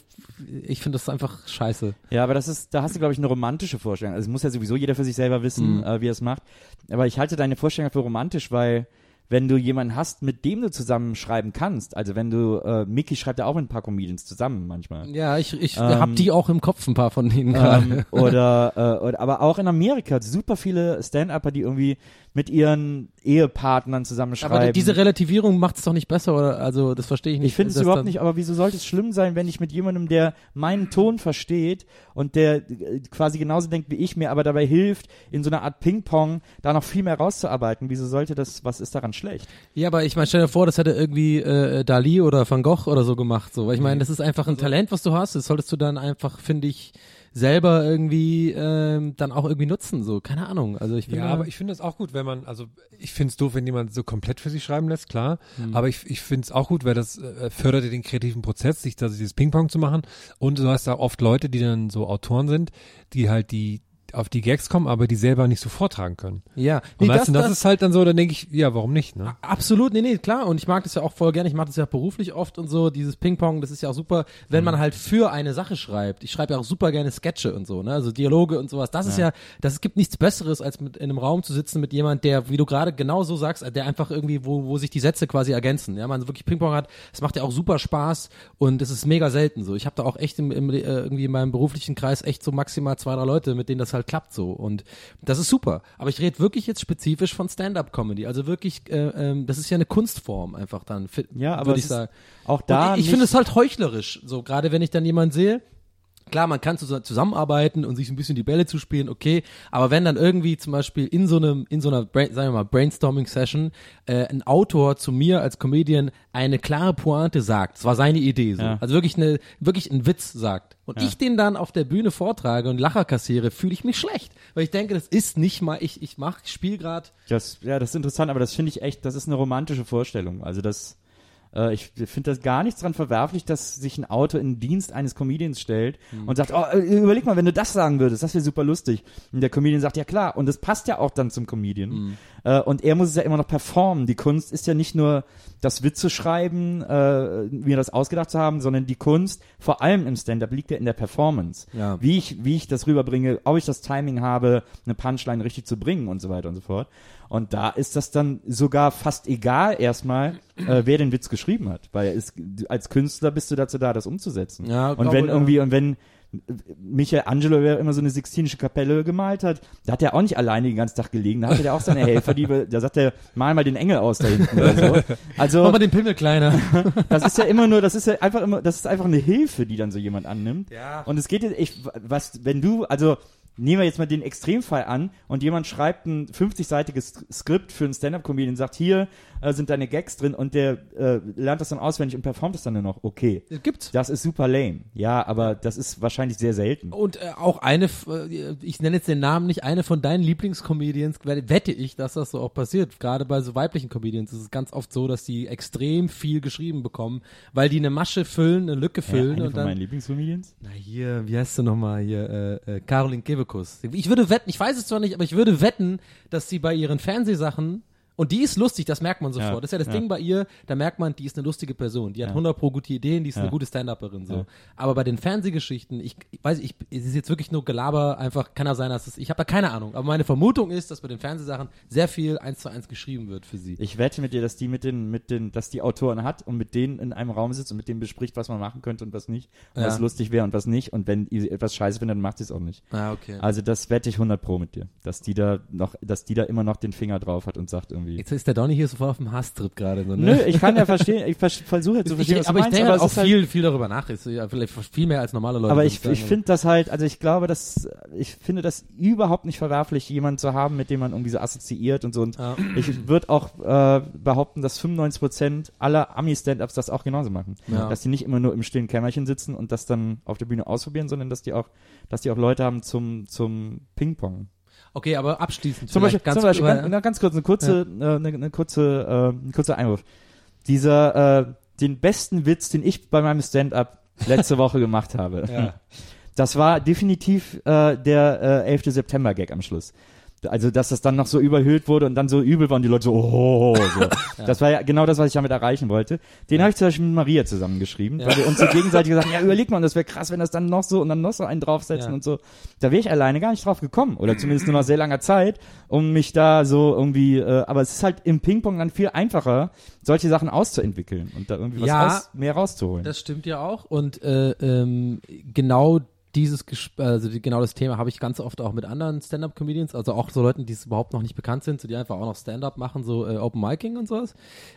ich finde das einfach scheiße. Ja, aber das ist, da hast du, glaube ich, eine romantische Vorstellung. Also es muss ja sowieso jeder für sich selber wissen, Mhm. äh, wie er es macht. Aber ich halte deine Vorstellung für romantisch, weil wenn du jemanden hast, mit dem du zusammen schreiben kannst, also wenn du, äh, Mickey schreibt ja auch mit ein paar Comedians zusammen manchmal. Ja, ich, ich Ähm, hab die auch im Kopf, ein paar von denen ähm, oder, äh, oder aber auch in Amerika super viele Stand-Upper, die irgendwie mit ihren Ehepartnern zusammenschreiben. Aber diese Relativierung macht es doch nicht besser, oder? Also das verstehe ich nicht. Ich finde es überhaupt nicht, aber wieso sollte es schlimm sein, wenn ich mit jemandem, der meinen Ton versteht und der äh, quasi genauso denkt wie ich, mir aber dabei hilft, in so einer Art Ping-Pong da noch viel mehr rauszuarbeiten? Wieso sollte das, was ist daran schlecht? Ja, aber ich meine, stell dir vor, das hätte irgendwie äh, Dali oder Van Gogh oder so gemacht, so. Weil ich meine, das ist einfach ein Talent, was du hast. Das solltest du dann einfach, finde ich, selber irgendwie ähm, dann auch irgendwie nutzen, so. Keine Ahnung. Also ich finde, Ja, aber ich finde es auch gut, wenn man, also ich finde es doof, wenn jemand so komplett für sich schreiben lässt, klar. Mhm. Aber ich, ich finde es auch gut, weil das äh, fördert den kreativen Prozess, sich da dieses Ping-Pong zu machen. Und du hast da oft Leute, die dann so Autoren sind, die halt die auf die Gags kommen, aber die selber nicht so vortragen können. ja. Und weißt du, das, ist halt dann so, dann denke ich, ja, warum nicht, ne? Absolut, nee, nee, klar. Und ich mag das ja auch voll gerne. Ich mache das ja beruflich oft und so. Dieses Ping-Pong, das ist ja auch super, wenn man halt für eine Sache schreibt. Ich schreibe ja auch super gerne Sketche und so, ne? Also Dialoge und sowas. Das ist ja, das es gibt nichts Besseres, als mit in einem Raum zu sitzen mit jemand, der, wie du gerade genau so sagst, der einfach irgendwie, wo, wo sich die Sätze quasi ergänzen. Ja, man wirklich Ping-Pong hat. Es macht ja auch super Spaß und es ist mega selten so. Ich habe da auch echt im, im, äh, irgendwie in meinem beruflichen Kreis echt so maximal zwei, drei Leute, mit denen das halt klappt so. Und das ist super. Aber ich rede wirklich jetzt spezifisch von Stand-up-Comedy. Also wirklich, äh, ähm, das ist ja eine Kunstform einfach dann, Ja, aber ich sagen. auch da Und ich ich finde es halt heuchlerisch, so gerade wenn ich dann jemanden sehe. Klar, man kann zus- zusammenarbeiten und sich ein bisschen die Bälle zuspielen, okay. Aber wenn dann irgendwie zum Beispiel in so einem, in so einer, Brain, sagen wir mal, Brainstorming-Session, äh, ein Autor zu mir als Comedian eine klare Pointe sagt, es war seine Idee, so. Ja. Also wirklich eine, wirklich einen Witz sagt. Und ich den dann auf der Bühne vortrage und Lacher kassiere, fühle ich mich schlecht. Weil ich denke, das ist nicht mal, ich, ich mach, ich spiele gerade ja, das ist interessant, aber das finde ich echt, das ist eine romantische Vorstellung. Also das, äh, ich finde das gar nichts dran verwerflich, dass sich ein Autor in den Dienst eines Comedians stellt und sagt, oh, äh, überleg mal, wenn du das sagen würdest, das wäre super lustig. Und der Comedian sagt, ja klar, und das passt ja auch dann zum Comedian. Äh, und er muss es ja immer noch performen. Die Kunst ist ja nicht nur das Witze schreiben, äh, mir das ausgedacht zu haben, sondern die Kunst, vor allem im Stand-up, liegt ja in der Performance. Ja. Wie ich, wie ich das rüberbringe, ob ich das Timing habe, eine Punchline richtig zu bringen und so weiter und so fort. Und da ist das dann sogar fast egal erstmal, äh, wer den Witz geschrieben hat, weil es, als Künstler bist du dazu da, das umzusetzen. Ja, und wenn ja. irgendwie und wenn Michelangelo wer immer so eine sixtinische Kapelle gemalt hat, da hat er auch nicht alleine den ganzen Tag gelegen, da hatte der auch seine Helfer, die, da sagt er, mal mal den Engel aus da hinten oder so. Also Mach mal den Pimmel kleiner. das ist ja immer nur, das ist ja einfach immer, das ist einfach eine Hilfe, die dann so jemand annimmt. Ja. Und es geht jetzt, ich, was, wenn du, also nehmen wir jetzt mal den Extremfall an und jemand schreibt ein 50-seitiges Skript für einen Stand-Up-Comedian und sagt, hier äh, sind deine Gags drin und der äh, lernt das dann auswendig und performt das dann nur noch. Okay. Gibt's. Das ist super lame. Ja, aber das ist wahrscheinlich sehr selten. Und äh, auch eine, äh, ich nenne jetzt den Namen nicht, eine von deinen Lieblingscomedians, wette ich, dass das so auch passiert. Gerade bei so weiblichen Comedians ist es ganz oft so, dass die extrem viel geschrieben bekommen, weil die eine Masche füllen, eine Lücke Ja, füllen eine und von meinen dann. Lieblingscomedians? Na hier, wie heißt du nochmal hier? Äh, äh, Caroline Kebekus. Ich würde wetten, ich weiß es zwar nicht, aber ich würde wetten, dass sie bei ihren Fernsehsachen und die ist lustig, das merkt man sofort. Ja, das ist ja das ja. Ding bei ihr, da merkt man, die ist eine lustige Person. Die hat Ja. 100 pro gute Ideen, die ist eine gute Stand-Upperin. So. Aber bei den Fernsehgeschichten, ich, ich weiß, ich, es ist jetzt wirklich nur Gelaber, einfach kann ja sein, dass es, ich habe da keine Ahnung. Aber meine Vermutung ist, dass bei den Fernsehsachen sehr viel eins zu eins geschrieben wird für sie. Ich wette mit dir, dass die mit den, mit den, dass die Autoren hat und mit denen in einem Raum sitzt und mit denen bespricht, was man machen könnte und was nicht, und was lustig wäre und was nicht. Und wenn ihr etwas scheiße findet, dann macht sie es auch nicht. ah, okay. Also das wette ich 100 pro mit dir, dass die da noch, dass die da immer noch den Finger drauf hat und sagt irgendwie. Jetzt ist der Donny hier so voll auf dem Hasstrip gerade. So, Nö, ne? ich kann ja verstehen, ich vers versuche jetzt zu verstehen, ich, was aber du ich meinst, denke aber auch es ist halt- viel, viel darüber nach. Ist, ja, vielleicht viel mehr als normale Leute. Aber ich, ich finde das halt, also ich glaube, dass ich finde das überhaupt nicht verwerflich, jemanden zu haben, mit dem man irgendwie so assoziiert und so. Und Ja. ich würde auch äh, behaupten, dass 95% aller Ami-Stand-Ups das auch genauso machen. Ja. Dass die nicht immer nur im stillen Kämmerchen sitzen und das dann auf der Bühne ausprobieren, sondern dass die auch, dass die auch Leute haben zum, zum Ping-Pong. Okay, aber abschließend. Zum Beispiel, ganz zum Beispiel ganz, na, ganz kurz, eine kurze, äh, eine, eine kurze, äh, ein kurzer Einwurf. Dieser, äh, den besten Witz, den ich bei meinem Stand-up letzte Woche gemacht habe. Das war definitiv äh, der äh, 11. September-Gag am Schluss. Also, dass das dann noch so überhöht wurde und dann so übel war und die Leute so, oh, so. Das war ja genau das, was ich damit erreichen wollte. Den habe ich zum Beispiel mit Maria zusammengeschrieben, weil wir uns so gegenseitig gesagt haben, ja, überleg mal, das wäre krass, wenn das dann noch so und dann noch so einen draufsetzen Ja. und so. Da wäre ich alleine gar nicht drauf gekommen. Oder zumindest nur nach sehr langer Zeit, um mich da so irgendwie, äh, aber es ist halt im Ping-Pong dann viel einfacher, solche Sachen auszuentwickeln und da irgendwie was Ja, raus, mehr rauszuholen. Das stimmt ja auch. Und äh, ähm, genau dieses, also die, genau das Thema habe ich ganz oft auch mit anderen Stand-up-Comedians, also auch so Leuten, die es überhaupt noch nicht bekannt sind, so die einfach auch noch Stand-up machen, so äh, Open Micing und sowas.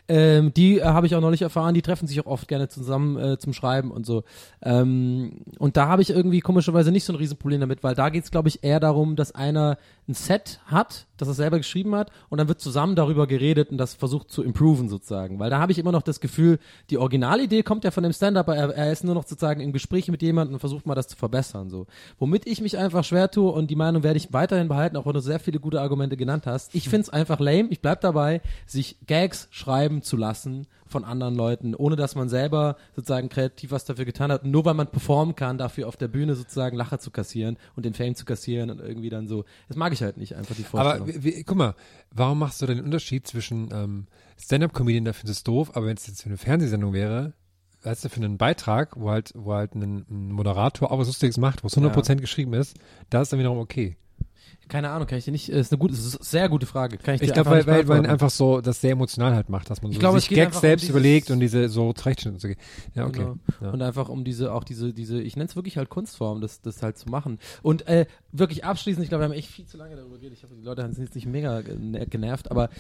Ähm, die äh, habe ich auch neulich erfahren, die treffen sich auch oft gerne zusammen äh, zum Schreiben und so. Ähm, und da habe ich irgendwie komischerweise nicht so ein Riesenproblem damit, weil da geht es, glaube ich, eher darum, dass einer ein Set hat, das er selber geschrieben hat und dann wird zusammen darüber geredet und das versucht zu improven sozusagen. Weil da habe ich immer noch das Gefühl, die Originalidee kommt ja von dem Stand-up, er, er ist nur noch sozusagen im Gespräch mit jemandem und versucht mal das zu verbessern. so. Womit ich mich einfach schwer tue und die Meinung werde ich weiterhin behalten, auch wenn du sehr viele gute Argumente genannt hast. Ich finde es einfach lame, ich bleib dabei, sich Gags schreiben zu lassen von anderen Leuten, ohne dass man selber sozusagen kreativ was dafür getan hat. Nur weil man performen kann, dafür auf der Bühne sozusagen Lacher zu kassieren und den Fame zu kassieren und irgendwie dann so. Das mag ich halt nicht, einfach die Vorstellung. Aber wie, guck mal, warum machst du denn den Unterschied zwischen ähm, Stand-Up-Comedian, da findest du es doof, aber wenn es jetzt für eine Fernsehsendung wäre, weißt du, für einen Beitrag, wo halt, wo halt ein, ein Moderator auch was Lustiges macht, wo es 100% geschrieben ist, da ist dann wiederum okay. Keine Ahnung, kann ich dir nicht, ist eine gute, ist eine sehr gute Frage. Kann ich, Ich glaube, weil, weil man einfach so das sehr emotional halt macht, dass man so Ich glaube, es sich Gags um selbst dieses- überlegt und diese so zurechtschnitt und so. Ja, okay. Genau. Ja. Und einfach um diese, auch diese, diese, ich nenne es wirklich halt Kunstform, das, das halt zu machen. Und äh, wirklich abschließend, ich glaube, wir haben echt viel zu lange darüber geredet. Ich hoffe, die Leute sind jetzt nicht mega gene- genervt, aber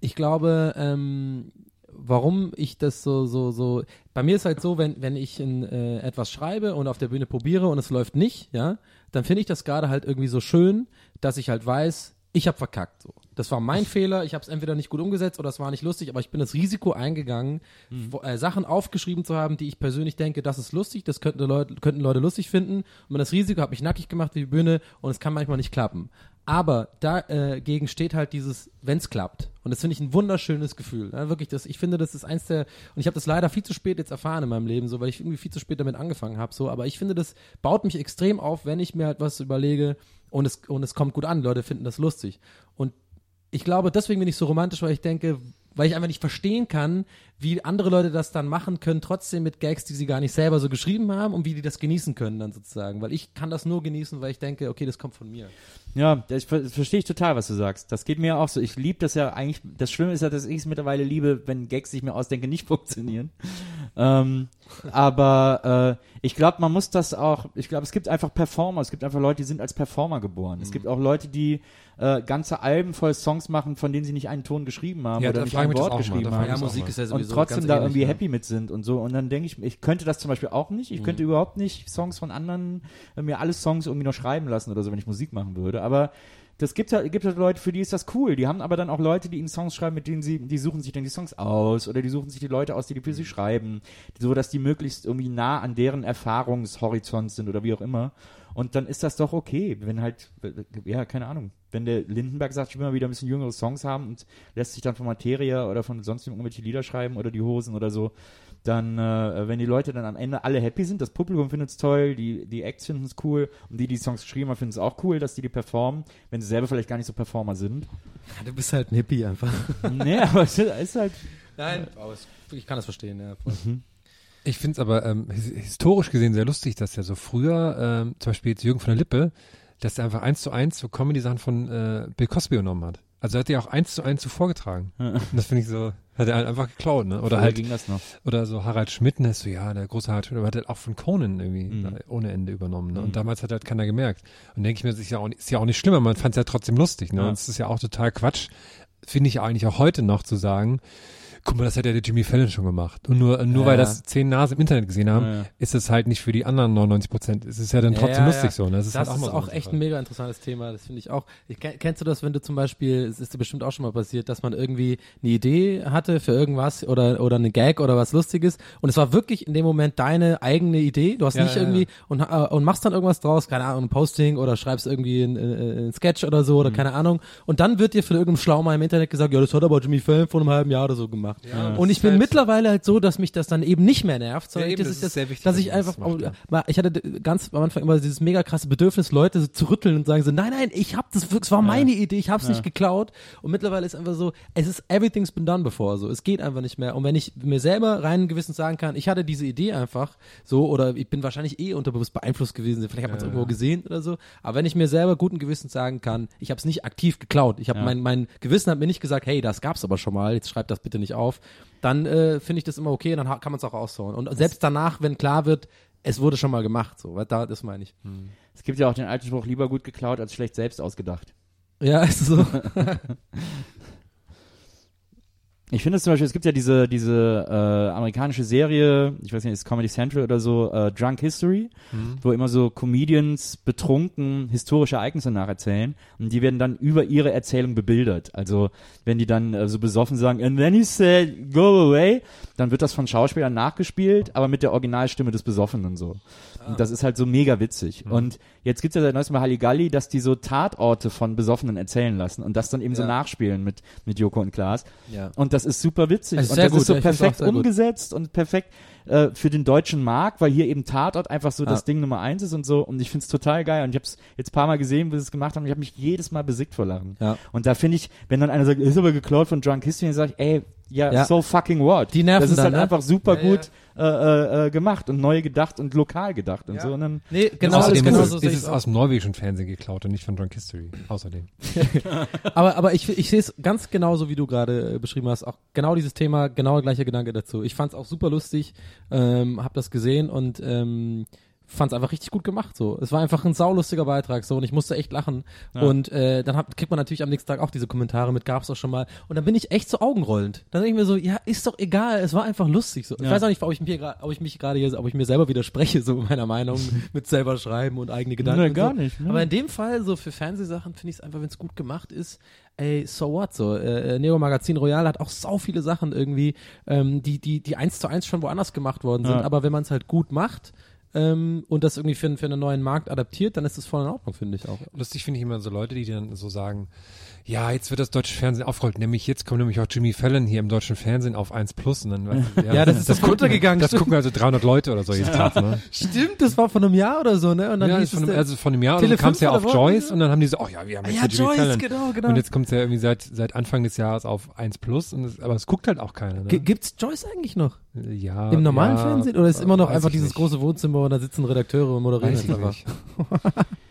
ich glaube, ähm, warum ich das so, so, so, bei mir ist halt so, wenn, wenn ich in, äh, etwas schreibe und auf der Bühne probiere und es läuft nicht, ja, dann finde ich das gerade halt irgendwie so schön, dass ich halt weiß, ich habe verkackt. So. Das war mein Fehler. Ich habe es entweder nicht gut umgesetzt oder es war nicht lustig, aber ich bin das Risiko eingegangen, wo, äh, Sachen aufgeschrieben zu haben, die ich persönlich denke, das ist lustig, das könnten Leute, könnten Leute lustig finden. Und das Risiko hat mich nackig gemacht wie die Bühne und es kann manchmal nicht klappen. Aber dagegen steht halt dieses, wenn es klappt. Und das finde ich ein wunderschönes Gefühl. Ja, wirklich, das, ich finde, das ist eins der, und ich habe das leider viel zu spät jetzt erfahren in meinem Leben, so, weil ich irgendwie viel zu spät damit angefangen habe, so. Aber ich finde, das baut mich extrem auf, wenn ich mir halt was überlege und es, und es kommt gut an. Leute finden das lustig. Und ich glaube, deswegen bin ich so romantisch, weil ich denke, weil ich einfach nicht verstehen kann, wie andere Leute das dann machen können, trotzdem mit Gags, die sie gar nicht selber so geschrieben haben und wie die das genießen können dann sozusagen. Weil ich kann das nur genießen, weil ich denke, okay, das kommt von mir. Ja, das, ver- das verstehe ich total, was du sagst. Das geht mir auch so. Ich liebe das ja eigentlich. Das Schlimme ist ja, dass ich es mittlerweile liebe, wenn Gags, die ich mir ausdenke, nicht funktionieren. Ähm, aber äh, ich glaube, man muss das auch. Ich glaube, es gibt einfach Performer. Es gibt einfach Leute, die sind als Performer geboren. Es gibt auch Leute, die äh, ganze Alben voll Songs machen, von denen sie nicht einen Ton geschrieben haben Ja, oder da nicht frage ein ich mich das Wort geschrieben haben. auch mal. ist ja und trotzdem da irgendwie happy mit sind und so. Und dann denke ich, ich könnte das zum Beispiel auch nicht. Ich könnte überhaupt nicht Songs von anderen, äh, mir alle Songs irgendwie noch schreiben lassen oder so, wenn ich Musik machen würde. Aber das gibt halt, gibt halt Leute, für die ist das cool. Die haben aber dann auch Leute, die ihnen Songs schreiben, mit denen sie, die suchen sich dann die Songs aus oder die suchen sich die Leute aus, die die für sie schreiben, so dass die möglichst irgendwie nah an deren Erfahrungshorizont sind oder wie auch immer. Und dann ist das doch okay, wenn halt, ja, keine Ahnung, wenn der Lindenberg sagt, ich will mal wieder ein bisschen jüngere Songs haben und lässt sich dann von Materia oder von sonst irgendwelche Lieder schreiben oder die Hosen oder so, dann, äh, wenn die Leute dann am Ende alle happy sind, das Publikum findet es toll, die, die Acts finden es cool und die, die Songs geschrieben haben, finden es auch cool, dass die die performen, wenn sie selber vielleicht gar nicht so Performer sind. Du bist halt ein Hippie einfach. nee, aber es ist halt, Nein, es, ich kann das verstehen, ja. voll. Ich finde es aber ähm, his historisch gesehen sehr lustig, dass ja so früher, ähm, zum Beispiel jetzt Jürgen von der Lippe, dass er einfach eins zu eins so Comedy-Sachen von äh, Bill Cosby genommen hat. Also er hat ja auch eins zu eins so vorgetragen. Und das finde ich so, hat er halt einfach geklaut, ne? Oder halt, ging das noch. oder so Harald Schmidt, ne? So, ja, der große Harald Schmidt, aber hat halt auch von Conan irgendwie Mhm. ohne Ende übernommen, ne? Und damals hat halt keiner gemerkt. Und denke ich mir, das ist ja auch, nicht- ist ja auch nicht schlimmer, man fand es ja trotzdem lustig, ne? Ja. Und es ist ja auch total Quatsch, finde ich eigentlich auch heute noch zu sagen, guck mal, das hat ja der Jimmy Fallon schon gemacht. Und nur, nur Ja, weil das zehn Nase im Internet gesehen haben, Ja, ist es halt nicht für die anderen 99 Prozent. Es ist ja dann trotzdem ja, lustig so. Ne? Das ist, Das halt auch, ist so auch echt ein mega interessantes Thema. Das finde ich auch. Ich, kenn- kennst du das, wenn du zum Beispiel, es ist dir bestimmt auch schon mal passiert, dass man irgendwie eine Idee hatte für irgendwas oder, oder eine Gag oder was Lustiges und es war wirklich in dem Moment deine eigene Idee. Du hast nicht irgendwie und, äh, und machst dann irgendwas draus, keine Ahnung, ein Posting oder schreibst irgendwie ein, äh, ein Sketch oder so Mhm. oder keine Ahnung. Und dann wird dir von irgendeinem Schlaumer im Internet gesagt, ja, das hat aber Jimmy Fallon vor einem halben Jahr oder so gemeint. Gemacht. Ja, und ich bin halt- mittlerweile halt so, dass mich das dann eben nicht mehr nervt, sondern Ja, eben, das das ist das, sehr wichtig, dass ich man das einfach, macht, ja. ich hatte ganz am Anfang immer dieses mega krasse Bedürfnis, Leute so zu rütteln und sagen so, nein, nein, ich hab das, es war meine Idee, ich hab's nicht geklaut. Und mittlerweile ist einfach so, es ist everything's been done before, so, es geht einfach nicht mehr. Und wenn ich mir selber reinen Gewissens sagen kann, ich hatte diese Idee einfach so, oder ich bin wahrscheinlich eh unterbewusst beeinflusst gewesen, vielleicht hat man es irgendwo gesehen oder so, aber wenn ich mir selber guten Gewissens sagen kann, ich habe es nicht aktiv geklaut, ich habe mein, mein Gewissen hat mir nicht gesagt, hey, das gab's aber schon mal, jetzt schreib das bitte nicht auf, dann äh, finde ich das immer okay, dann kann man es auch raushauen. Und selbst danach, wenn klar wird, es wurde schon mal gemacht, so, weil da, das meine ich. Es gibt ja auch den alten Spruch, lieber gut geklaut als schlecht selbst ausgedacht. Ja, ist so. Ich finde es zum Beispiel, es gibt ja diese, diese äh, amerikanische Serie, ich weiß nicht, ist Comedy Central oder so, äh, Drunk History, wo immer so Comedians betrunken historische Ereignisse nacherzählen und die werden dann über ihre Erzählung bebildert. Also wenn die dann äh, so besoffen sagen, and then he said, go away, dann wird das von Schauspielern nachgespielt, aber mit der Originalstimme des Besoffenen so. Und das ist halt so mega witzig. Und jetzt gibt's ja seit neuestem bei Halligalli, dass die so Tatorte von Besoffenen erzählen lassen und das dann eben so Ja. nachspielen mit, mit Joko und Klaas. Ja. Und das ist super witzig. Ist und das gut, ist so perfekt sehr gut. umgesetzt und perfekt äh, für den deutschen Markt, weil hier eben Tatort einfach so Ja. das Ding Nummer eins ist und so. Und ich find's total geil. Und ich habe es jetzt ein paar Mal gesehen, wie sie es gemacht haben. Ich habe mich jedes Mal besickt vor Lachen. Ja. Und da finde ich, wenn dann einer sagt, ist aber geklaut von Drunk History, dann sage ich, ey, ja, Ja. so fucking what. Die nerven Das ist dann, halt ne? einfach super Ja, gut Äh, äh, äh, gemacht und neu gedacht und lokal gedacht und so. Und dann Nee, Genau, außerdem genau ist, so es, ist es aus dem norwegischen Fernsehen geklaut und nicht von Drunk History. Außerdem. Aber, aber ich, ich sehe es ganz genauso, wie du gerade äh, beschrieben hast. Auch genau dieses Thema, genau der gleiche Gedanke dazu. Ich fand es auch super lustig, ähm, hab das gesehen und ähm, fand es einfach richtig gut gemacht. So, es war einfach ein saulustiger Beitrag so und ich musste echt lachen. Und äh, dann hab, kriegt man natürlich am nächsten Tag auch diese Kommentare mit, gab's doch schon mal. Und dann bin ich echt so augenrollend. Dann denke ich mir so, ja, ist doch egal. Es war einfach lustig. So, ich Ja. weiß auch nicht, ob ich mir ob ich mich gerade hier, ob ich mir selber widerspreche so meiner Meinung mit selber schreiben und eigene Gedanken. Nee, und gar so. nicht, ne? Aber in dem Fall so für Fernsehsachen finde ich es einfach, wenn es gut gemacht ist, ey, so what so. Äh, äh, Neo Magazin Royal hat auch sau viele Sachen irgendwie, ähm, die, die, die eins zu eins schon woanders gemacht worden sind. Ja. Aber wenn man es halt gut macht ähm, und das irgendwie für, für einen neuen Markt adaptiert, dann ist das voll in Ordnung, finde ich auch. Lustig finde ich immer so Leute, die dann so sagen, ja, jetzt wird das deutsche Fernsehen aufgerollt, nämlich jetzt kommt nämlich auch Jimmy Fallon hier im deutschen Fernsehen auf 1 Plus und dann, du, Ja, das ist gucken- runtergegangen, Das stimmt. gucken also 300 Leute oder so jeden Tag, ne? Stimmt, das war von einem Jahr oder so, ne? Und dann ja, hieß von, einem- also von einem Jahr Tele oder kam es ja 5 auf? Joyce und dann haben die so, oh ja, wir haben jetzt ja, Jimmy Joyce, Fallon. genau, genau. Und jetzt kommt es ja irgendwie seit, seit Anfang des Jahres auf 1 Plus, und es, aber es guckt halt auch keiner, ne? Gibt's Joyce eigentlich noch? Ja. Im normalen ja, Fernsehen? Oder ist immer noch einfach dieses nicht. große Wohnzimmer und da sitzen Redakteure und moderieren Weiß ich einfach?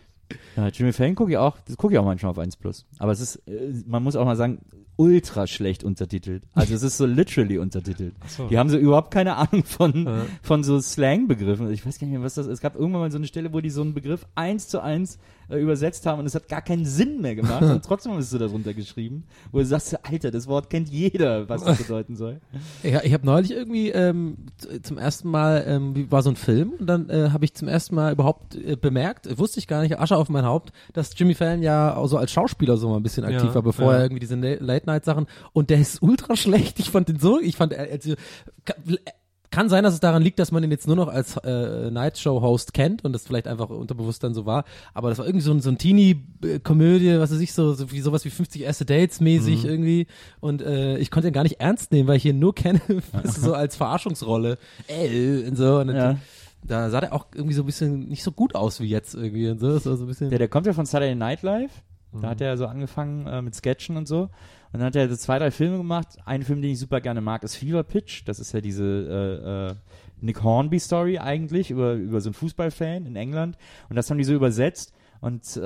Ja, Jimmy Fallon gucke ich auch, das gucke ich auch manchmal auf 1 Plus. Aber es ist, äh, man muss auch mal sagen, ultra schlecht untertitelt. Also es ist so literally untertitelt. so. Die haben so überhaupt keine Ahnung von, Ja. von so Slang-Begriffen. Ich weiß gar nicht mehr, was das ist. Es gab irgendwann mal so eine Stelle, wo die so einen Begriff eins zu eins äh, übersetzt haben und es hat gar keinen Sinn mehr gemacht und trotzdem hast du da drunter geschrieben, wo du sagst, Alter, das Wort kennt jeder, was das bedeuten soll. Ja, ich habe neulich irgendwie ähm, zum ersten Mal, ähm, war so ein Film und dann äh, habe ich zum ersten Mal überhaupt äh, bemerkt, äh, wusste ich gar nicht, Asche auf mein Haupt, dass Jimmy Fallon ja auch so als Schauspieler so mal ein bisschen aktiv Ja, war, bevor ja. er irgendwie diese Na- Late-Night-Sachen und der ist ultra schlecht. Ich fand den so, ich fand, er- also, ka- kann sein, dass es daran liegt, dass man ihn jetzt nur noch als äh, Night-Show-Host kennt und das vielleicht einfach unterbewusst dann so war. Aber das war irgendwie so ein, so ein Teenie-Komödie, was weiß ich, so, so wie sowas wie 50 erste Dates mäßig Mhm. irgendwie. Und äh, ich konnte ihn gar nicht ernst nehmen, weil ich ihn nur kenne, so als Verarschungsrolle. Äh, und so. Und Ja. da sah der auch irgendwie so ein bisschen nicht so gut aus wie jetzt irgendwie und so. Das war so ein bisschen. Der, der kommt ja von Saturday Night Live. Mhm. Da hat er so angefangen äh, mit Sketchen und so. Und dann hat er so zwei, drei Filme gemacht. Ein Film, den ich super gerne mag, ist Fever Pitch. Das ist ja diese äh, äh, Nick Hornby Story eigentlich über, über so einen Fußballfan in England. Und das haben die so übersetzt und äh,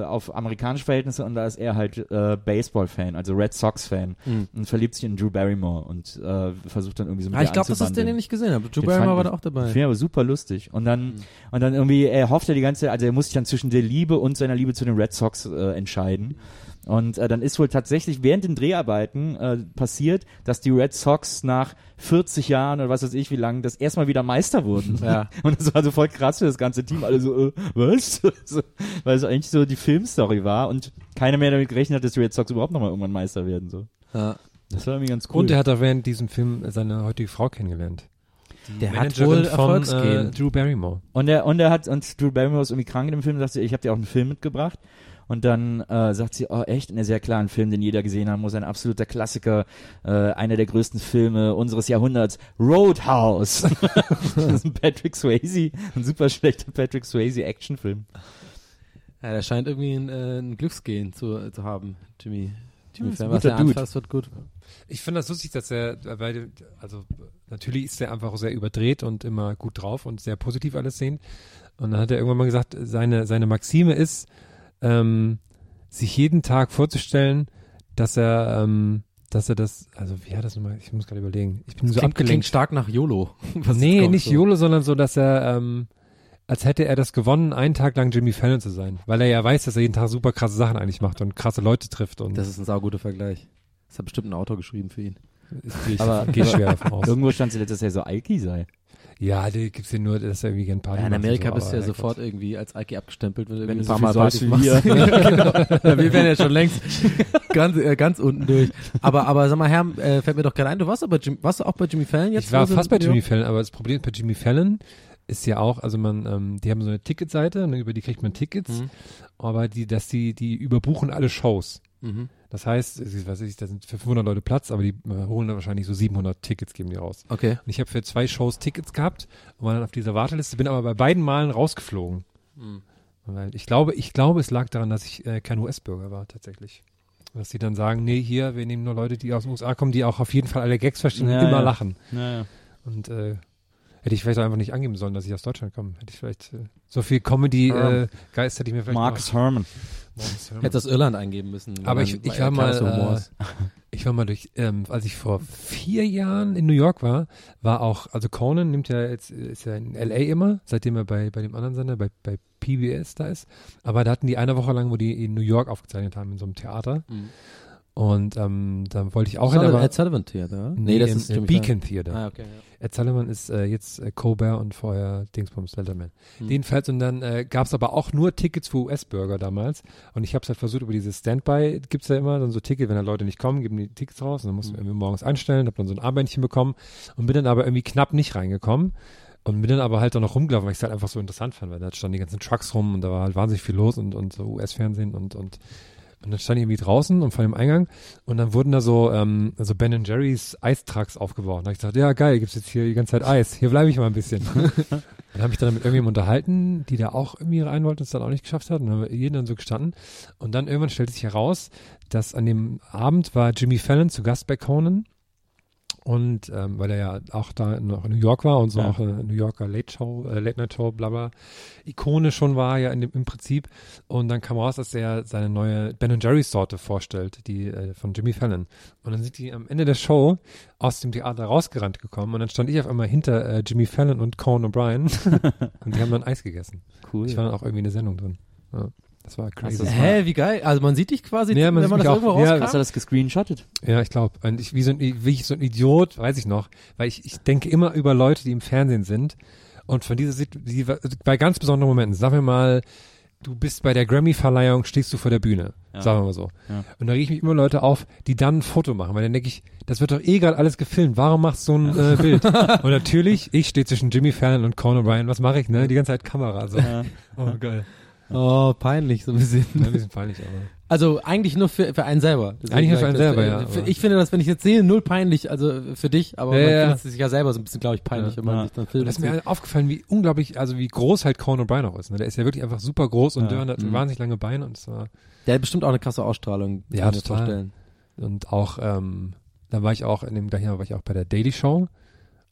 äh, auf amerikanische Verhältnisse und da ist er halt äh, Baseball-Fan, also Red Sox-Fan und verliebt sich in Drew Barrymore und äh, versucht dann irgendwie so mit ah, ich glaube, das ist anzubandeln. den ich gesehen habe. Drew Den Barrymore war da auch dabei. Finde aber super lustig. Und dann, und dann irgendwie, er hofft ja die ganze Zeit, also er muss sich dann zwischen der Liebe und seiner Liebe zu den Red Sox äh, entscheiden. Und äh, dann ist wohl tatsächlich während den Dreharbeiten äh, passiert, dass die Red Sox nach 40 Jahren oder was weiß ich wie lang das erstmal wieder Meister wurden. Ja. Und das war so voll krass für das ganze Team. Alle so, äh, was? so, weil es eigentlich so die Filmstory war und keiner mehr damit gerechnet hat, dass die Red Sox überhaupt nochmal irgendwann Meister werden. So. Ja. Das war irgendwie ganz cool. Und er hat auch während diesem Film seine heutige Frau kennengelernt. Der hat Managerin wohl von Erfolgsgehen. äh, Drew Barrymore. Und er, und er hat, und Drew Barrymore ist irgendwie krank in dem Film, sagte, ich habe dir auch einen Film mitgebracht. Und dann äh, sagt sie, oh echt, ein sehr klaren Film, den jeder gesehen haben muss, ein absoluter Klassiker, äh, einer der größten Filme unseres Jahrhunderts, Roadhouse. das ist ein Patrick Swayze, ein super schlechter Patrick Swayze Actionfilm. Ja, der scheint irgendwie ein, äh, ein Glücksgehen zu, zu haben, Jimmy. Jimmy ein Fallon. Was er anfasst, wird gut. Ich finde das lustig, dass er, weil, also natürlich ist er einfach sehr überdreht und immer gut drauf und sehr positiv alles sehen. Und dann hat er irgendwann mal gesagt, seine, seine Maxime ist, ähm, sich jeden Tag vorzustellen, dass er, ähm, dass er das, also wie hat das nochmal, ich muss gerade überlegen, ich bin so klingt, klingt abgelenkt. stark nach YOLO. Nee, kommt nicht so. YOLO, sondern so, dass er, ähm, als hätte er das gewonnen, einen Tag lang Jimmy Fallon zu sein. Weil er ja weiß, dass er jeden Tag super krasse Sachen eigentlich macht und krasse Leute trifft und Das ist ein sauguter Vergleich. Das hat bestimmt ein Autor geschrieben für ihn. ist, ich Aber- gehe schwer davon aus. Irgendwo stand sie letztes Jahr so Alki sei. Ja, die gibt's ja nur, dass er irgendwie ein Party Ja, in und Amerika so, bist du ja sofort Gott. irgendwie als Alki abgestempelt, wenn du Wenn irgendwie du ein so paar viel Mal Partys wie machst. Ja, genau. Wir wären ja schon längst ganz, äh, ganz unten durch. Aber, aber sag mal, Herr, äh, fällt mir doch gerade ein, du warst aber Jim, warst du auch bei Jimmy Fallon jetzt? Ich war fast bei ja? Jimmy Fallon, aber das Problem bei Jimmy Fallon ist ja auch, also man, ähm, die haben so eine Ticketseite, ne, über die kriegt man Tickets, Mhm. aber die, dass die, die überbuchen alle Shows. Mhm. Das heißt, was ich, da sind für 500 Leute Platz, aber die äh, holen dann wahrscheinlich so 700 Tickets, geben die raus. Okay. Und ich habe für zwei Shows Tickets gehabt und war dann auf dieser Warteliste, bin aber bei beiden Malen rausgeflogen. Mhm. Weil ich glaube, ich glaube, es lag daran, dass ich äh, kein US-Bürger war, tatsächlich. Dass die dann sagen, nee, hier, wir nehmen nur Leute, die aus den USA kommen, die auch auf jeden Fall alle Gags verstehen Ja, und immer ja. lachen. Naja. Und äh, hätte ich vielleicht auch einfach nicht angeben sollen, dass ich aus Deutschland komme. Hätte ich vielleicht äh, so viel Comedy-Geist Ähm, hätte ich mir vielleicht Marcus Herman. Hättest aus Irland eingeben müssen. Aber ich, ich war mal, äh, ich war mal durch, ähm, als ich vor vier Jahren in New York war, war auch, also Conan nimmt ja jetzt, ist ja in LA immer, seitdem er bei, bei dem anderen Sender, bei, bei PBS da ist. Aber da hatten die eine Woche lang, wo die in New York aufgezeichnet haben, in so einem Theater. Mhm. Und ähm, da wollte ich auch Sullivan- hin, aber Ed Sullivan Theater, oder? Nee, das im, ist im Beacon Theater. Ah, okay. Ja. Ed Sullivan ist äh, jetzt äh, Colbert und vorher Dingsbums Letterman. Hm. Jedenfalls und dann äh, gab es aber auch nur Tickets für US-Bürger damals und ich habe es halt versucht über dieses Standby gibt's ja immer dann so Ticket, wenn da Leute nicht kommen, geben die Tickets raus und dann musst du irgendwie morgens anstellen, hab dann so ein Armbändchen bekommen und bin dann aber irgendwie knapp nicht reingekommen und bin dann aber halt auch noch rumgelaufen, weil ich es halt einfach so interessant fand, weil da standen die ganzen Trucks rum und da war halt wahnsinnig viel los und, und so US-Fernsehen und, und und dann stand ich irgendwie draußen und vor dem Eingang und dann wurden da so, ähm, so Ben Jerry's Eistrucks aufgebaut. Und da hab ich gesagt, ja geil, gibt's jetzt hier die ganze Zeit Eis. Hier bleibe ich mal ein bisschen. dann habe ich dann mit irgendjemandem unterhalten, die da auch irgendwie rein wollte und es dann auch nicht geschafft hat. Und dann haben wir jeden dann so gestanden. Und dann irgendwann stellte sich heraus, dass an dem Abend war Jimmy Fallon zu Gast bei Conan. Und ähm, weil er ja auch da noch in New York war und so Ja. auch eine New Yorker Late Show, äh, Late Night Show, bla bla, Ikone schon war ja in dem, im Prinzip. Und dann kam raus, dass er seine neue Ben Jerry's Sorte vorstellt, die äh, von Jimmy Fallon. Und dann sind die am Ende der Show aus dem Theater rausgerannt gekommen und dann stand ich auf einmal hinter äh, Jimmy Fallon und Conan O'Brien und die haben dann Eis gegessen. Cool. Ich war dann auch irgendwie in der Sendung drin. Ja, das war crazy. das Hä, wie geil. Also man sieht dich quasi, Ja, man wenn sieht man das mich auch. irgendwo Ja, rauskam. Hast du das gescreenshottet? Ja, ich glaube. Und ich, wie, so ein, wie ich so ein Idiot, weiß ich noch, weil ich, ich denke immer über Leute, die im Fernsehen sind und von dieser Situation, bei ganz besonderen Momenten, sagen wir mal, du bist bei der Grammy-Verleihung, stehst du vor der Bühne, Ja. sagen wir mal so. Ja. Und da rieche ich mich immer Leute auf, die dann ein Foto machen, weil dann denke ich, das wird doch eh gerade alles gefilmt, warum machst du so ein äh, Bild? und natürlich, ich stehe zwischen Jimmy Fallon und Conan O'Brien, was mache ich, ne? Die ganze Zeit Kamera, so. Ja. Oh, geil. Oh, peinlich so ein bisschen. Ja, ein bisschen peinlich, aber. Also eigentlich nur für, für einen selber. Deswegen Eigentlich nur für einen selber, äh, ja, für- Ich finde das, wenn ich jetzt sehe, null peinlich, also für dich, aber Ja, man ja. findet es sich ja selber so ein bisschen, glaube ich, peinlich, Ja. wenn man Ja. sich dann filmt. das ist mir halt aufgefallen, wie unglaublich, also wie groß halt Conan O'Brien auch ist. Ne? Der ist ja wirklich einfach super groß und Ja. der hat Mhm. wahnsinnig lange Beine und es war Der hat bestimmt auch eine krasse Ausstrahlung. Ja, kann total. vorstellen. Und auch, ähm, da war ich auch, in dem gleichen Jahr war ich auch bei der Daily Show.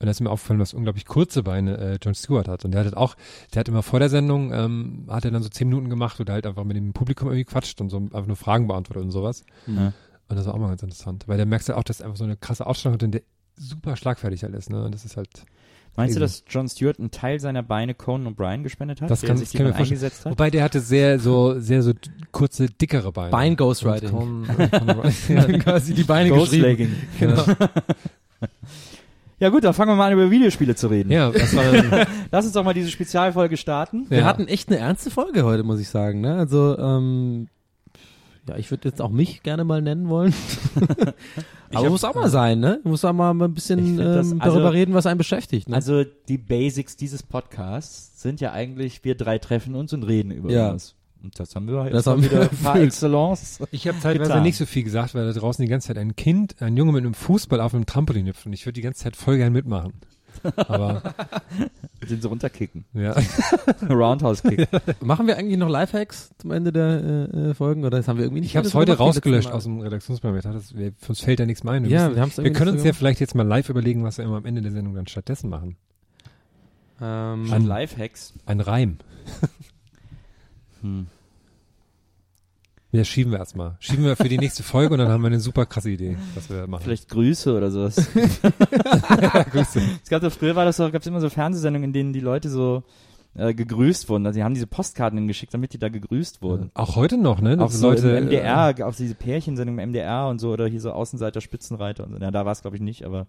Und da ist mir aufgefallen, was unglaublich kurze Beine äh, Jon Stewart hat. Und der hat halt auch, der hat immer vor der Sendung, ähm, hat er dann so zehn Minuten gemacht oder halt einfach mit dem Publikum irgendwie quatscht und so einfach nur Fragen beantwortet und sowas. Ja. Und das war auch mal ganz interessant. Weil der merkst halt auch, dass er einfach so eine krasse Ausstrahlung hat und der super schlagfertig halt ist, ne? Und das ist halt, Meinst du, dass Jon Stewart einen Teil seiner Beine Conan O'Brien gespendet hat? Das der kann- sich kann mir eingesetzt hat? wobei der hatte sehr so, sehr so kurze, dickere Beine. Bein Ghostwriting. Conan- Conan quasi die Beine geschrieben. Ghostlegging. genau. Ja gut, dann fangen wir mal an über Videospiele zu reden. Ja, das war Lass uns doch mal diese Spezialfolge starten. Wir Ja. hatten echt eine ernste Folge heute, muss ich sagen. Ne? Also, ähm, ja, ich würde jetzt auch mich gerne mal nennen wollen. Aber hab- muss auch mal sein, ne? Muss auch mal ein Ich bisschen find das- ähm, also- darüber reden, was einen beschäftigt. Ne? Also die Basics dieses Podcasts sind ja eigentlich, wir drei treffen uns und reden über Ja. was. Und das haben wir Das jetzt mal haben wir wieder par erfüllt. excellence. Ich habe teilweise Getan. nicht so viel gesagt, weil da draußen die ganze Zeit ein Kind, ein Junge mit einem Fußball auf einem Trampolin hüpft und ich würde die ganze Zeit voll gern mitmachen. Aber Den so runterkicken. ja, Roundhouse-Kick. Machen wir eigentlich noch Lifehacks zum Ende der äh, äh, Folgen oder das haben wir irgendwie nicht ich habe es heute rausgelöscht aus dem Redaktionsbarometer. Das, wir, uns fällt da nichts mehr ein. Wir, Ja, müssen, wir wir können uns so ja vielleicht jetzt mal live überlegen, was wir immer am Ende der Sendung dann stattdessen machen. Ähm, An Lifehacks. Ein Reim. Hm. Ja, schieben wir erstmal. Schieben wir für die nächste Folge und dann haben wir eine super krasse Idee, was wir machen. Vielleicht Grüße oder sowas. Grüße. Es gab doch früher war das doch, gab es immer so Fernsehsendungen, in denen die Leute so äh, gegrüßt wurden. Also die haben diese Postkarten geschickt, damit die da gegrüßt wurden. Auch heute noch, ne? Auch so Leute, im MDR, auch diese Pärchensendung im MDR und so, oder hier so Außenseiter, Spitzenreiter und so. Ja, da war es glaube ich nicht, aber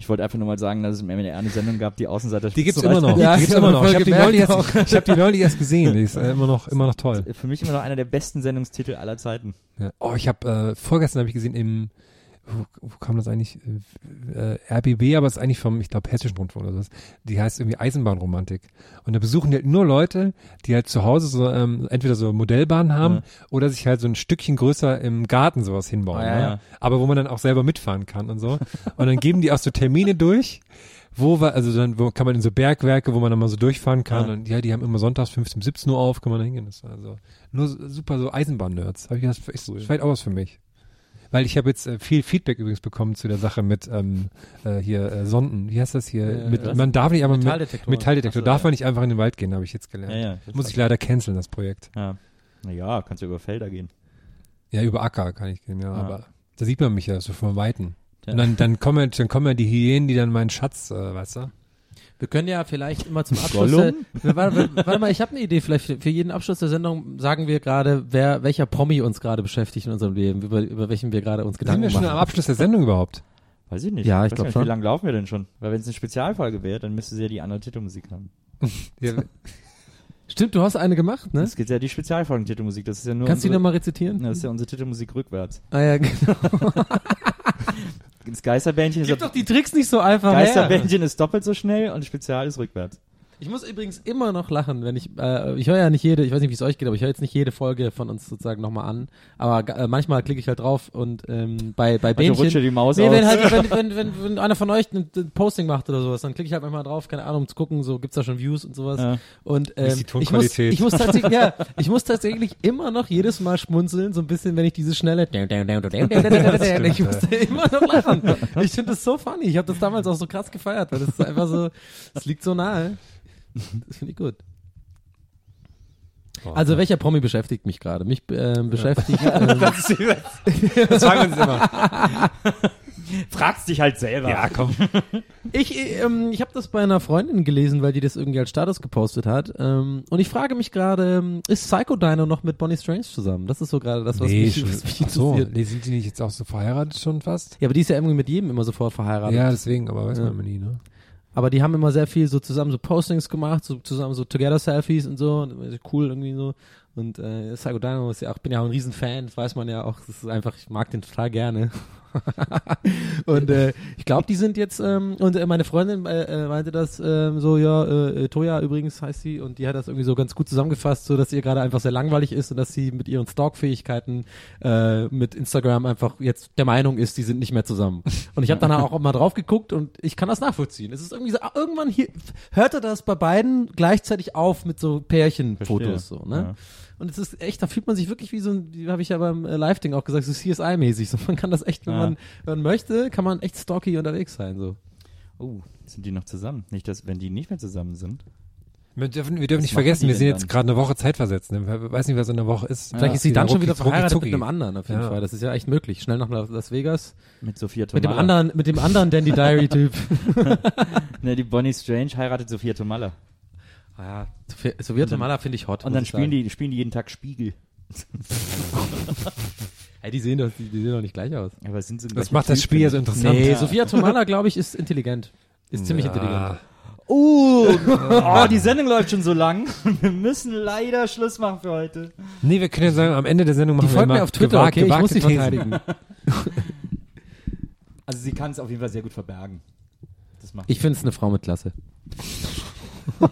ich wollte einfach nur mal sagen, dass es im MDR eine Sendung gab, die Außenseiter, Die gibt's immer noch. Ja, die gibt's immer noch. Ich habe die, hab die neulich erst gesehen. Die ist äh, immer noch, immer noch toll. Für mich immer noch einer der besten Sendungstitel aller Zeiten. Ja. Oh, ich habe äh, vorgestern habe ich gesehen im wo, wo kam das eigentlich? Äh, RBB, aber es ist eigentlich vom, ich glaube, Hessischen Rundfunk oder sowas. Die heißt irgendwie Eisenbahnromantik. Und da besuchen die halt nur Leute, die halt zu Hause so ähm, entweder so Modellbahnen haben Ja. oder sich halt so ein Stückchen größer im Garten sowas hinbauen. Ah, ja, ne? ja. Aber wo man dann auch selber mitfahren kann und so. Und dann geben die auch so Termine durch. Wo war, also dann wo kann man in so Bergwerke, wo man dann mal so durchfahren kann. Ja. Und ja, die haben immer sonntags 15, 17 Uhr auf, kann man da hingehen. Das war also nur super so Eisenbahn-Nerds. Hab ich gedacht, ist Cool. vielleicht auch was für mich. Weil ich habe jetzt äh, viel Feedback übrigens bekommen zu der Sache mit ähm, äh, hier äh, Sonden. Wie heißt das hier? Äh, mit, was? man darf nicht, mit Metalldetektor. Metalldetektor so, darf man nicht einfach in den Wald gehen, habe ich jetzt gelernt. Ja, ja. Muss ich leider canceln, das Projekt. Ja. Naja, kannst du über Felder gehen. Ja, über Acker kann ich gehen, ja, aber da sieht man mich ja so von Weitem. Und dann, dann kommen, dann kommen ja die Hyänen, die dann meinen Schatz, äh, weißt du? Wir können ja vielleicht immer zum Abschluss. Der, warte, warte, warte mal, ich habe eine Idee. Vielleicht für, für jeden Abschluss der Sendung sagen wir gerade, wer welcher Promi uns gerade beschäftigt in unserem Leben, über, über welchen wir gerade uns Sind Gedanken wir schon machen. am Abschluss der Sendung überhaupt? Weiß ich nicht. Ja, ich Weiß glaub gar nicht, schon. Wie lange laufen wir denn schon? Weil wenn es eine Spezialfolge wäre, dann müsste sie ja die andere Titelmusik haben. Ja, Stimmt, du hast eine gemacht, ne? Es gibt ja die Spezialfolgen-Titelmusik. Das ist ja nur Kannst du die nochmal rezitieren? Das ist ja unsere Titelmusik rückwärts. Ah ja, genau. Das Geisterbändchen ist, Gib doch die Tricks nicht so einfach her. Geisterbändchen ist doppelt so schnell und Spezial ist rückwärts. Ich muss übrigens immer noch lachen, wenn ich, äh, ich höre ja nicht jede, ich weiß nicht, wie es euch geht, aber ich höre jetzt nicht jede Folge von uns sozusagen nochmal an. Aber äh, manchmal klicke ich halt drauf und ähm, bei, bei Also dir die Maus Nee, aus. wenn, halt, wenn, wenn, wenn, wenn einer von euch ein, ein Posting macht oder sowas, dann klicke ich halt manchmal drauf, keine Ahnung, um zu gucken, so gibt's da schon Views und sowas. Ja. Und Wie ist ähm, die ich muss, Tonqualität? ich muss tatsächlich, ja, ich muss tatsächlich immer noch jedes Mal schmunzeln, so ein bisschen, wenn ich dieses schnelle, ich muss immer noch lachen. Ich finde das so funny. Ich habe das damals auch so krass gefeiert, weil das ist einfach so, es liegt so nahe. Das finde ich gut. Also welcher Promi beschäftigt mich gerade? Mich ähm, beschäftigt. Ähm, das sagen wir uns immer. Fragst dich halt selber. Ja, komm. Ich, ähm, ich habe das bei einer Freundin gelesen, weil die das irgendwie als Status gepostet hat. Ähm, und ich frage mich gerade, ist Psycho Dino noch mit Bonnie Strange zusammen? Das ist so gerade das, was nee, mich, was mich ach so, interessiert. nee, sind die nicht jetzt auch so verheiratet schon fast? Ja, aber die ist ja irgendwie mit jedem immer sofort verheiratet. Ja, deswegen, aber weiß Ja. man immer nie, ne? Aber die haben immer sehr viel so zusammen so Postings gemacht, so zusammen so Together-Selfies und so. Und cool irgendwie so. Und äh, Psycho Dino ist ja auch, bin ja auch ein Riesen-Fan, das weiß man ja auch. Das ist einfach, ich mag den total gerne. und äh, ich glaube, die sind jetzt, ähm, und äh, meine Freundin äh, äh, meinte das ähm, so, ja, äh, äh, Toya übrigens heißt sie, und die hat das irgendwie so ganz gut zusammengefasst, so dass ihr gerade einfach sehr langweilig ist und dass sie mit ihren Stalk-Fähigkeiten äh, mit Instagram einfach jetzt der Meinung ist, die sind nicht mehr zusammen. Und ich habe dann auch mal drauf geguckt und ich kann das nachvollziehen. Es ist irgendwie so, ah, irgendwann hier, hörte das bei beiden gleichzeitig auf mit so Pärchenfotos, so, ne? Ja. Und es ist echt, da fühlt man sich wirklich wie so ein, wie habe ich ja beim äh, Live-Ding auch gesagt, so CSI-mäßig. So, man kann das echt, wenn Ja. man, wenn man möchte, kann man echt stalky unterwegs sein. So. Oh, sind die noch zusammen? Nicht, dass, wenn die nicht mehr zusammen sind. Wir dürfen, wir dürfen nicht vergessen, wir sind jetzt gerade eine Woche Zeit versetzt. Ne? Wir weiß nicht, was in der Woche ist. Vielleicht ist sie dann schon wieder verheiratet mit einem anderen, auf jeden Ja. Fall. Das ist ja echt möglich. Schnell nach Las Vegas. Mit Sophia Mit dem anderen, mit dem anderen Dandy Diary-Typ. Ne, die Bonnie Strange heiratet Sophia Tomalla. Ja, Sowjetomala finde ich hot. Und dann spielen die, spielen die jeden Tag Spiegel. Ey, die sehen doch, die, die sehen doch nicht gleich aus. Aber sind so Das macht das. Spiel ja so interessant. Nee, Sophia Tomala, glaube ich, ist intelligent. Ist ziemlich Ja. intelligent. Uh, oh, die Sendung läuft schon so lang. Wir müssen leider Schluss machen für heute. Nee, wir können ja sagen, am Ende der Sendung Die machen wir folgt mir auf Twitter, gewagt- okay? Ich muss sie verteidigen. Also sie kann es auf jeden Fall sehr gut verbergen. Das macht Ich finde es eine Frau mit Klasse.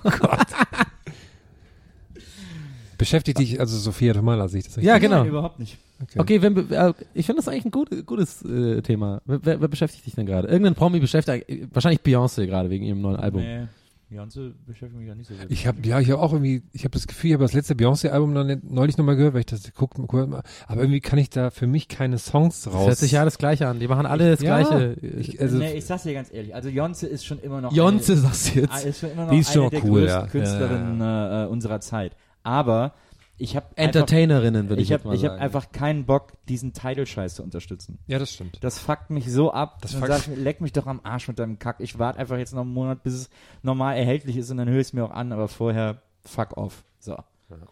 Beschäftigt dich also Sophia Tomala, sehe ich das richtig? Ja, genau. Nein, überhaupt nicht. Okay, wenn, be- äh, ich finde das eigentlich ein gut, gutes äh, Thema. Wer, wer, wer beschäftigt dich denn gerade? Irgendein Promi beschäftigt, äh, wahrscheinlich Beyoncé gerade wegen ihrem neuen Album. Nee, Beyoncé beschäftigt mich ja nicht so wirklich. Ich habe ja, ich habe auch irgendwie, ich habe das Gefühl, ich habe das letzte Beyoncé-Album noch nicht- neulich nochmal gehört, weil ich das guckt, aber irgendwie kann ich da für mich keine Songs Das raus. hört sich ja alles gleiche an. Die machen alle das Ja, Gleiche. ich, also nee, ich sag's dir ganz ehrlich. Also Jonze ist schon immer noch Jonze eine, sagst du Ah, jetzt. ist schon immer noch Die ist eine schon der cool, größten ja. Künstlerinnen Äh, äh, unserer Zeit. Aber ich habe Entertainerinnen, würde ich, ich jetzt habe mal ich hab sagen. einfach keinen Bock, diesen Title-Scheiß zu unterstützen. ja, das stimmt. Das fuckt mich so ab. Das dann fuckt- sag ich leck mich doch am Arsch mit deinem Kack. Ich warte einfach jetzt noch einen Monat, bis es normal erhältlich ist und dann höre ich es mir auch an, aber vorher fuck off. So.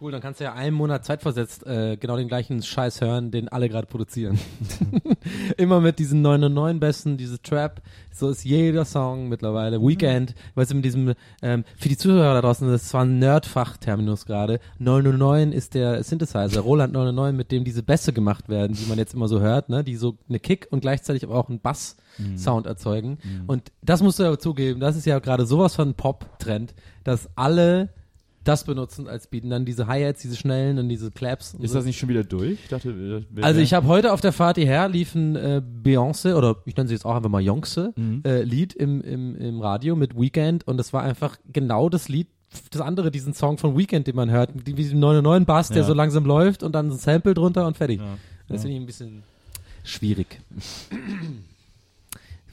Cool, dann kannst du ja einen Monat zeitversetzt äh, genau den gleichen Scheiß hören, den alle gerade produzieren. Immer mit diesen 909 Besten, diese Trap, so ist jeder Song mittlerweile. Weekend, weißt du, mit diesem, ähm, für die Zuhörer da draußen, das ist zwar ein Nerdfach-Terminus gerade, 909 ist der Synthesizer, Roland 909, mit dem diese Bässe gemacht werden, die man jetzt immer so hört, ne, die so eine Kick und gleichzeitig aber auch einen Bass-Sound erzeugen. Und das musst du ja zugeben, das ist ja gerade sowas von Pop-Trend, dass alle das benutzen als Beat. Und dann diese Hi-Hats, diese schnellen und diese Claps. Und Ist so. das nicht schon wieder durch? Ich dachte, also ich habe heute auf der Fahrt hierher lief ein äh, Beyoncé oder ich nenne sie jetzt auch einfach mal Jonxe Mhm. äh, Lied im, im, im Radio mit Weekend und das war einfach genau das Lied, das andere, diesen Song von Weekend, den man hört, die, wie diesem 99 Bass, der Ja. so langsam läuft und dann ein Sample drunter und fertig. Ja. Das finde ich ein bisschen schwierig.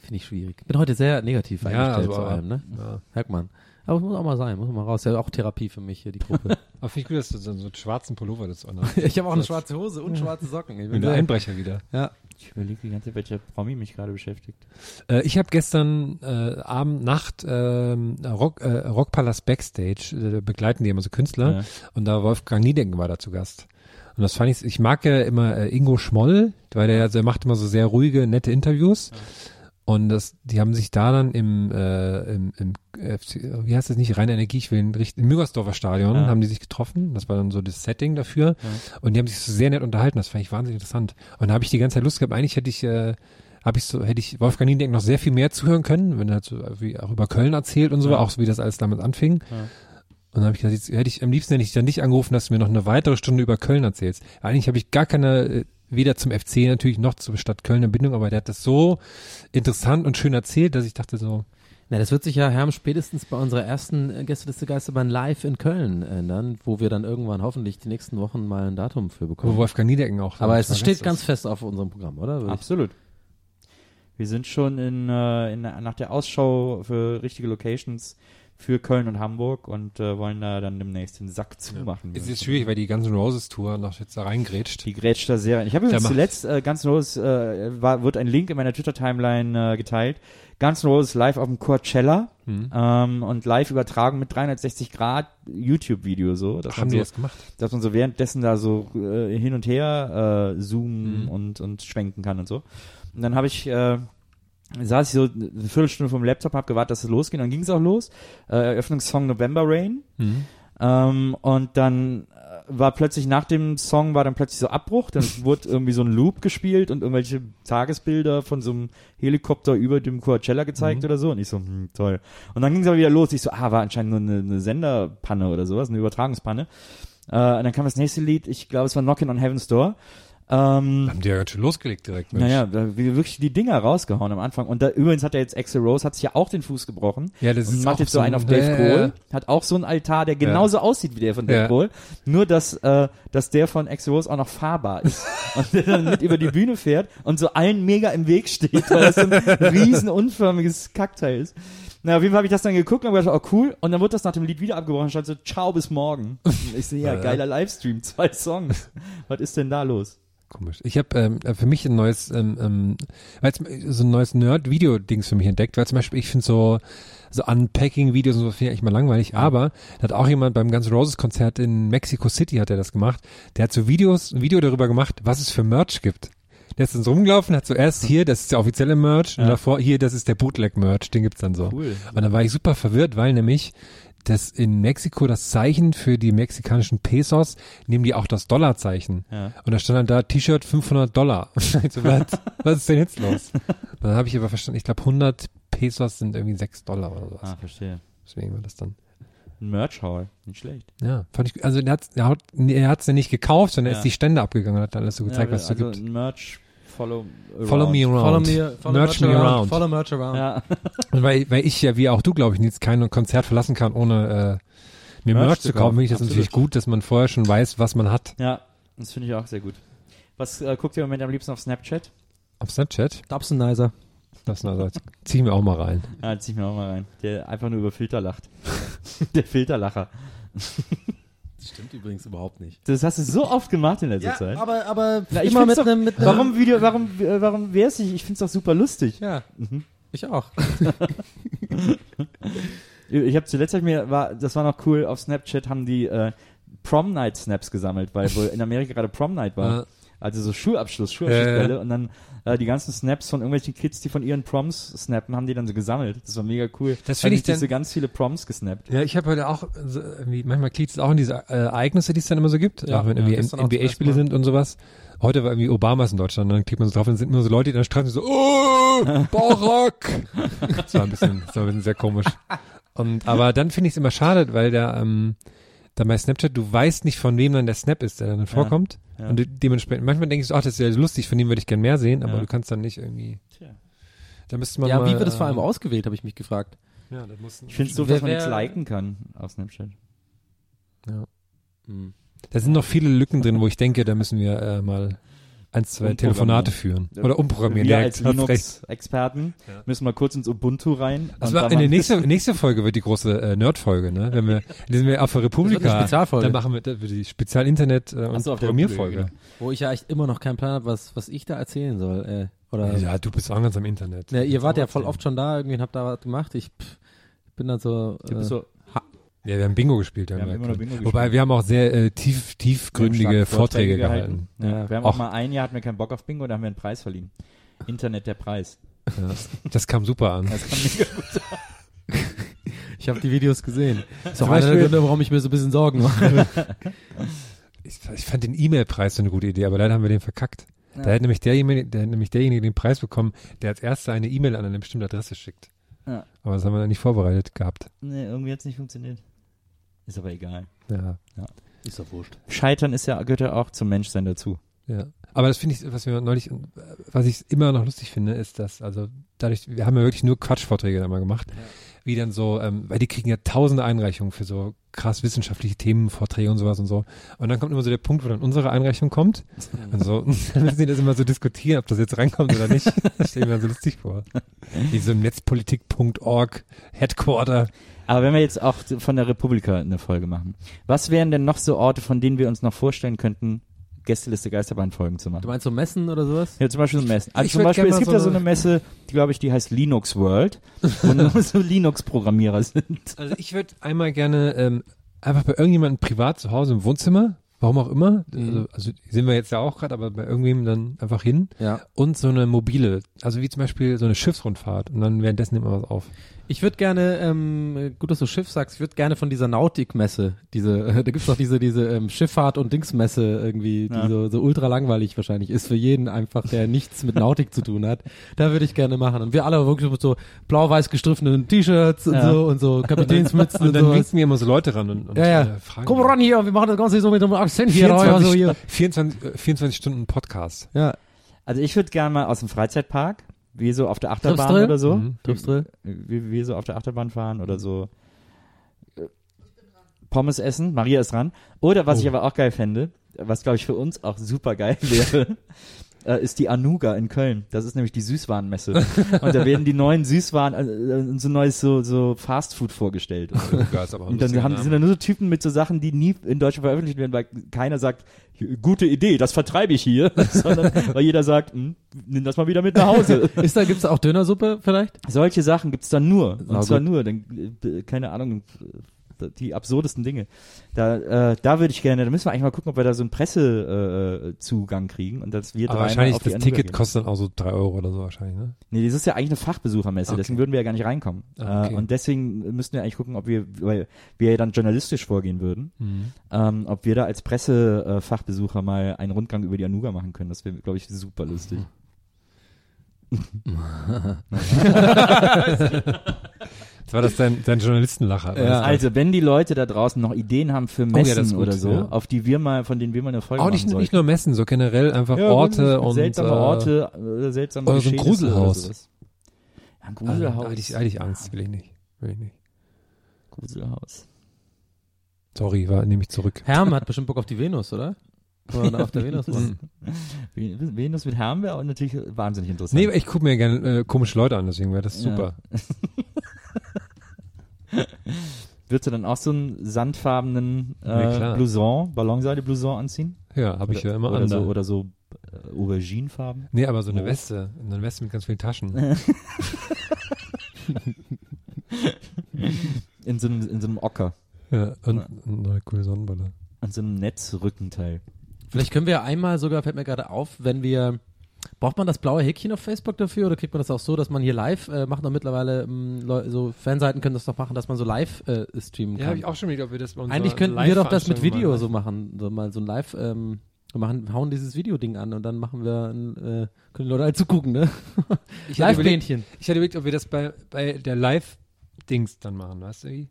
finde ich schwierig. Bin heute sehr negativ Ja, eingestellt also, zu allem, ne? Ja. Merkt man. Aber es muss auch mal sein, muss mal raus. Ja, auch Therapie für mich hier, die Gruppe. Aber finde ich gut, dass du so, einen schwarzen Pullover das an ich habe auch eine schwarze Hose und schwarze Socken. Ich bin der Einbrecher wieder. ja. Ich überlege die ganze Zeit, welcher Promi mich gerade beschäftigt. Äh, ich habe gestern äh, Abend, Nacht ähm, Rock, äh, Rockpalast Backstage, äh, begleiten die immer so Künstler Ja. und da Wolfgang Niedecken war da zu Gast. Und das fand ich, ich mag ja immer äh, Ingo Schmoll, weil der, der macht immer so sehr ruhige, nette Interviews. Und das, die haben sich da dann im, äh, im, im FC, wie heißt das nicht, reine Energie, ich will den richten, im Müngersdorfer Stadion Ja. haben die sich getroffen. Das war dann so das Setting dafür. Und die haben sich so sehr nett unterhalten. Das fand ich wahnsinnig interessant. Und da habe ich die ganze Zeit Lust gehabt. Eigentlich hätte ich, äh, habe ich so, hätte ich Wolfgang Niedeck noch sehr viel mehr zuhören können, wenn er halt so wie auch über Köln erzählt und so, Ja. auch so wie das alles damit anfing. Ja. Und dann habe ich gesagt, jetzt hätte ich am liebsten hätte ich dann nicht angerufen, dass du mir noch eine weitere Stunde über Köln erzählst. Eigentlich habe ich gar keine, äh, weder zum FC natürlich noch zur Stadt Köln eine Bindung, aber der hat das so interessant und schön erzählt, dass ich dachte so, Na, das wird sich ja, Herm, spätestens bei unserer ersten äh, Gästeliste Geisterbahn live in Köln ändern, wo wir dann irgendwann hoffentlich die nächsten Wochen mal ein Datum für wo bekommen. Wolfgang Niedecken auch. Aber es steht ganz ist. fest auf unserem Programm, oder? Würde ich- Absolut. Wir sind schon in, äh, in, nach der Ausschau für richtige Locations für Köln und Hamburg und äh, wollen da dann demnächst den Sack zumachen. Es ist schwierig, weil die Guns N' Roses Tour noch jetzt da reingrätscht. Die grätscht da sehr rein. Ich habe übrigens zuletzt äh, Guns N' Roses, äh, war, wird ein Link in meiner Twitter-Timeline äh, geteilt. Guns N' Roses live auf dem Coachella Hm. ähm, und live übertragen mit 360 Grad YouTube-Video so. Dass Haben man die so, das gemacht? dass man so währenddessen da so äh, hin und her äh, zoomen Mhm. und, und schwenken kann und so. Und dann habe ich, äh, saß ich so eine Viertelstunde vom Laptop, habe gewartet, dass es losgeht. Und dann ging es auch los. Äh, Eröffnungssong November Rain. Mhm. Ähm, und dann äh, war plötzlich nach dem Song war dann plötzlich so Abbruch, dann wurde irgendwie so ein Loop gespielt und irgendwelche Tagesbilder von so einem Helikopter über dem Coachella gezeigt Mhm. oder so und ich so, hm, toll. Und dann ging es aber wieder los, ich so, ah, war anscheinend nur eine, eine Senderpanne oder sowas, eine Übertragungspanne. Äh, und dann kam das nächste Lied, ich glaube, es war Knockin' on Heaven's Door. Ähm, Haben die ja ganz schön losgelegt direkt. Mensch. naja, da wir wirklich die Dinger rausgehauen am Anfang. Und da übrigens hat er jetzt Axel Rose, hat sich ja auch den Fuß gebrochen. Ja, das und ist macht jetzt so einen auf Dave Ja, Grohl. ja, ja. Hat auch so einen Altar, der genauso aussieht wie der von Dave Ja. Grohl. Nur, dass, äh, dass der von Axel Rose auch noch fahrbar ist. und der dann mit über die Bühne fährt und so allen mega im Weg steht, weil das so ein riesen unförmiges Kackteil ist. Na, auf jeden Fall habe ich das dann geguckt und gedacht, oh cool. Und dann wurde das nach dem Lied wieder abgebrochen. Stand so, ciao, bis morgen. Und ich ja, Ja. geiler Livestream, zwei Songs. Was ist denn da los? Komisch. Ich habe ähm, für mich ein neues, ähm, ähm, weil's, so ein neues Nerd-Video-Dings für mich entdeckt, weil zum Beispiel ich finde so so Unpacking-Videos und so finde ich mal langweilig, aber da hat auch jemand beim Guns N' Roses Konzert in Mexico City hat er das gemacht. Der hat so Videos, ein Video darüber gemacht, was es für Merch gibt. Der ist dann rumgelaufen, hat zuerst hier, das ist der offizielle Merch, und Ja. davor hier, das ist der Bootleg-Merch, den gibt's dann so. Cool. Und dann war ich super verwirrt, weil nämlich das in Mexiko das Zeichen für die mexikanischen Pesos nehmen die auch das Dollarzeichen. Ja. Und da stand dann da T-Shirt 500 Dollar. Ich so, was, was ist denn jetzt los? Und dann habe ich aber verstanden, ich glaube 100 Pesos sind irgendwie 6 Dollar oder sowas. Ah, verstehe. Deswegen war das dann. Ein Merch Hall, nicht schlecht. Ja, fand ich, also er hat er hat er hat's ja nicht gekauft, sondern er Ja. ist die Stände abgegangen und hat alles so gezeigt, was es also so gibt. ein Merch Follow around. Follow me around. Follow me, follow Merch me around. Follow merch around. Ja. Weil, weil ich ja, wie auch du, glaube ich, jetzt kein Konzert verlassen kann, ohne äh, mir Merch Merch, zu kaufen, finde ich das kaufen, natürlich absolut. gut, dass man vorher schon weiß, was man hat. ja, das finde ich auch sehr gut. Was äh, guckt ihr im Moment am liebsten auf Snapchat? Auf Snapchat, Dubsonizer. das also, zieh mir auch mal rein. Ja, zieh ich mir auch mal rein. Der einfach nur über Filter lacht. Der Filterlacher. Das stimmt übrigens überhaupt nicht. Das hast du so oft gemacht in letzter Ja, Zeit. aber, aber Na, ich immer mit einem, warum Video, warum, äh, warum wär's nicht? Ich find's doch super lustig. Ja, ich auch. Ich habe zuletzt hab ich mir war das war noch cool auf Snapchat haben die äh, Prom Night Snaps gesammelt, weil wohl in Amerika gerade Prom Night war. Also so Schulabschluss, Schulabschlussbälle Äh. und dann äh, die ganzen Snaps von irgendwelchen Kids, die von ihren Proms snappen, haben die dann so gesammelt. Das war mega cool. Das Haben find ich die so dann- ganz viele Proms gesnappt. ja, ich habe heute auch, so, irgendwie, manchmal klickt es auch in diese äh, Ereignisse, die es dann immer so gibt, Ja, auch wenn ja, irgendwie NBA-Spiele sind und sowas. Heute war irgendwie Obamas in Deutschland, und dann klickt man so drauf und dann sind immer so Leute, die dann streifen so, oh, Barack! das war ein bisschen, das war ein bisschen sehr komisch. Und, aber dann finde ich es immer schade, weil der, ähm, dann bei Snapchat, du weißt nicht, von wem dann der Snap ist, der dann vorkommt. ja. Und de dementsprechend, manchmal denkst du, ach, das ist ja lustig, von dem würde ich gern mehr sehen, aber Ja. du kannst dann nicht irgendwie. Tja. Da müsste man Ja, mal, wie wird es vor allem äh, ausgewählt, habe ich mich gefragt. Ja, das muss, Ich finde es so, dass man nichts liken kann auf Snapchat. Hm. Da sind noch viele Lücken drin, wo ich denke, da müssen wir äh, mal ein, zwei. Telefonate führen. Oder umprogrammieren. Wir als. Linux-Experten Ja. müssen mal kurz ins Ubuntu rein. Und da in der mal- nächste, nächste Folge wird die große äh, Nerd-Folge, ne? Wenn wir, sind wir auf der eine Republika. Spezialfolge. Dann machen wir wird die Spezial-Internet äh, und so, Programmierfolge. Republika, Wo ich ja echt immer noch keinen Plan habe, was, was ich da erzählen soll. Äh, oder, Ja, du bist auch ganz am Internet. Ja, ihr wart ja voll Erzählen. oft schon da, irgendwie habt da was gemacht. Ich pff, bin dann so. Du bist äh, so, Ja, wir haben Bingo gespielt. Wir haben wir immer noch Bingo Wobei gespielt. wir haben auch sehr äh, tief, tiefgründige starke Vorträge gehalten. Ja. Ja. Wir haben Auch- auch mal ein Jahr hatten wir keinen Bock auf Bingo, da haben wir einen Preis verliehen. Internet der Preis. Ja. Das kam super an. Das kam mega gut. ich habe die Videos gesehen. Das ist auch Zum einer der Beispiel- Gründe, warum ich mir so ein bisschen Sorgen mache. Ich, ich fand den E-Mail-Preis so eine gute Idee, aber leider haben wir den verkackt. Da hat nämlich derjenige, der hat nämlich derjenige den Preis bekommen, der als erster eine E-Mail an eine bestimmte Adresse schickt. Ja. Aber das haben wir dann nicht vorbereitet gehabt. Nee, irgendwie hat's nicht funktioniert. Ist aber egal. Ja. ist doch wurscht. Scheitern ist ja, gehört ja auch zum Menschsein dazu. Ja. Aber das finde ich, was wir neulich, was ich immer noch lustig finde, ist, dass, also dadurch, wir haben ja wirklich nur Quatschvorträge da mal gemacht, wie dann so, ähm, weil die kriegen ja tausende Einreichungen für so krass wissenschaftliche Themen, Vorträge und sowas und so. Und dann kommt immer so der Punkt, wo dann unsere Einreichung kommt. Und so, dann müssen die das immer so diskutieren, ob das jetzt reinkommt oder nicht. Das stelle ich mir dann so lustig vor. Wie so im Netzpolitik.org Headquarter. Aber wenn wir jetzt auch von der Republika eine Folge machen, was wären denn noch so Orte, von denen wir uns noch vorstellen könnten, Gästeliste Geisterbahn-Folgen zu Du machen? meinst so Messen oder sowas? Ja, zum Beispiel so Messen. Also Ich zum Beispiel, es gibt so ja so eine- Messe, die glaube ich, die heißt Linux World, wo nur so Linux-Programmierer sind. Also ich würde einmal gerne ähm, einfach bei irgendjemandem privat zu Hause im Wohnzimmer, warum auch immer, Mhm. also, also sind wir jetzt ja auch gerade, aber bei irgendwem dann einfach hin Ja. und so eine mobile, also wie zum Beispiel so eine Schiffsrundfahrt und dann währenddessen nimmt man was auf. Ich würde gerne, ähm, gut, dass du Schiff sagst, ich würde gerne von dieser Nautikmesse, diese, äh, da gibt's doch diese, diese ähm, Schifffahrt- und Dingsmesse irgendwie, die Ja. so, so ultra langweilig wahrscheinlich ist für jeden einfach, der nichts mit Nautik zu tun hat. Da würde ich gerne machen. Und wir alle wirklich mit so blau-weiß gestriffenen T-Shirts und Ja. so und so Kapitänsmützen und, Und dann winken mir immer so Leute ran und, und Ja, ja. Äh, fragen. Komm ran hier, wir machen das Ganze so mit einem Akzent hier. 24, Also hier. 24, äh, 24 Stunden Podcast. Ja. Also ich würde gerne mal aus dem Freizeitpark, wie so auf der Achterbahn Tripsdrill? oder so, Mhm. Tripsdrill? wie, wie so auf der Achterbahn fahren oder so äh, Pommes essen, Maria ist dran. Oder was Oh. ich aber auch geil fände, was glaube ich für uns auch super geil wäre, äh, ist die Anuga in Köln. Das ist nämlich die Süßwarenmesse. Und da werden die neuen Süßwaren, äh, äh, so neues so, so Fastfood vorgestellt. Und, so. Ja, ist aber und dann haben, Name. sind da nur so Typen mit so Sachen, die nie in Deutschland veröffentlicht werden, weil keiner sagt, gute Idee, das vertreibe ich hier, sondern weil jeder sagt, hm, nimm das mal wieder mit nach Hause. Ist da, gibt's da auch Dönersuppe vielleicht? Solche Sachen gibt's dann nur. Na Und zwar gut. nur, dann, äh, keine Ahnung, die absurdesten Dinge. Da, äh, da würde ich gerne, da müssen wir eigentlich mal gucken, ob wir da so einen Pressezugang äh, Zugang kriegen und dass wir aber wahrscheinlich das Ticket gehen. kostet dann auch so drei Euro oder so wahrscheinlich, ne? Nee, das ist ja eigentlich eine Fachbesuchermesse, Okay. deswegen würden wir ja gar nicht reinkommen. Ah, okay. äh, und deswegen müssten wir eigentlich gucken, ob wir, weil wir ja dann journalistisch vorgehen würden, Mhm. ähm, ob wir da als Pressefachbesucher äh, mal einen Rundgang über die Anuga machen können. Das wäre, glaube ich, super lustig. Jetzt war das dein, dein Journalistenlacher. Ja. Also, wenn die Leute da draußen noch Ideen haben für ja, Messen das ist gut, oder so, ja. auf die wir mal, von denen wir mal eine Folge Auch machen nicht, nicht nur Messen, so generell einfach Ja, Orte wirklich und seltsame äh, Orte, äh, seltsame oder so ein Gruselhaus. oder. Ja, ein Also, Gruselhaus. da hatte ich, hatte ich Angst, will ich nicht. Will ich nicht. Gruselhaus. Sorry, war nehme ich zurück. Herm hat bestimmt Bock auf die Venus, oder? Da auf der Venus machen? Ven- Venus mit Herm wäre auch natürlich wahnsinnig interessant. Nee, ich gucke mir gerne äh, komische Leute an, deswegen wäre das Ja. super. Würdest du dann auch so einen sandfarbenen äh, klar. Blouson, Ballonseide-Blouson anziehen? Ja, habe ich ja immer oder an. so, oder so äh, Auberginefarben? Nee, aber so eine Oh. Weste. Eine Weste mit ganz vielen Taschen. In so einem, in so einem Ocker. ja, und und eine coole Sonnenbrille. An so einem Netzrückenteil. Vielleicht können wir einmal sogar, fällt mir gerade auf, wenn wir, braucht man das blaue Häkchen auf Facebook dafür oder kriegt man das auch so, dass man hier live, äh, macht doch mittlerweile, ähm, Leu- so Fanseiten können das doch machen, dass man so live äh, streamen Ja, kann. habe ich auch schon überlegt, ob wir das unserer Eigentlich könnten wir doch das mit Video mal so machen, so mal so ein Live, ähm, wir machen, hauen dieses Videoding an und dann machen wir, ein, äh, können die Leute halt zugucken, ne? Live-Bähnchen. ich hatte überlegt, ob wir das bei, bei der Live-Dings dann machen, weißt du?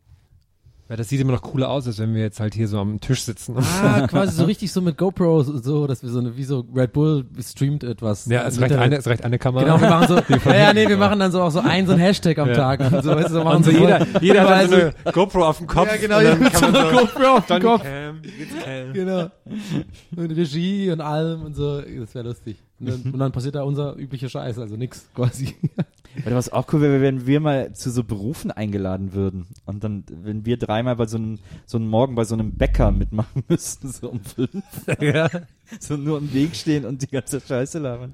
Weil das sieht immer noch cooler aus, als wenn wir jetzt halt hier so am Tisch sitzen. Ah, quasi so richtig so mit GoPro, so, dass wir so eine, wie so Red Bull streamt etwas. ja, es reicht, eine, es reicht eine Kamera. Genau, wir machen so, ja, ja, nee, wir machen dann so auch so ein, so ein Hashtag am Ja. Tag. Und so, weißt du, so machen Und so so jeder, jeder hat dann so eine GoPro auf dem Kopf. Ja, genau, dann mit so einer GoPro auf dem Kopf. Cam, Cam. Genau. Und Regie und allem und so, das wäre lustig. Und dann, und dann passiert da unser üblicher Scheiß, also nix quasi. Oder was auch cool wäre, wenn wir mal zu so Berufen eingeladen würden. Und dann, wenn wir dreimal bei so einem, so einem Morgen bei so einem Bäcker mitmachen müssten, so um fünf. Ja. So nur im Weg stehen und die ganze Scheiße labern.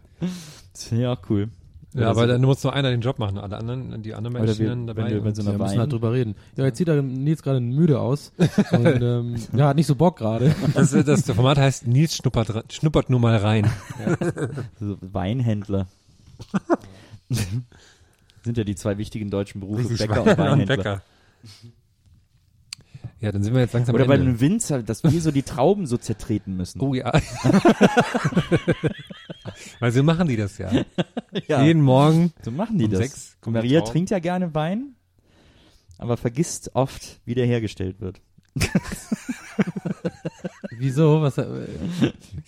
Das finde ich auch cool. Ja, aber so- dann muss nur einer den Job machen, alle anderen, die anderen Menschen wir- dann dabei. wenn wir und- so Wir einer müssen halt drüber reden. Ja, jetzt sieht er Nils gerade müde aus. Und ähm, ja, hat nicht so Bock gerade. das, das, das Format heißt Nils schnuppert, schnuppert nur mal rein. so Weinhändler. Sind ja die zwei wichtigen deutschen Berufe, Bäcker und Weinhändler. Ja, dann sind wir jetzt langsam Oder bei Ende. einem Winzer, dass wir so die Trauben so zertreten müssen. Oh ja. Weil so machen die das ja. ja. Jeden Morgen. So machen die Um das. sechs Maria trinkt ja gerne Wein, aber vergisst oft, wie der hergestellt wird. Wieso? Was? Äh,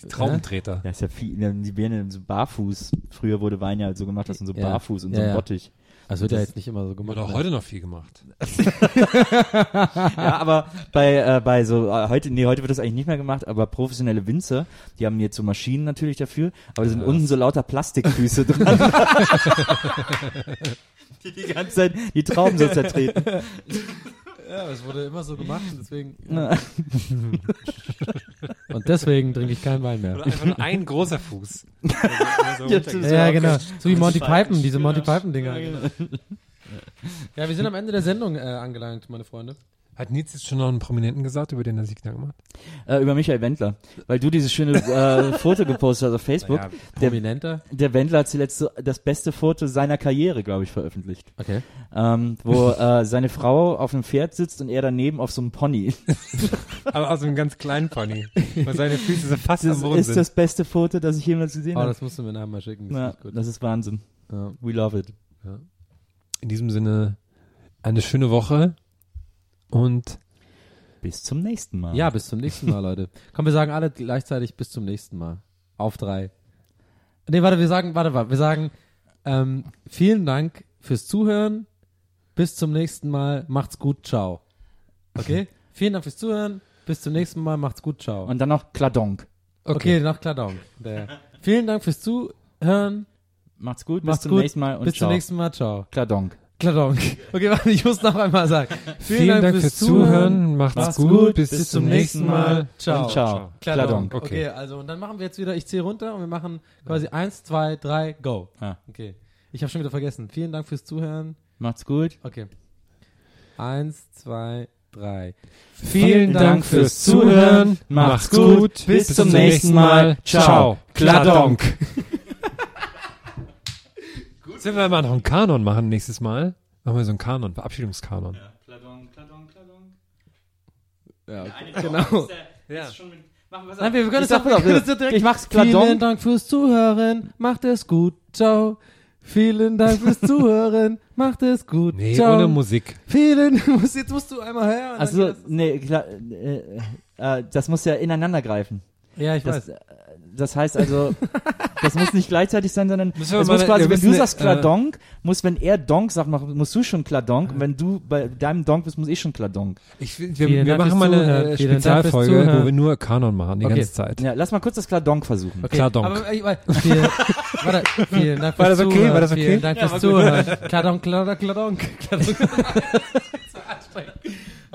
Traumtreter. Ja, ist ja viel, die werden ja so barfuß. Früher wurde Wein ja halt so gemacht, dass man so Ja. barfuß und Ja, so ja. Also wird ja jetzt nicht immer so gemacht. Wird auch ne? heute noch viel gemacht. Ja, aber bei, äh, bei so, äh, heute, nee, heute wird das eigentlich nicht mehr gemacht, aber professionelle Winzer, die haben jetzt so Maschinen natürlich dafür, aber da sind unten so lauter Plastikfüße dran. die die ganze Zeit die Trauben so zertreten. Ja, es wurde immer so gemacht und deswegen. Na, Und deswegen trinke ich keinen Wein mehr. Oder einfach nur ein großer Fuß. Ja, ist Ja, auch genau. So wie Monty. Python, diese Monty Python-Dinger. Ja, genau. Ja, wir sind am Ende der Sendung äh, angelangt, meine Freunde. Hat Nils jetzt schon noch einen Prominenten gesagt, über den er sich Gedanken macht? Äh, über Michael Wendler. Weil du dieses schöne äh, Foto gepostet hast auf Facebook. Ja, Der- prominenter. Der Wendler hat zuletzt so das beste Foto seiner Karriere, glaube ich, veröffentlicht. Okay. Ähm, wo äh, seine Frau auf einem Pferd sitzt und er daneben auf so einem Pony. Aber aus einem ganz kleinen Pony. Weil seine Füße so fast Das am Boden ist sind. das beste Foto, das ich jemals gesehen Oh, habe. das musst du mir nachher mal schicken. Das Ja, ist das ist Wahnsinn. Ja. We love it. In diesem Sinne, eine schöne Woche und Bis zum nächsten Mal. ja, bis zum nächsten Mal, Leute. Komm, wir sagen alle gleichzeitig bis zum nächsten Mal. Auf drei. Nee, warte, wir sagen, warte, warte, wir sagen, ähm, vielen Dank fürs Zuhören. Bis zum nächsten Mal. Macht's gut. Ciao. Okay? vielen Dank fürs Zuhören. Bis zum nächsten Mal. Macht's gut. Ciao. Und dann noch Kladonk. Okay, noch klar Daumen. Der. Vielen Dank fürs Zuhören. Macht's gut, Macht's bis zum gut. nächsten Mal und Bis ciao. zum nächsten Mal. Ciao. Kladonk. Kladonk. Okay, warte, ich muss noch einmal sagen. vielen, Dank fürs Zuhören. Macht's, Macht's gut. gut. Bis, Bis zum nächsten Mal. Ciao. Und ciao. Kladonk. Okay. Okay. also und dann machen wir jetzt wieder, ich zähle runter und wir machen quasi eins, zwei, drei, go. Ah. Okay. Ich habe schon wieder vergessen. Vielen Dank fürs Zuhören. Macht's gut. Okay. Eins, zwei, drei. Vielen Dank fürs Zuhören. Macht's gut. Bis zum nächsten Mal. Ciao. Kladonk. Sollen wir mal noch einen Kanon machen nächstes Mal? Machen wir so einen Kanon, Verabschiedungskanon. Kladonk, Kladonk, Kladonk. Ja, okay. genau. Ja. Nein, wir können Ich es sag doch, wir mal, können es doch direkt. ich mach's Vielen Kladonk. Dank fürs Zuhören. Macht es gut. Ciao. Vielen Dank fürs Zuhören. Macht es gut. Nee, Ciao. ohne Musik. Vielen Jetzt musst du einmal hören. Also, nee, klar, äh, äh, das muss ja ineinander greifen. ja, ich Das, weiß. äh, das heißt also, das muss nicht gleichzeitig sein, sondern wir es muss eine- quasi, wir wenn du sagst äh, Kladonk, muss, wenn er Donk sagt, mach- musst du schon Kladonk. Und wenn du bei deinem Donk bist, muss ich schon Kladonk. Ich, wir wir Dank machen mal eine Zuhören. äh, fürs Spezialfolge, Zuhören. wo wir nur Kanon machen, die Okay. ganze Zeit. Ja, lass mal kurz das Kladonk versuchen. Okay, Klar, Donk. Aber, äh, warte, vielen, Dank War fürs das okay? Zuhören. War das okay? Vielen Dank Ja, fürs war gut. Zuhören. Kladonk, kladonk, kladonk. kladonk.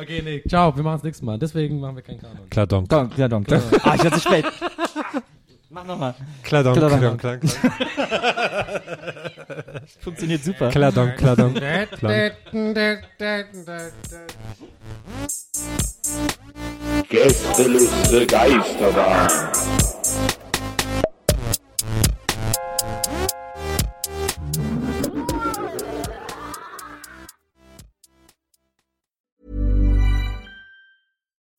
Okay, nee, ciao, wir machen es nächstes Mal. Deswegen machen wir keinen Kanon. Klar, Donk. Donk, Kladonk. Ah, ich war zu spät. Mach nochmal. Klar, Donk, Klar, klar, Donk. Donk, klar, Funktioniert super. klar, Donk, klar, Donk. Klar. Gästeliste Geisterbahn.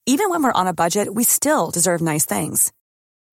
Even when we're on a budget, we still deserve nice things.